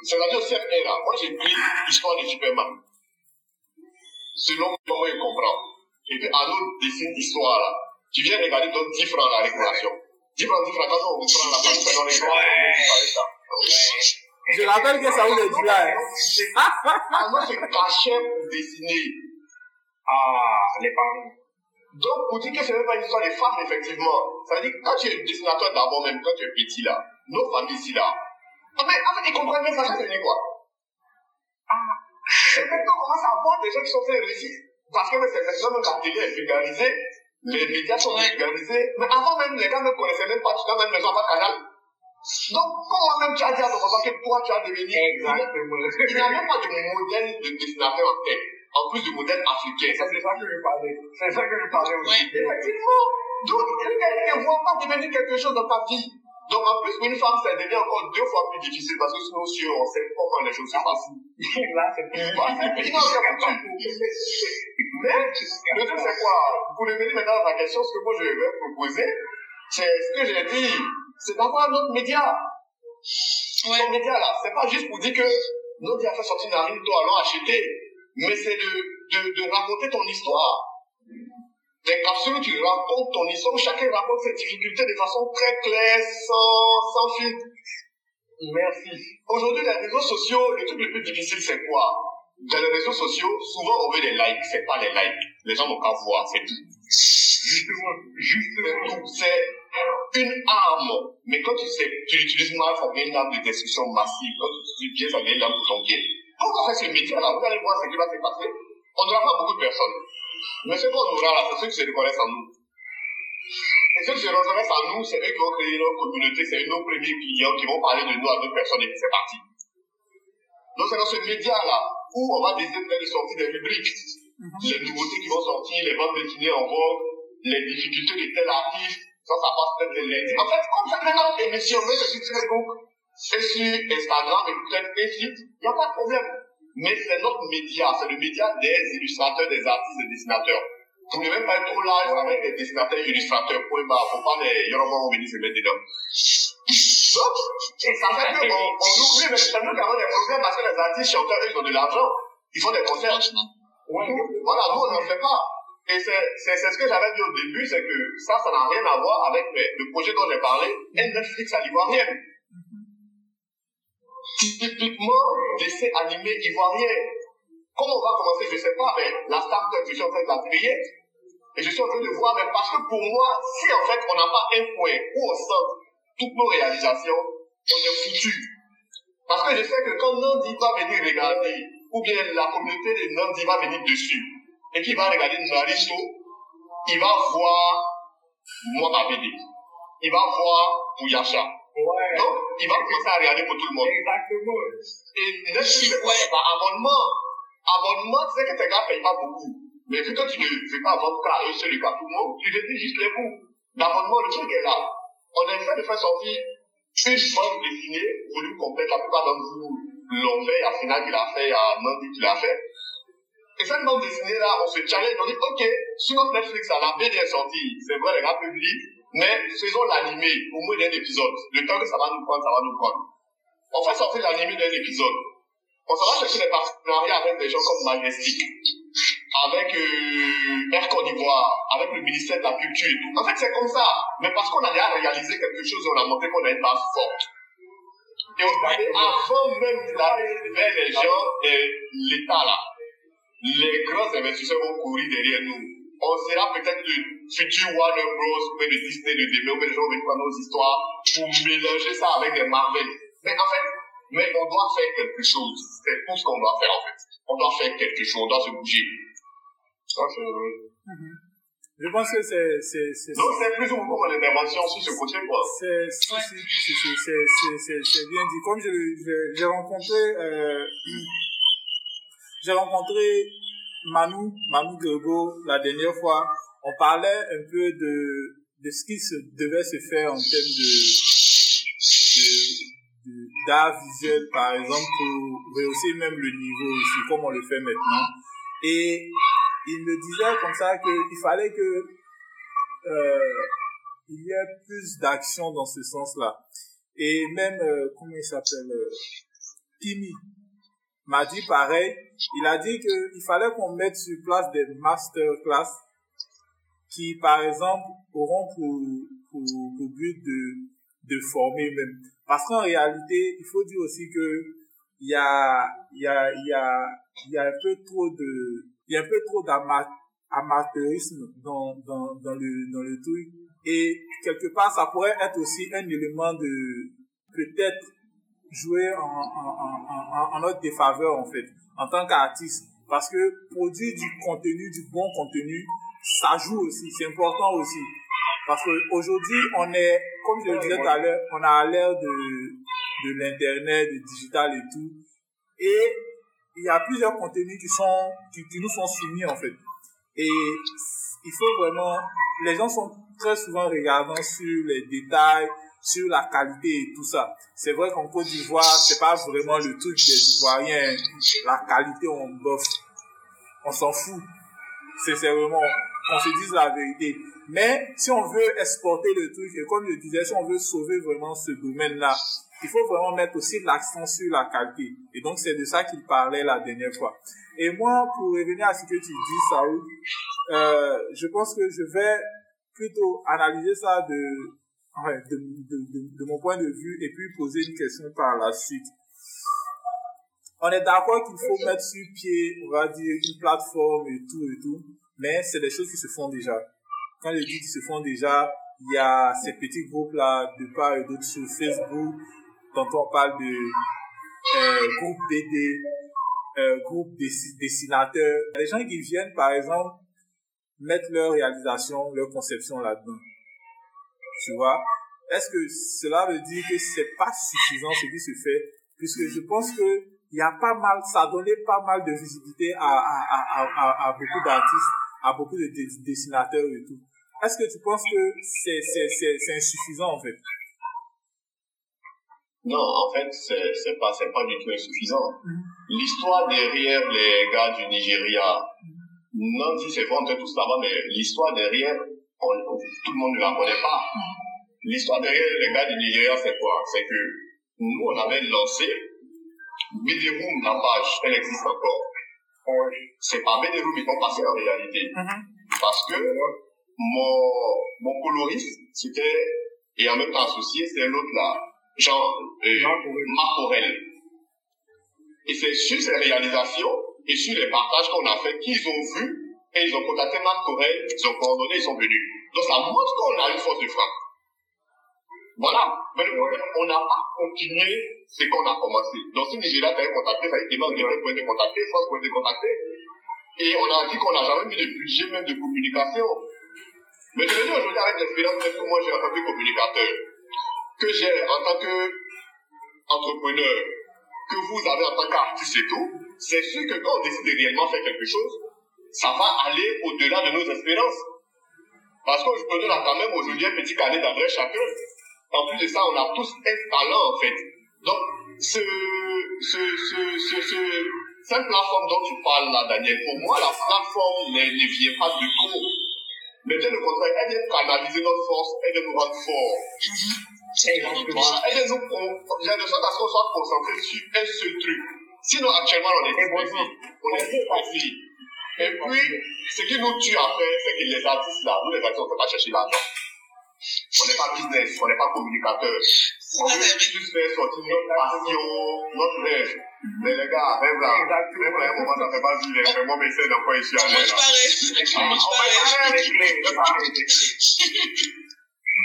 Scénario CFR, là. Moi, j'ai pris l'histoire de Superman. Selon comment il comprend. Et puis, Arnaud dessine l'histoire, là. Tu viens regarder, donc 10 francs la réclamation. 10 francs, 10 francs, quand on prend la personne, on réclame. Je rappelle que ça vous est dit là. Moi, je cachais pour dessiner ah, les parents. Donc, pour dire que ce n'est pas une histoire de femmes, effectivement. Ça veut dire que quand tu es dessinateur d'abord, même quand tu es petit là, nos familles ici là, ah, mais en fait, ils comprennent bien ça, ça veut dire quoi? Ah, et maintenant, on commence à voir des gens qui sont faits réussir. Parce que c'est effectivement même la télé est vulgarisée, les médias sont vulgarisés. Mais avant même, les gars ne connaissaient même pas, tu as même les enfants canal. Donc, comment même tu as dit à ton papa que toi, tu as devenu... Exactement. Il n'y a même pas de modèle de dessinateur en tête. En plus du modèle africain. C'est ça que je parlais. C'est ça que je parlais aussi. Effectivement. Donc, elle ne voit pas devenir quelque chose dans ta vie. Donc, en plus, une femme, ça devient encore deux fois plus difficile parce que sinon, si on sait comment les choses se passent. Là, c'est plus. Mais, le truc, c'est quoi? Pour revenir maintenant à ta question, ce que moi, je vais proposer, c'est ce que j'ai dit c'est d'avoir notre média. Ouais. Média là, c'est pas juste pour dire que notre a fait sortir une narine, toi allons acheter, mais c'est de, de, de raconter ton histoire. Des capsules où tu racontes ton histoire, où chacun raconte ses difficultés de façon très claire, sans, sans filtre. Merci. Aujourd'hui, les réseaux sociaux, le truc le plus difficile, c'est quoi? Dans les réseaux sociaux, souvent on veut des likes, c'est pas les likes. Les gens n'ont qu'à voir, c'est tout. Justement, justement. C'est une arme. Mais quand tu sais, tu l'utilises mal, ça devient une arme de destruction massive. Quand tu l'utilises bien, ça devient une arme pour ton bien. Quand on fait ce métier-là, vous allez voir ce qui va se passer. On n'aura pas beaucoup de personnes. Mais ce qu'on aura là, c'est ceux qui se reconnaissent en nous. Et ceux qui se reconnaissent en nous, c'est eux qui vont créer leur communauté, c'est nos premiers clients qui vont parler de nous à d'autres personnes et puis c'est parti. Donc c'est dans ce média-là où on va décider de sortir des rubriques. Les nouveautés qui vont sortir, les bandes dessinées en vogue, les difficultés de tel artiste, ça, ça passe peut-être les lundis. En fait, comme c'est notre émission, mais c'est sur Facebook, c'est sur Instagram et peut-être Facebook, il n'y a pas de problème. Mais c'est notre média, c'est le média des illustrateurs, des artistes, des dessinateurs. Vous ne devez pas être trop large avec les destinataires illustrateurs, point barre, faut pas les Yoruba venir se mettre dedans. Donc, et ça fait qu'on on oublie, mais c'est nous qui avons des problèmes parce que les artistes chanteurs, ils ont de l'argent. Ils font des concerts. Voilà, nous, on n'en fait pas. Et c'est ce que j'avais dit au début, c'est que ça, ça n'a rien à voir avec le projet dont j'ai parlé, Netflix à l'ivoirienne. Typiquement, dessin animé ivoirien. Comment on va commencer, je ne sais pas, mais la start-up, je suis en train de la payer. Et je suis en train de voir, mais parce que pour moi, si en fait on n'a pas un point où on sent toutes nos réalisations, on est foutu. Parce que je sais que quand Nandi va venir regarder, ou bien la communauté de Nandi va venir dessus, et qu'il va regarder Nariso, il va voir moi ma BD. Il va voir Bouyasha. Ouais. Donc, il va commencer à regarder pour tout le monde. Exactement. Et Netflix, ouais. par abonnement. Abonnement, tu sais que tes gars ne payent pas beaucoup. Mais vu que tu ne fais pas vendre qu'à eux seul cas tout le monde, tu réduis juste les coûts. L'abonnement, le truc est là. On essaie de faire sortir une bande dessinée, volume complet. La plupart d'entre vous l'ont fait. À final, il a fait, à Nandi, il l'a fait. Et cette bande dessinée là, on se challenge, on dit, ok, sur notre Netflix, la BD est sortie. C'est vrai, les gars publient, mais faisons l'animé au moins d'un épisode. Le temps que ça va nous prendre, ça va nous prendre. On fait sortir l'animé d'un épisode. On s'en va chercher des partenariats avec des gens comme Majestic, avec euh, Air Côte d'Ivoire, avec le ministère de la Culture. En fait, c'est comme ça. Mais parce qu'on a déjà réalisé quelque chose, on a montré qu'on a une base forte. Et on savait avant même d'aller vers les gens de l'État là, les grands investisseurs vont courir derrière nous. On sera peut-être le futur Warner Bros. ou le Disney de demain, où les gens vont prendre nos histoires pour mélanger ça avec des Marvel. Mais en fait, mais on doit faire quelque chose. C'est tout ce qu'on doit faire en fait. On doit faire quelque chose, on doit se bouger. Je pense que c'est, c'est, c'est, Donc c'est plus ou moins mon intervention sur ce côté quoi. C'est, c'est, c'est, c'est, bien dit. Comme je, j'ai rencontré, euh, j'ai rencontré Manu, Manu Gergo la dernière fois. On parlait un peu de, de ce qui se devait se faire en termes de, de, d'art visuel, par exemple, pour rehausser même le niveau aussi, comme on le fait maintenant. Et il me disait comme ça qu'il fallait que euh, il y ait plus d'action dans ce sens-là. Et même, euh, comment il s'appelle euh, Kimi, m'a dit pareil. Il a dit qu'il fallait qu'on mette sur place des masterclass qui, par exemple, auront pour, pour, pour but de, de former même. Parce qu'en réalité, il faut dire aussi que il y a, y a, y a, y a un peu trop de, il y a un peu trop d'amateurisme dans, dans, dans le, dans le truc. Et quelque part, ça pourrait être aussi un élément de, peut-être, jouer en, en, en, en notre défaveur, en fait, en tant qu'artiste. Parce que produire du contenu, du bon contenu, ça joue aussi, c'est important aussi. Parce qu'aujourd'hui, on est, comme je le disais tout à l'heure, on a l'air de, de l'internet, du digital et tout. Et il y a plusieurs contenus qui sont, qui, qui nous sont soumis, en fait. Et il faut vraiment, les gens sont très souvent regardants sur les détails, sur la qualité et tout ça. C'est vrai qu'en Côte d'Ivoire, c'est pas vraiment le truc des Ivoiriens. La qualité, on bof. On s'en fout. C'est vraiment, on se dise la vérité. Mais si on veut exporter le truc, et comme je disais, si on veut sauver vraiment ce domaine-là, il faut vraiment mettre aussi l'accent sur la qualité. Et donc, c'est de ça qu'il parlait la dernière fois. Et moi, pour revenir à ce que tu dis, Saoud, euh, je pense que je vais plutôt analyser ça de, de, de, de, mon point de vue et puis poser une question par la suite. On est d'accord qu'il faut mettre sur pied, on va dire, une plateforme et tout et tout, mais c'est des choses qui se font déjà. Quand je dis qu'ils se font déjà, il y a ces petits groupes-là de part et d'autre sur Facebook, dont on parle de euh, groupe BD, euh, groupe dessinateurs. Les gens qui viennent, par exemple, mettre leur réalisation, leur conception là-dedans. Tu vois Est-ce que cela veut dire que c'est pas suffisant ce qui se fait? Puisque je pense que il y a pas mal, ça a donné pas mal de visibilité à, à, à, à, beaucoup d'artistes, à beaucoup de dessinateurs et tout. Est-ce que tu penses que c'est, c'est, c'est, c'est insuffisant en fait? Non, en fait, c'est, c'est pas, c'est pas du tout insuffisant. Mm-hmm. L'histoire derrière les gars du Nigeria, Nancy, c'est vrai, on tous là-bas, mais l'histoire derrière, on, tout le monde ne la connaît pas. L'histoire derrière les gars du Nigeria, c'est quoi? C'est que nous, on avait lancé Mediroom, la page, elle existe encore. C'est pas Mediroom, ils sont passés en réalité. Parce que mon, mon coloriste, c'était, et en même temps associé, c'est l'autre là, Jean, euh, Marc Aurel. Et c'est sur ces réalisations et sur les partages qu'on a fait qu'ils ont vu et ils ont contacté Marc Aurel, ils ont coordonné, ils sont venus. Donc ça montre qu'on a une force de frappe. Voilà. Mais le problème, on n'a pas continué ce qu'on a commencé. Donc si Nigeria t'avait contacté, ça a été mal, pour être contacté, France pour être contacté. Et on a dit qu'on n'a jamais mis de budget même de communication. Mais je veux dire aujourd'hui avec l'expérience que moi j'ai en tant que communicateur, que j'ai en tant qu'entrepreneur, que vous avez en tant qu'artiste et tout, c'est sûr que quand on décide de réellement faire quelque chose, ça va aller au-delà de nos espérances. Parce que je peux donner quand même aujourd'hui un petit carnet d'adresse chacun. En plus de ça, on a tous un talent en fait. Donc, ce, ce, ce, ce, ce, cette plateforme dont tu parles là, Daniel, pour moi, la plateforme ne, ne vient pas du tout. Mais bien le contraire, elle vient canaliser notre force, elle vient nous rendre forts. Elle vient nous, j'ai besoin qu'on soit concentré sur un seul truc. Sinon, actuellement, on est stressé. On est stressé. Et puis, ce qui nous tue après, c'est que les artistes là, nous les artistes, on ne peut pas chercher l'argent. On n'est pas business, on n'est pas communicateur. On veut juste faire sortir notre passion, notre rêve. Mais les gars, même là, même là, un moment, ça ne fait pas vivre. Mais moi, mais c'est dans quoi ici, On mange pareil. On mange pareil.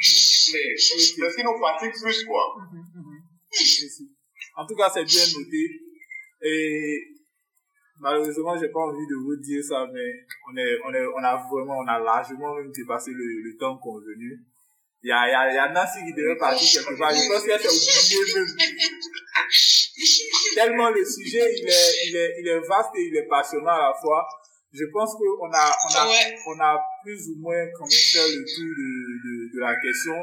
C'est ce qui nous fatigue plus, quoi. En tout cas, c'est bien noté. Et malheureusement, j'ai pas envie de vous dire ça, mais on est, on est, on a vraiment, on a largement même dépassé le, le temps convenu. Il y a, il y a, il y a Nancy qui devait partir quelque part. Je pense qu'elle s'est oubliée même. Tellement le sujet, il est, il est, il est vaste et il est passionnant à la fois. Je pense qu'on a, on a, Ouais. on a plus ou moins quand même fait le tour de, de, de la question.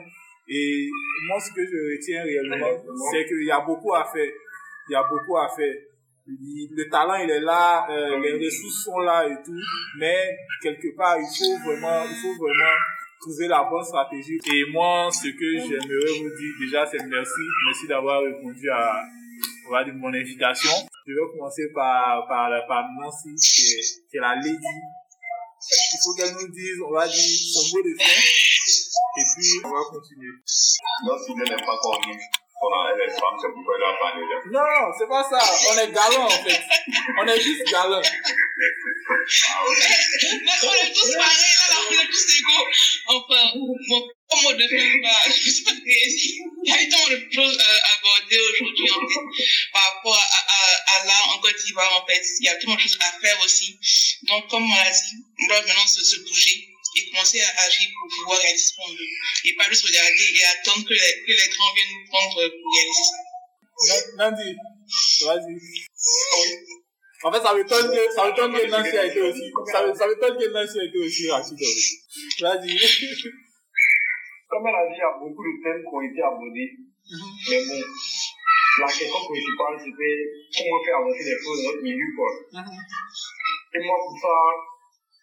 Et moi, ce que je retiens réellement, c'est qu'il y a beaucoup à faire. Il y a beaucoup à faire. Le talent, il est là, euh, les ressources sont là et tout, mais quelque part, il faut vraiment, il faut vraiment trouver la bonne stratégie. Et moi, ce que j'aimerais vous dire déjà, c'est merci. Merci d'avoir répondu à, dire, mon invitation. Je vais commencer par, par, par Nancy, qui est, qui est la lady. Il faut qu'elle nous dise, on va dire, son mot de fin. Et puis, on va continuer. Elle n'aime pas qu'on dise qu'on a elle est femme, c'est pourquoi elle a parlé là. Non, c'est pas ça. On est galant, en fait. On est juste galant. Mais on est tous pareils, là, là, on est tous égaux. Enfin, mon mot de fin, bah, je sais pas. Il y a eu tant de choses euh, abordées aujourd'hui, en fait, par rapport à, à, à l'art en Côte d'Ivoire, en fait. Il y a tellement de choses à faire aussi. Donc, comme on l'a dit, on doit maintenant se, se bouger et commencer à agir pour pouvoir réaliser ce qu'on veut. Et pas juste regarder et attendre que les, que les grands viennent nous prendre pour réaliser ça. Nandi, vas-y. En fait, ça m'étonne que, ça m'étonne que Nancy a été aussi, ça, ça m'étonne que Nancy a été aussi rapide. Vas-y. Comme elle a dit, il y a beaucoup de thèmes qui ont été abordés. Mais bon, la question principale, c'était comment faire avancer les choses dans notre milieu, quoi. Et moi, pour ça,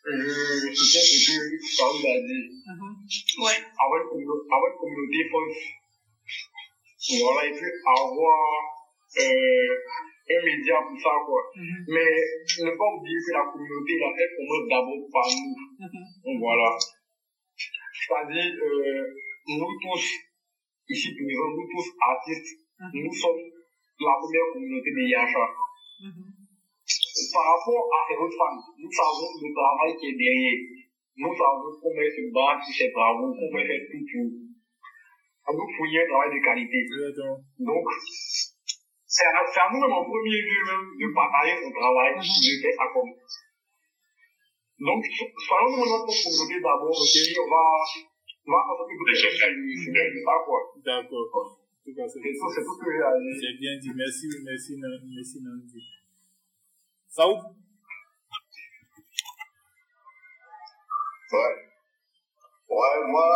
je soutiens ce que Faouz a dit. Ouais. Avoir une, communauté, communauté forte. Voilà, et puis avoir euh, un média pour ça, quoi. Mais ne pas oublier que la communauté, là, elle commence d'abord par nous. Donc voilà. C'est-à-dire, euh, nous tous, ici présents, nous tous artistes, nous sommes la première communauté de Yacha. Par rapport à ces autres femmes, nous savons le travail qui est derrière. Nous savons comment elle se bat sur ces travaux, comment elle fait tout pour. Nous fournir un travail de qualité. Donc, c'est à, c'est à nous-mêmes en premier lieu même de partager son travail, de faire ça comme. Donc, so- soyons nous notre communauté d'abord, et on va, on va s'occuper de de ça, quoi. D'accord. C'est C'est tout, c'est tout ce que j'ai à dire. c'est bien dit. Merci, merci, Nan- merci, Nandi. Saoud? Ouais. Ouais, moi,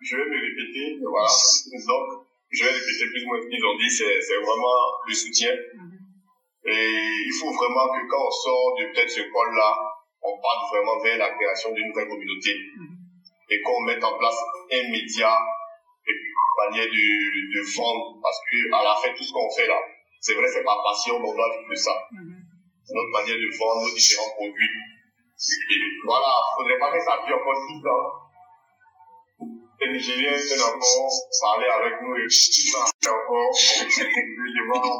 je vais me répéter, voilà. Donc, je vais répéter plus ou moins ce qu'ils ont dit, c'est, c'est vraiment le soutien. Et il faut vraiment que quand on sort de peut-être ce col-là, on parte vraiment vers la création d'une nouvelle communauté. Et qu'on mette en place un média et puis une manière de, de vendre. Parce que à la fin, tout ce qu'on fait là, c'est vrai, c'est par passion, mais on doit vivre de ça. Notre manière de vendre nos différents produits. Et voilà, faudrait pas que ça dure encore 6 ans. Les Nigériens viennent encore parler avec nous et tout ça encore.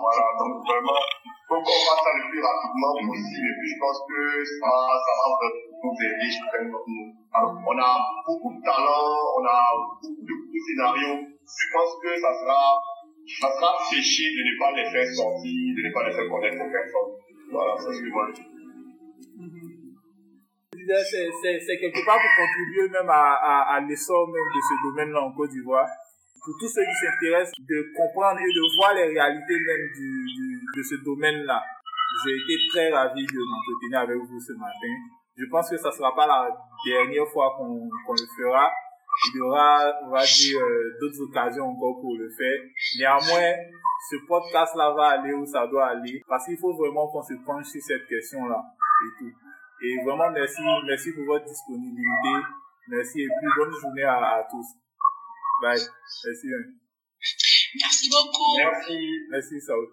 voilà, donc vraiment, faut qu'on fasse ça le plus rapidement possible. Et puis je pense que ça, ça va nous aider. Alors, on a beaucoup de talent, on a beaucoup de, de scénarios. Je pense que ça sera, ça sera péché de ne pas les faire sortir, de ne pas les faire connaître aux personnes. Voilà, c'est. C'est quelque part pour contribuer même à, à, l'essor même de ce domaine-là en Côte d'Ivoire. Pour tous ceux qui s'intéressent de comprendre et de voir les réalités même du, de ce domaine-là. J'ai été très ravi de m'entretenir avec vous ce matin. Je pense que ça ne sera pas la dernière fois qu'on qu'on le fera. Il y aura, on va dire, euh, d'autres occasions encore pour le faire. Néanmoins, ce podcast-là va aller où ça doit aller parce qu'il faut vraiment qu'on se penche sur cette question-là et tout. Et vraiment, merci, merci pour votre disponibilité. Merci et puis bonne journée à, à tous. Bye. Merci. hein. Merci beaucoup. Merci. Merci, Saoud.